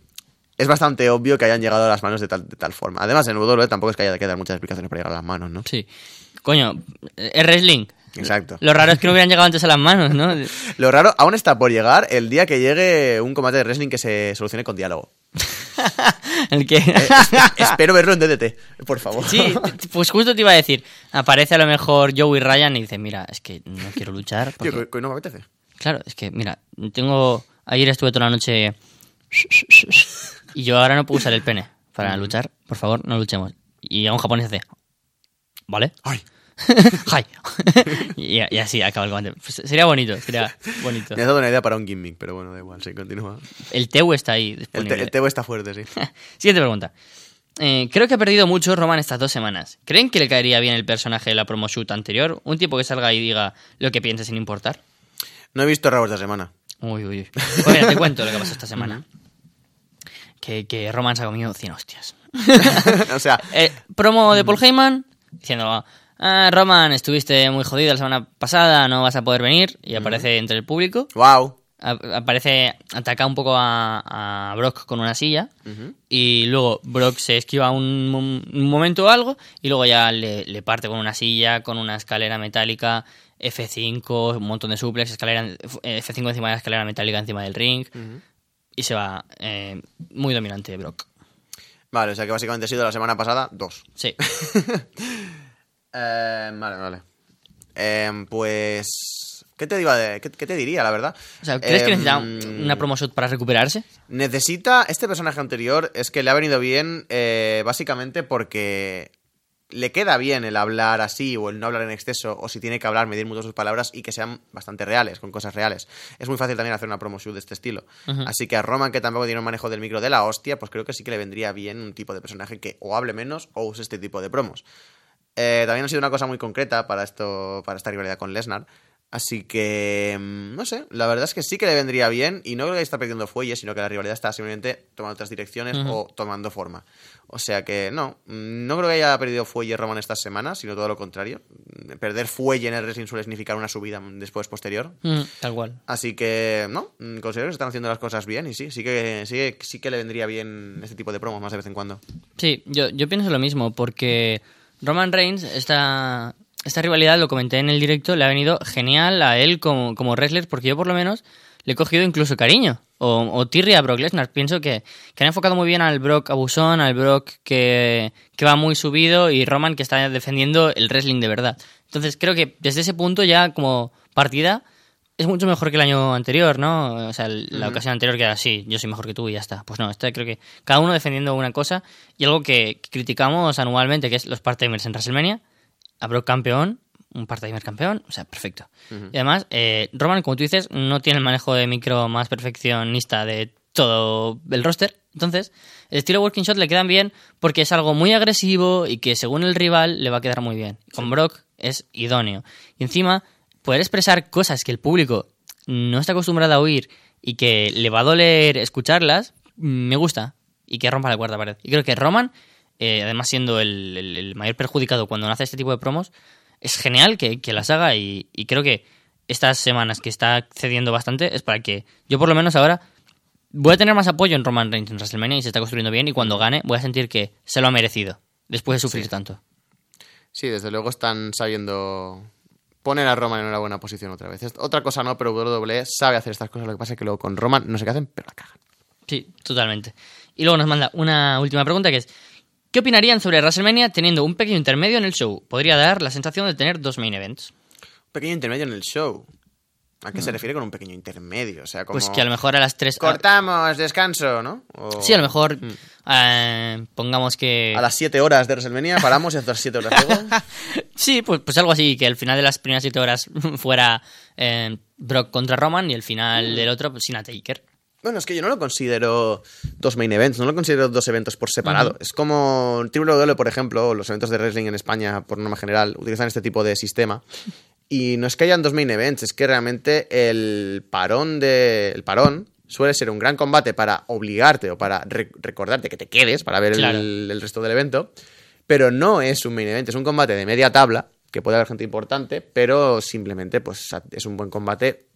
es bastante obvio que hayan llegado a las manos de tal, de tal forma. Además, en WWE tampoco es que haya que dar muchas explicaciones para llegar a las manos, ¿no? Sí. Coño, es wrestling. Exacto. Lo raro es que no hubieran llegado antes a las manos, ¿no? Lo raro aún está por llegar el día que llegue un combate de wrestling que se solucione con diálogo. El que... Espero verlo en DDT, por favor. Sí, pues justo te iba a decir. Aparece a lo mejor Joey Ryan y dice, mira, es que no quiero luchar. Tío, porque- que, que no me apetece. Claro, es que, mira, tengo... Ayer estuve toda la noche... Y yo ahora no puedo usar el pene para luchar. Por favor, no luchemos. Y a un japonés hace... ¿Vale? Ay, ¡Hi! y, y así acaba el combate. Pues sería bonito, sería bonito. me has dado una idea para un gimmick, pero bueno, da igual, sí, continúa. El Teu está ahí El, disponible. te- el Teo está fuerte, sí. Siguiente pregunta. Eh, creo que ha perdido mucho Roman estas dos semanas. ¿Creen que le caería bien el personaje de la promo shoot anterior? Un tipo que salga y diga lo que piense sin importar. No he visto Raw esta semana. Uy, uy, uy. Pues mira, te cuento lo que pasó esta semana. Que, que Roman se ha comido 100 hostias. o sea, Eh, promo de Paul Heyman diciendo: ah, Roman, estuviste muy jodido la semana pasada, no vas a poder venir. Y aparece entre el público. wow. Aparece, ataca un poco a, a Brock con una silla y luego Brock se esquiva un, mom- un momento o algo y luego ya le, le parte con una silla, con una escalera metálica, F5, un montón de suplex, escalera, eh, F5 encima de la escalera metálica encima del ring y se va eh, muy dominante Brock. Vale, o sea que básicamente ha sido la semana pasada dos. Sí. Eh, vale, vale. Eh, pues. ¿Qué te, de- qué, qué te diría, la verdad? O sea, ¿crees que Em, necesita un- una promo shot para recuperarse? Necesita. Este personaje anterior es que le ha venido bien, eh, básicamente porque le queda bien el hablar así o el no hablar en exceso, o si tiene que hablar, medir mucho sus palabras y que sean bastante reales, con cosas reales. Es muy fácil también hacer una promo shoot de este estilo. Así que a Roman, que tampoco tiene un manejo del micro de la hostia, pues creo que sí que le vendría bien un tipo de personaje que o hable menos o use este tipo de promos. Eh, también ha sido una cosa muy concreta para esto, para esta rivalidad con Lesnar. Así que, mm, no sé, la verdad es que sí que le vendría bien y no creo que está perdiendo fuelle, sino que la rivalidad está simplemente tomando otras direcciones o tomando forma. O sea que no, mm, no creo que haya perdido fuelle Roman esta semana, sino todo lo contrario. Perder fuelle en el wrestling suele significar una subida después posterior. Mm, tal cual. Así que, no, considero que se están haciendo las cosas bien y sí, sí que, sí, sí que le vendría bien este tipo de promos más de vez en cuando. Sí, yo, yo pienso lo mismo, porque Roman Reigns, esta, esta rivalidad, lo comenté en el directo, le ha venido genial a él como, como wrestler, porque yo por lo menos le he cogido incluso cariño. O, o tirria a Brock Lesnar. Pienso que, que han enfocado muy bien al Brock abusón, al Brock que, que va muy subido y Roman que está defendiendo el wrestling de verdad. Entonces creo que desde ese punto ya como partida es mucho mejor que el año anterior, ¿no? O sea, el- la ocasión anterior que era así, yo soy mejor que tú y ya está. Pues no, este creo que cada uno defendiendo una cosa y algo que, que criticamos anualmente, que es los part-timers en WrestleMania, a Brock campeón, un part-timer campeón, o sea, perfecto. Y además, eh, Roman, como tú dices, no tiene el manejo de micro más perfeccionista de todo el roster. Entonces, el estilo Working Shot le quedan bien porque es algo muy agresivo y que según el rival le va a quedar muy bien. Con Brock es idóneo. Y encima, poder expresar cosas que el público no está acostumbrado a oír y que le va a doler escucharlas, me gusta. Y que rompa la cuarta pared. Y creo que Roman, eh, además siendo el, el- el mayor perjudicado cuando nace este tipo de promos, es genial que, que las haga y, y creo que estas semanas que está cediendo bastante es para que yo por lo menos ahora voy a tener más apoyo en Roman Reigns en WrestleMania y se está construyendo bien y cuando gane voy a sentir que se lo ha merecido después de sufrir tanto. Sí, desde luego están sabiendo poner a Roman en una buena posición otra vez. Otra cosa no, pero WWE sabe hacer estas cosas. Lo que pasa es que luego con Roman no sé qué hacen, pero la cagan. Sí, totalmente. Y luego nos manda una última pregunta que es ¿Qué opinarían sobre WrestleMania teniendo un pequeño intermedio en el show? Podría dar la sensación de tener dos main events. Un pequeño intermedio en el show. ¿A qué se refiere con un pequeño intermedio? O sea, como... Mm. Pues que a lo mejor a las tres... Cortamos, descanso, ¿no? O- Sí, a lo mejor eh, pongamos que... A las 7 horas de WrestleMania paramos y a las 7 horas luego. Sí, pues, pues algo así, que al final de las primeras siete horas fuera eh, Brock contra Roman y el Mm. final del otro, pues Cena Taker. Bueno, es que yo no lo considero dos main events, no lo considero dos eventos por separado. Es como WWE, por ejemplo, o los eventos de wrestling en España, por norma general, utilizan este tipo de sistema. Y no es que hayan dos main events, es que realmente el parón de el parón suele ser un gran combate para obligarte o para re- recordarte que te quedes para ver el- resto del evento, pero no es un main event, es un combate de media tabla, que puede haber gente importante, pero simplemente pues es un buen combate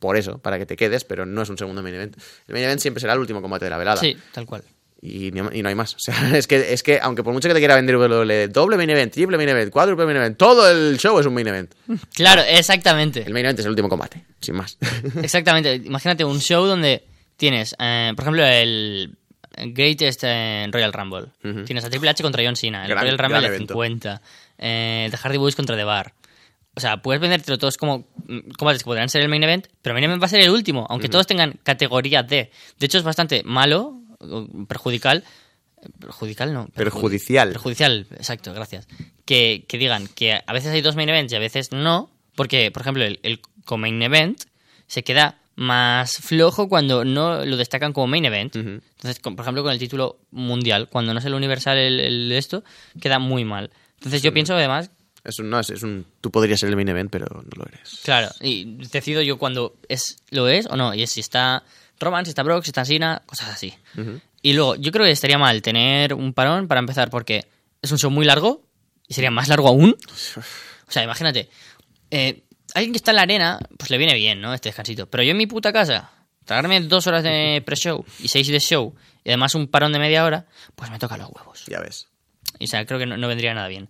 por eso, para que te quedes, pero no es un segundo main event. El main event siempre será el último combate de la velada. Sí, tal cual. Y, no- y no hay más. O sea, es que, es que aunque por mucho que te quiera vender WWE, doble main event, triple main event, cuádruple main event, todo el show es un main event. Claro, exactamente. El main event es el último combate, sin más. Exactamente. Imagínate un show donde tienes, eh, por ejemplo, el Greatest eh, Royal Rumble. Tienes a Triple H contra John Cena, el Gran- Royal Rumble de evento. 50, eh, The Hardy Boys contra The Bar. O sea, puedes vendértelo todos como mm, combates que podrían ser el main event, pero el main event va a ser el último, aunque todos tengan categoría D. De hecho, es bastante malo, perjudicial. Perjudicial no. perju- Perjudicial. Perjudicial, exacto, gracias. Que, que digan que a veces hay dos main events y a veces no, porque, por ejemplo, el, el co-main event se queda más flojo cuando no lo destacan como main event. Ujú. Entonces, con- por ejemplo, con el título mundial, cuando no es el universal el, esto, queda muy mal. Entonces yo pienso además, Es un, no, es, es un, tú podrías ser el main event, pero no lo eres. claro, y decido yo cuando es lo es o no, y es si está Roman, si está si está Cena, cosas así. Y luego, yo creo que estaría mal tener un parón para empezar porque es un show muy largo y sería más largo aún. O sea, imagínate, eh, alguien que está en la arena, pues le viene bien, ¿no? Este descansito. Pero yo en mi puta casa, tragarme dos horas de pre-show y seis de show y además un parón de media hora, pues me toca los huevos. Ya ves. Y, o sea, creo que no, no vendría nada bien.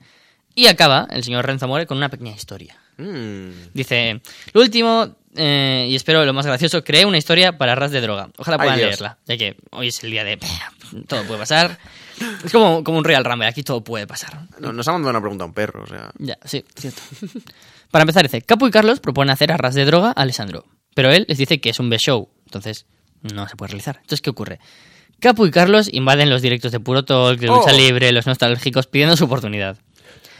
Y acaba el señor Renzo More con una pequeña historia. Mm. Dice, lo último, eh, y espero lo más gracioso, creé una historia para ras de droga. Ojalá puedan leerla, ya que hoy es el día de... Todo puede pasar. Es como, como un Real Rumble, aquí todo puede pasar. No, nos ha mandado una pregunta a un perro, o sea. Ya, sí, cierto. Para empezar, dice, Capo y Carlos proponen hacer a ras de droga a Alessandro, pero él les dice que es un B-show, entonces no se puede realizar. Entonces, ¿qué ocurre? Capo y Carlos invaden los directos de Puro Talk, de Lucha Oh. Libre, los nostálgicos, pidiendo su oportunidad.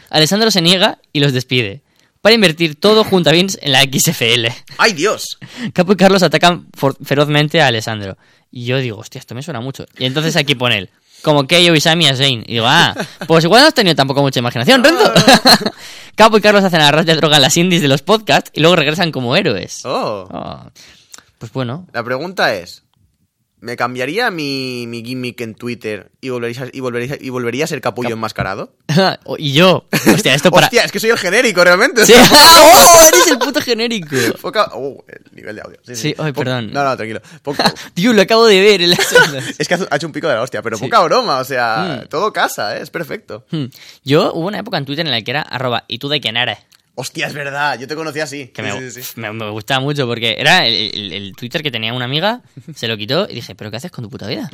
Alessandro se niega y los despide, para invertir todo junto a Vince en la XFL. ¡Ay, Dios! Capo y Carlos atacan ferozmente a Alessandro. Y yo digo, hostia, esto me suena mucho. Y entonces aquí pone él, como Keio y Sami a Zayn. Y digo, ah, pues igual no has tenido tampoco mucha imaginación, Renzo. Capo y Carlos hacen a ras de droga en las indies de los podcasts y luego regresan como héroes. Oh. Oh. Pues bueno, La pregunta es: ¿me cambiaría mi, mi gimmick en Twitter y volvería, y volvería, y volvería a ser capullo enmascarado? y yo, hostia, esto para... Hostia, es que soy el genérico realmente. Sí. ¡Oh, eres el puto genérico! Poca- oh, el nivel de audio. Sí, Sí, ay, perdón. No, no, tranquilo. Poco- Tío, lo acabo de ver. en la- es que ha hecho un pico de la hostia, pero Sí. poca broma, o sea, Mm. todo casa, ¿eh? es perfecto. Hmm. Yo hubo una época en Twitter en la que era arroba y tú de quién eres. Hostia, es verdad, yo te conocí así. que me, sí, sí. me- me gustaba mucho porque era el, el- el Twitter que tenía una amiga, se lo quitó y dije, ¿pero qué haces con tu puta vida?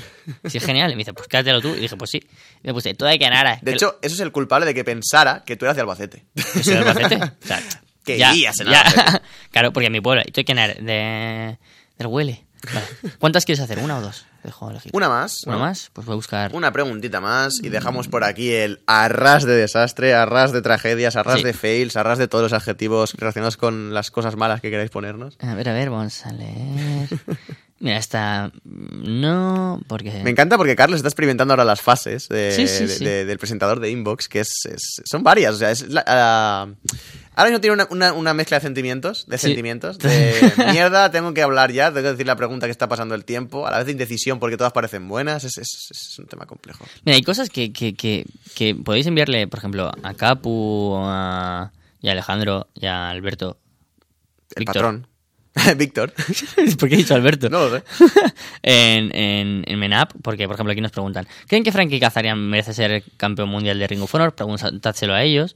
Si es genial. Y me dice, pues quédatelo tú. Y dije, pues sí. Y me puse, tú de Canara. De hecho, eso es el culpable de que pensara que tú eras de Albacete. ¿Yo soy de Albacete? O sea, Que ya- en ya. Albacete. claro, porque en mi pueblo, ¿y tú de quién eres? De... Del Huele. Vale. ¿Cuántas quieres hacer? ¿Una o dos? Dejo elegir. Una más. ¿Una ¿no? más? Pues voy a buscar. Una preguntita más y dejamos por aquí el arras de desastre, arras de tragedias, arras Sí. de fails, arras de todos los adjetivos relacionados con las cosas malas que queráis ponernos. A ver, a ver, vamos a leer. Mira, esta. No, porque. Me encanta porque Carlos está experimentando ahora las fases de- Sí, sí, de- sí. de- del presentador de Inbox, que es, es- son varias. O sea, es la- ah, ahora mismo tiene una, una- una mezcla de sentimientos, de sentimientos, de mierda, tengo que hablar ya, tengo que decir la pregunta que está pasando el tiempo, a la vez de indecisión porque todas parecen buenas, es, es- es un tema complejo. Mira, hay cosas que, que, que, que podéis enviarle, por ejemplo, a Capu, a, y a Alejandro, y a Alberto. El Víctor. patrón. Víctor. ¿Por qué he dicho Alberto? No lo sé. en, en, en Menap, porque por ejemplo aquí nos preguntan, ¿creen que Frankie Kazarian merece ser campeón mundial de Ring of Honor? Preguntádselo a ellos.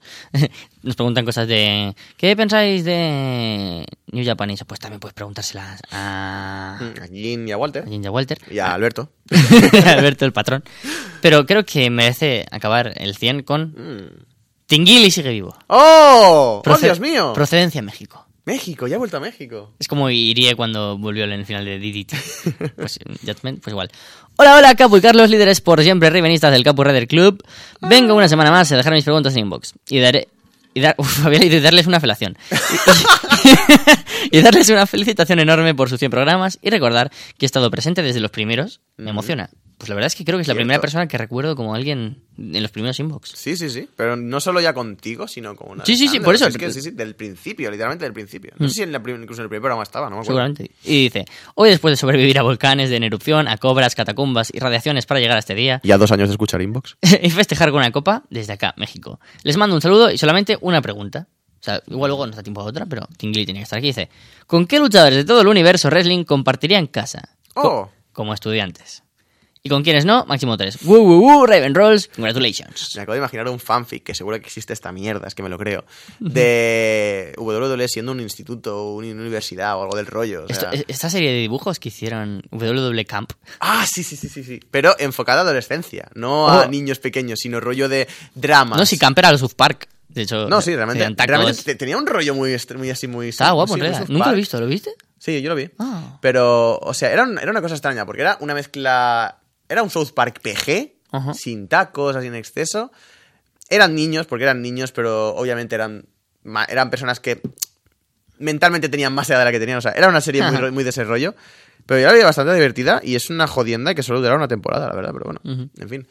nos preguntan cosas de, ¿qué pensáis de New Japanese? Pues también puedes preguntárselas a, A Jin y a Walter. a Jinja Walter. Y a Alberto. Alberto el patrón. Pero creo que merece acabar el 100 con Mm. Tinguili sigue vivo. ¡Oh! ¡Oh, Proce- Dios mío! Procedencia México. México, ya ha vuelto a México. Es como Irie cuando volvió en el final de DDT. Pues, Judgment, pues igual. Hola, hola, Capu y Carlos, líderes por siempre rivenistas del Capu Raider Club. Vengo una semana más a dejar mis preguntas en inbox. Y daré... Y, dar, uf, había leído y darles una felación. Y, y darles una felicitación enorme por sus 100 programas y recordar que he estado presente desde los primeros. Me emociona. Pues la verdad es que creo que es la Cierto. primera persona que recuerdo como alguien en los primeros inbox. Sí, sí, sí. Pero no solo ya contigo, sino con una. Sí, sí, sí, por eso. Mm. Es que sí, sí, del principio, literalmente del principio. No sé si en la incluso en el primer programa estaba, no me acuerdo. Seguramente. Y dice, hoy después de sobrevivir a volcanes, de en erupción, a cobras, catacumbas y radiaciones para llegar a este día, Ya dos años de escuchar Inbox. y festejar con una copa desde acá, México. Les mando un saludo y solamente una pregunta. O sea, igual luego nos da tiempo a otra, pero Tingly tiene que estar aquí. Dice, ¿con qué luchadores de todo el universo wrestling compartirían casa? Co- Oh. como estudiantes. Y con quienes no, máximo tres. Woo, woo, woo, Raven Rolls, congratulations. Me acabo de imaginar un fanfic, que seguro que existe esta mierda, es que me lo creo, de WWE siendo un instituto, una universidad o algo del rollo. o sea. Esto- esta serie de dibujos que hicieron WWE Camp, Ah, sí, sí, sí, sí, sí. Pero enfocada a adolescencia, no a Oh. niños pequeños, sino rollo de dramas. no, si Camp era los South Park. De hecho, No, sí, realmente, realmente te- tenía un rollo muy, muy así, muy... Estaba guapo, sí, en realidad. Nunca lo he visto, ¿lo viste? Sí, yo lo vi. Ah. Pero, o sea, era, un- era una cosa extraña, porque era una mezcla... Era un South Park PG, Ajá. sin tacos, así en exceso. Eran niños, porque eran niños, pero obviamente eran, eran personas que mentalmente tenían más edad de la que tenían. O sea, era una serie muy, muy de ese rollo. Pero yo la vi bastante divertida y es una jodienda que solo durará una temporada, la verdad, pero bueno. En fin.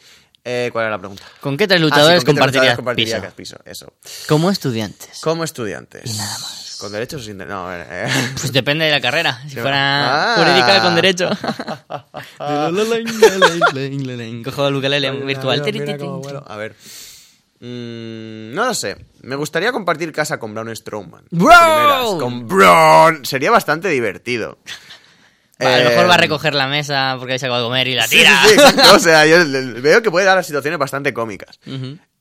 Eh, ¿Cuál era la pregunta? ¿Con qué tres Ah, sí, luchadores ¿con qué tres compartirías luchadores piso? piso? Eso. Como estudiantes. Como estudiantes. Y nada más. ¿Con derechos o sin derechos? No, a ver, eh. Pues depende de la carrera. Si Sí, fuera ah. jurídica con derecho. Cojo el ukelele virtual. Vuelo. A ver. Mm, no lo sé. Me gustaría compartir casa con Braun Strowman. ¡Bro! Primeras, Con Braun. Sería bastante divertido. A lo mejor Eh, va a recoger la mesa porque habéis acabado de comer y la tira. sí, sí, exacto. O sea, yo veo que puede dar situaciones bastante cómicas.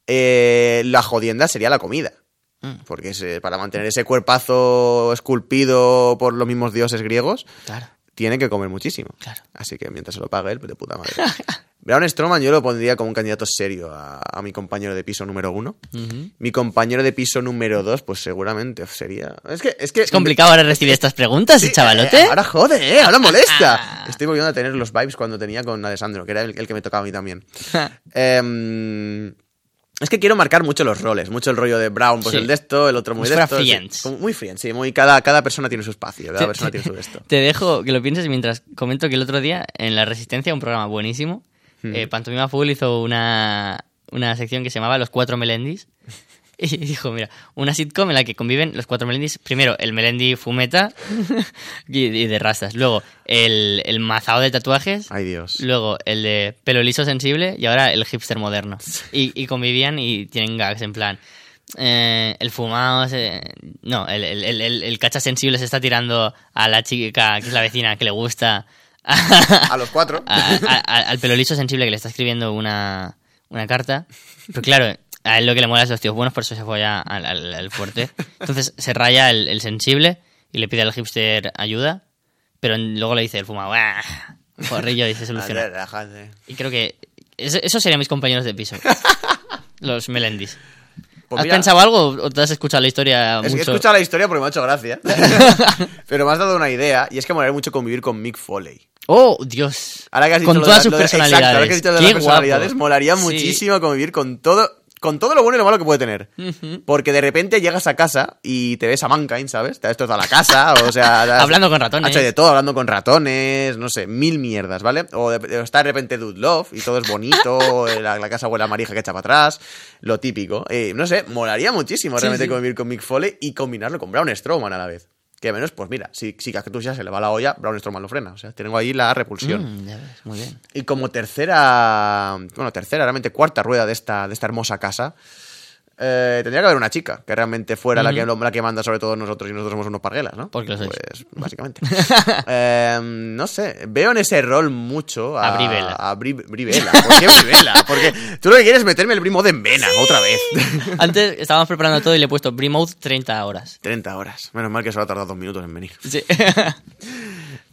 Eh, la jodienda sería la comida. Mm. Porque ese- para mantener ese cuerpazo esculpido por los mismos dioses griegos, Claro. Tiene que comer muchísimo. Claro. Así que mientras se lo pague él, pues de puta madre. Braun Strowman yo lo pondría como un candidato serio a, a mi compañero de piso número uno. Mi compañero de piso número dos, pues seguramente sería... Es que... Es, que, Es complicado ahora recibir estas preguntas, Sí, ¿eh, chavalote? eh, ahora jode, ¿eh? Ahora molesta. Estoy volviendo a tener los vibes cuando tenía con Alessandro, que era el, el que me tocaba a mí también. es que quiero marcar mucho los roles, mucho el rollo de Brown, pues Sí. el de esto, el otro muy de esto. friends. Muy friends, sí, muy, cada, cada persona tiene su espacio, cada persona tiene su de esto. Te dejo que lo pienses mientras comento que el otro día en La Resistencia, un programa buenísimo, Hmm. eh, Pantomima Full hizo una, una sección que se llamaba Los Cuatro Melendis. Y dijo, mira, una sitcom en la que conviven los cuatro melendis. Primero, el melendi fumeta y, y de rastas. Luego, el, el mazao de tatuajes. Ay, Dios. Luego, el de pelo liso sensible. Y ahora, el hipster moderno. Y, y convivían y tienen gags en plan... eh, el fumado... se- no, el, el, el, cacha sensible se está tirando a la chica que es la vecina que le gusta... A los cuatro. a- a- a- al pelo liso sensible que le está escribiendo una, una carta. Pero claro, a él lo que le mola es los tíos buenos, por eso se folla al, al- al fuerte. Entonces se raya el, el sensible y le pide al hipster ayuda. Pero luego le dice el fumado. Porrillo, y se soluciona. Y creo que eso, esos serían mis compañeros de piso. Los Melendis. Pues ¿Has mira, pensado algo o te has escuchado la historia Es que he escuchado la historia porque me ha hecho gracia. Pero me has dado una idea y es que molaría mucho convivir con Mick Foley. Oh, Dios. Ahora que has dicho con todas sus de- exacto, personalidades. ahora que has dicho de Qué las personalidades, guapo. molaría Sí. muchísimo convivir con todo, con todo lo bueno y lo malo que puede tener. Porque de repente llegas a casa y te ves a Mankind, ¿sabes? Te ha destrozado la casa, o sea... has- Hablando con ratones. Ha hecho de todo, hablando con ratones, no sé, mil mierdas, ¿vale? O de- está de repente Dude Love y todo es bonito, la, la casa huele a marija que echa para atrás, lo típico. Eh, no sé, molaría muchísimo Sí, realmente sí. convivir con Mick Foley y combinarlo con Braun Strowman a la vez. Que menos, pues mira, si, si Cactus ya se le va la olla, Braun Strowman lo frena. O sea, tengo ahí la repulsión. Mm, ya ves, muy bien. Y como tercera, bueno, tercera, realmente cuarta rueda de esta, de esta hermosa casa, eh, tendría que haber una chica que realmente fuera la, que, la que manda sobre todos nosotros y nosotros somos unos parguelas, ¿no? Porque sois. Pues, básicamente. Eh, no sé, veo en ese rol mucho a... A Brie Bella. A Brie Bella. ¿Por qué Brie Bella? Porque tú lo que quieres es meterme el primo de en vena otra vez. Antes estábamos preparando todo y le he puesto Brimouth 30 horas. 30 horas. Menos mal que solo ha tardado dos minutos en venir. Sí.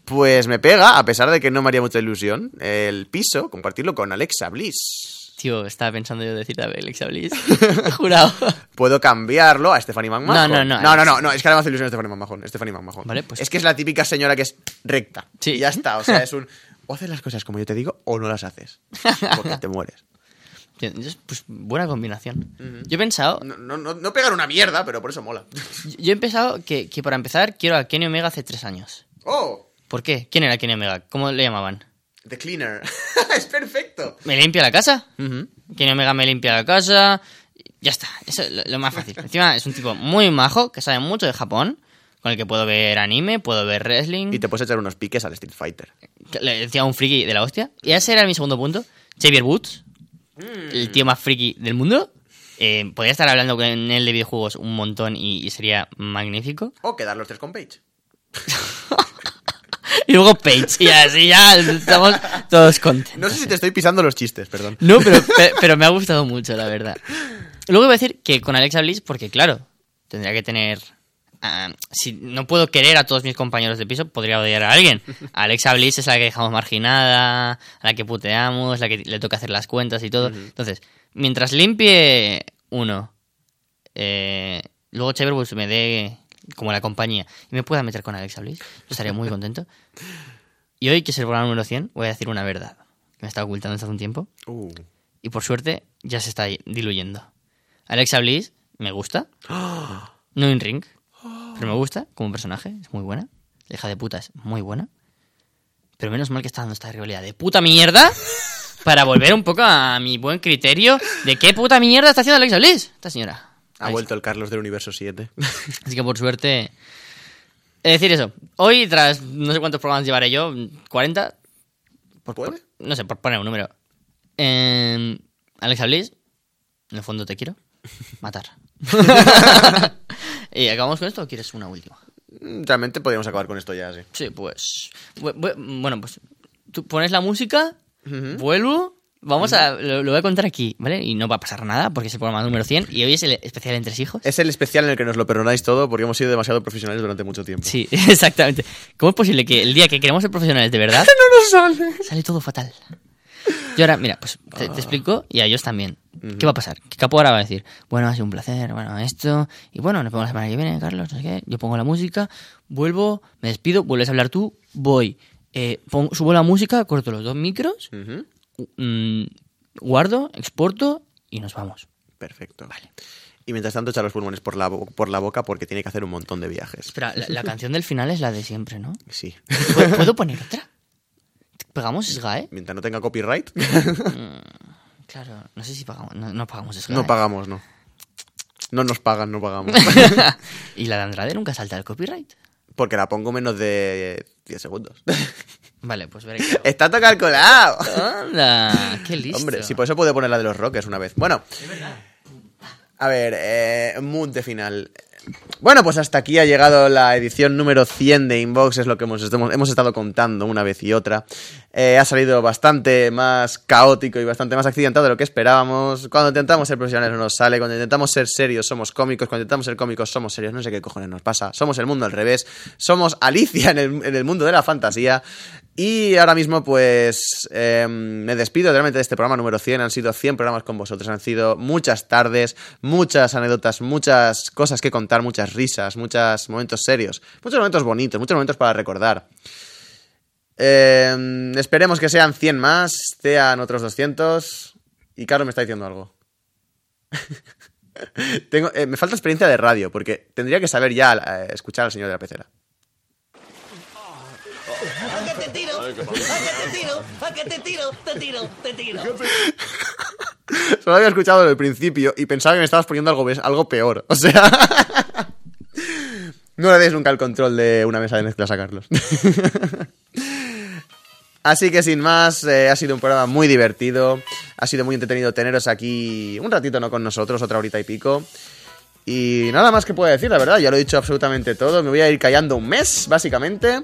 Pues me pega, a pesar de que no me haría mucha ilusión, el piso, compartirlo con Alexa Bliss. Tío, estaba pensando yo decir a Alexa Bliss. Jurado. Puedo cambiarlo a Stephanie McMahon. No, no, no, No, no, no, no, es que ahora me hace ilusión Stephanie McMahon. Stephanie McMahon. Vale, pues- Es que es la típica señora que es recta. Sí. Y ya está, o sea, es un... O haces las cosas como yo te digo o no las haces. Porque te mueres. Pues buena combinación. Yo he pensado, No, no, no, no pegar una mierda, pero por eso mola. yo he pensado que, que para empezar quiero a Kenny Omega hace tres años. ¡Oh! ¿Por qué? ¿Quién era Kenny Omega? ¿Cómo le llamaban? The Cleaner. es perfecto. ¿Me limpia la casa? Kenny Omega me limpia la casa. Ya está, eso es lo, lo más fácil. Encima es un tipo muy majo que sabe mucho de Japón, con el que puedo ver anime, puedo ver wrestling. Y te puedes echar unos piques al Street Fighter. Le decía un friki de la hostia. Y ese era mi segundo punto. Xavier Woods, el tío más friki del mundo. Eh, podría estar hablando con él de videojuegos un montón y, y sería magnífico. O quedar los tres con Page. Y luego Page, y así ya estamos todos contentos. No sé si te estoy pisando los chistes, perdón. No, pero, pe- pero me ha gustado mucho, la verdad. Luego iba a decir que con Alexa Bliss, porque claro, tendría que tener... ah, si no puedo querer a todos mis compañeros de piso, podría odiar a alguien. Alexa Bliss es la que dejamos marginada, a la que puteamos, la que le toca hacer las cuentas y todo. Entonces, mientras limpie uno, eh, luego Xavier Woods me dé como la compañía y me pueda meter con Alexa Bliss, yo estaría muy contento. Y hoy, que es el programa número 100, voy a decir una verdad que me está ocultando desde hace un tiempo Uh. y por suerte ya se está diluyendo. Alexa Bliss me gusta, no en ring, pero me gusta como personaje, es muy buena. La hija de puta es muy buena. Pero menos mal que está dando esta rivalidad de puta mierda para volver un poco a mi buen criterio de qué puta mierda está haciendo Alexa Bliss, esta señora. Ha Ahí vuelto el Carlos del Universo 7. Así que por suerte. Es decir, eso. Hoy, tras no sé cuántos programas llevaré yo, 40. Por, ¿Puede? por- no sé, por poner un número. Eh, Alexa Bliss, en el fondo te quiero. Matar. ¿Y acabamos con esto o quieres una última? Realmente podríamos acabar con esto ya, sí. Sí, pues. bu- bu- Bueno, pues. Tú pones la música, vuelvo. Vamos a. Lo, lo voy a contar aquí, ¿vale? Y no va a pasar nada porque es el programa número 100 y hoy es el especial entre hijos. Es el especial en el que nos lo perdonáis todo porque hemos sido demasiado profesionales durante mucho tiempo. Sí, exactamente. ¿Cómo es posible que el día que queremos ser profesionales de verdad... no nos sale. Sale todo fatal. Y ahora, mira, pues te, te explico y a ellos también. ¿Qué va a pasar? Que Capo ahora va a decir, bueno, ha sido un placer, bueno, esto... Y bueno, nos vemos la semana que viene, Carlos, no sé qué. Yo pongo la música, vuelvo, me despido, vuelves a hablar tú, voy. eh, pongo- subo la música, corto los dos micros, Ujú. Mm, guardo, exporto y nos vamos. Perfecto. Vale. Y mientras tanto echa los pulmones por la, por la boca porque tiene que hacer un montón de viajes. Espera, la, la canción del final es la de siempre, ¿no? Sí. ¿Puedo, puedo poner otra? ¿Pegamos SGAE? Mientras no tenga copyright, Claro, no sé si pagamos. No, no pagamos SGAE. no pagamos, no. No nos pagan, no pagamos. y la de Andrade nunca salta el copyright. Porque la pongo menos de 10 segundos. Vale, pues veré qué hago. Está todo calculado. ¡Anda! ¡Qué listo! Hombre, si por eso puedo poner la de los Rockers una vez. Bueno. A ver, eh, mood de final. Bueno, pues hasta aquí ha llegado la edición número 100 de Inbox, es lo que hemos, hemos, hemos estado contando una vez y otra. Eh, ha salido bastante más caótico y bastante más accidentado de lo que esperábamos. Cuando intentamos ser profesionales no nos sale, cuando intentamos ser serios somos cómicos, cuando intentamos ser cómicos somos serios, no sé qué cojones nos pasa. Somos el mundo al revés, somos Alicia en el, en el mundo de la fantasía. Y ahora mismo, pues, eh, me despido realmente de este programa número 100. Han sido 100 programas con vosotros. Han sido muchas tardes, muchas anécdotas, muchas cosas que contar, muchas risas, muchos momentos serios, muchos momentos bonitos, muchos momentos para recordar. Eh, esperemos que sean 100 más, sean otros 200. Y Carlos me está diciendo algo. Tengo, eh, me falta experiencia de radio, porque tendría que saber ya eh, escuchar al señor de la pecera. ¿A te tiro? ¿A que te tiro? ¿A que te tiro? Te tiro. Solo había escuchado el principio y pensaba que me estabas poniendo algo, algo peor. O sea. no le des nunca el control de una mesa de mezclas a Carlos. Así que sin más, eh, ha sido un programa muy divertido. Ha sido muy entretenido teneros aquí un ratito no con nosotros, otra horita y pico. Y nada más que puedo decir, la verdad, ya lo he dicho absolutamente todo. Me voy a ir callando un mes, básicamente.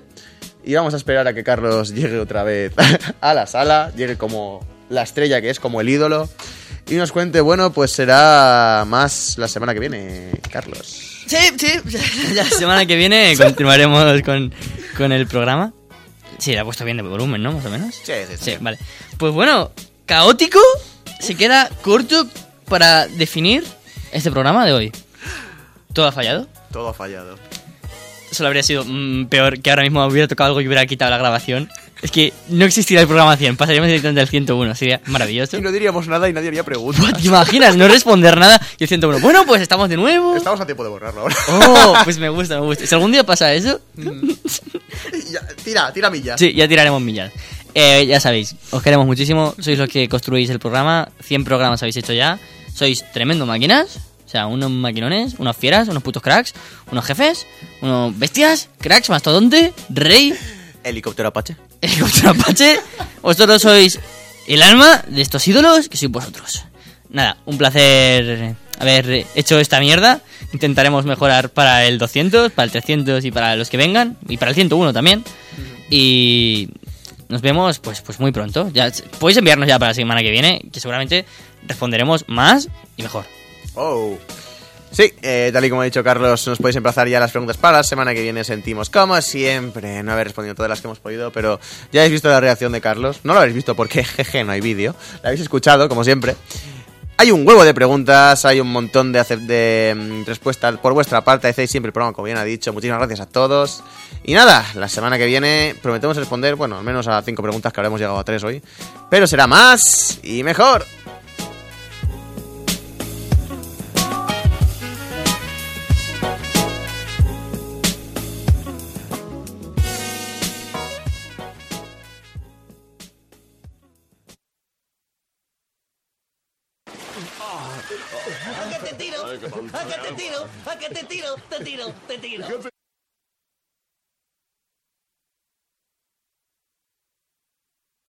Y vamos a esperar a que Carlos llegue otra vez a la sala, llegue como la estrella que es, como el ídolo. Y nos cuente, bueno, pues será más la semana que viene, Carlos. Sí, sí. La semana que viene continuaremos con, con el programa. Sí, le ha puesto bien de volumen, ¿no? Más o menos. Sí, sí, sí. Sí, vale. Pues bueno, caótico se queda corto para definir este programa de hoy. ¿Todo ha fallado? Todo ha fallado. Solo habría sido mm, peor que ahora mismo hubiera tocado algo y hubiera quitado la grabación. Es que no existiría el programa 100, pasaríamos directamente al 101, sería maravilloso. Y no diríamos nada y nadie haría preguntas. ¿Te imaginas? No responder nada y el 101. Bueno, pues estamos de nuevo. Estamos a tiempo de borrarlo ahora. Oh, pues me gusta, me gusta. Si algún día pasa eso, Ya, tira, tira millas. sí, ya tiraremos millas. Eh, ya sabéis, os queremos muchísimo. Sois los que construís el programa. 100 programas habéis hecho ya. Sois tremendo máquinas. O sea, unos maquinones, unos fieras, unos putos cracks, unos jefes, unos bestias, cracks, mastodonte, rey, Helicóptero Apache. helicóptero apache. Vosotros sois el alma de estos ídolos que sois vosotros. Nada, un placer haber hecho esta mierda. Intentaremos mejorar para el 200, para el 300 y para los que vengan. Y para el 101 también. Y nos vemos pues, pues muy pronto. Ya, podéis enviarnos ya para la semana que viene, que seguramente responderemos más y mejor. Oh. Sí, eh, tal y como ha dicho Carlos, nos podéis emplazar ya las preguntas para la semana que viene. Sentimos, como siempre, no haber respondido todas las que hemos podido, pero ya habéis visto la reacción de Carlos. No lo habéis visto porque, jeje, no hay vídeo. La habéis escuchado, como siempre. Hay un huevo de preguntas, hay un montón de, de mm, respuestas por vuestra parte. Hacéis siempre el programa, como bien ha dicho. Muchísimas gracias a todos. Y nada, la semana que viene prometemos responder, bueno, al menos a cinco preguntas, que habremos llegado a tres hoy. Pero será más y mejor. Te tiro, te tiro.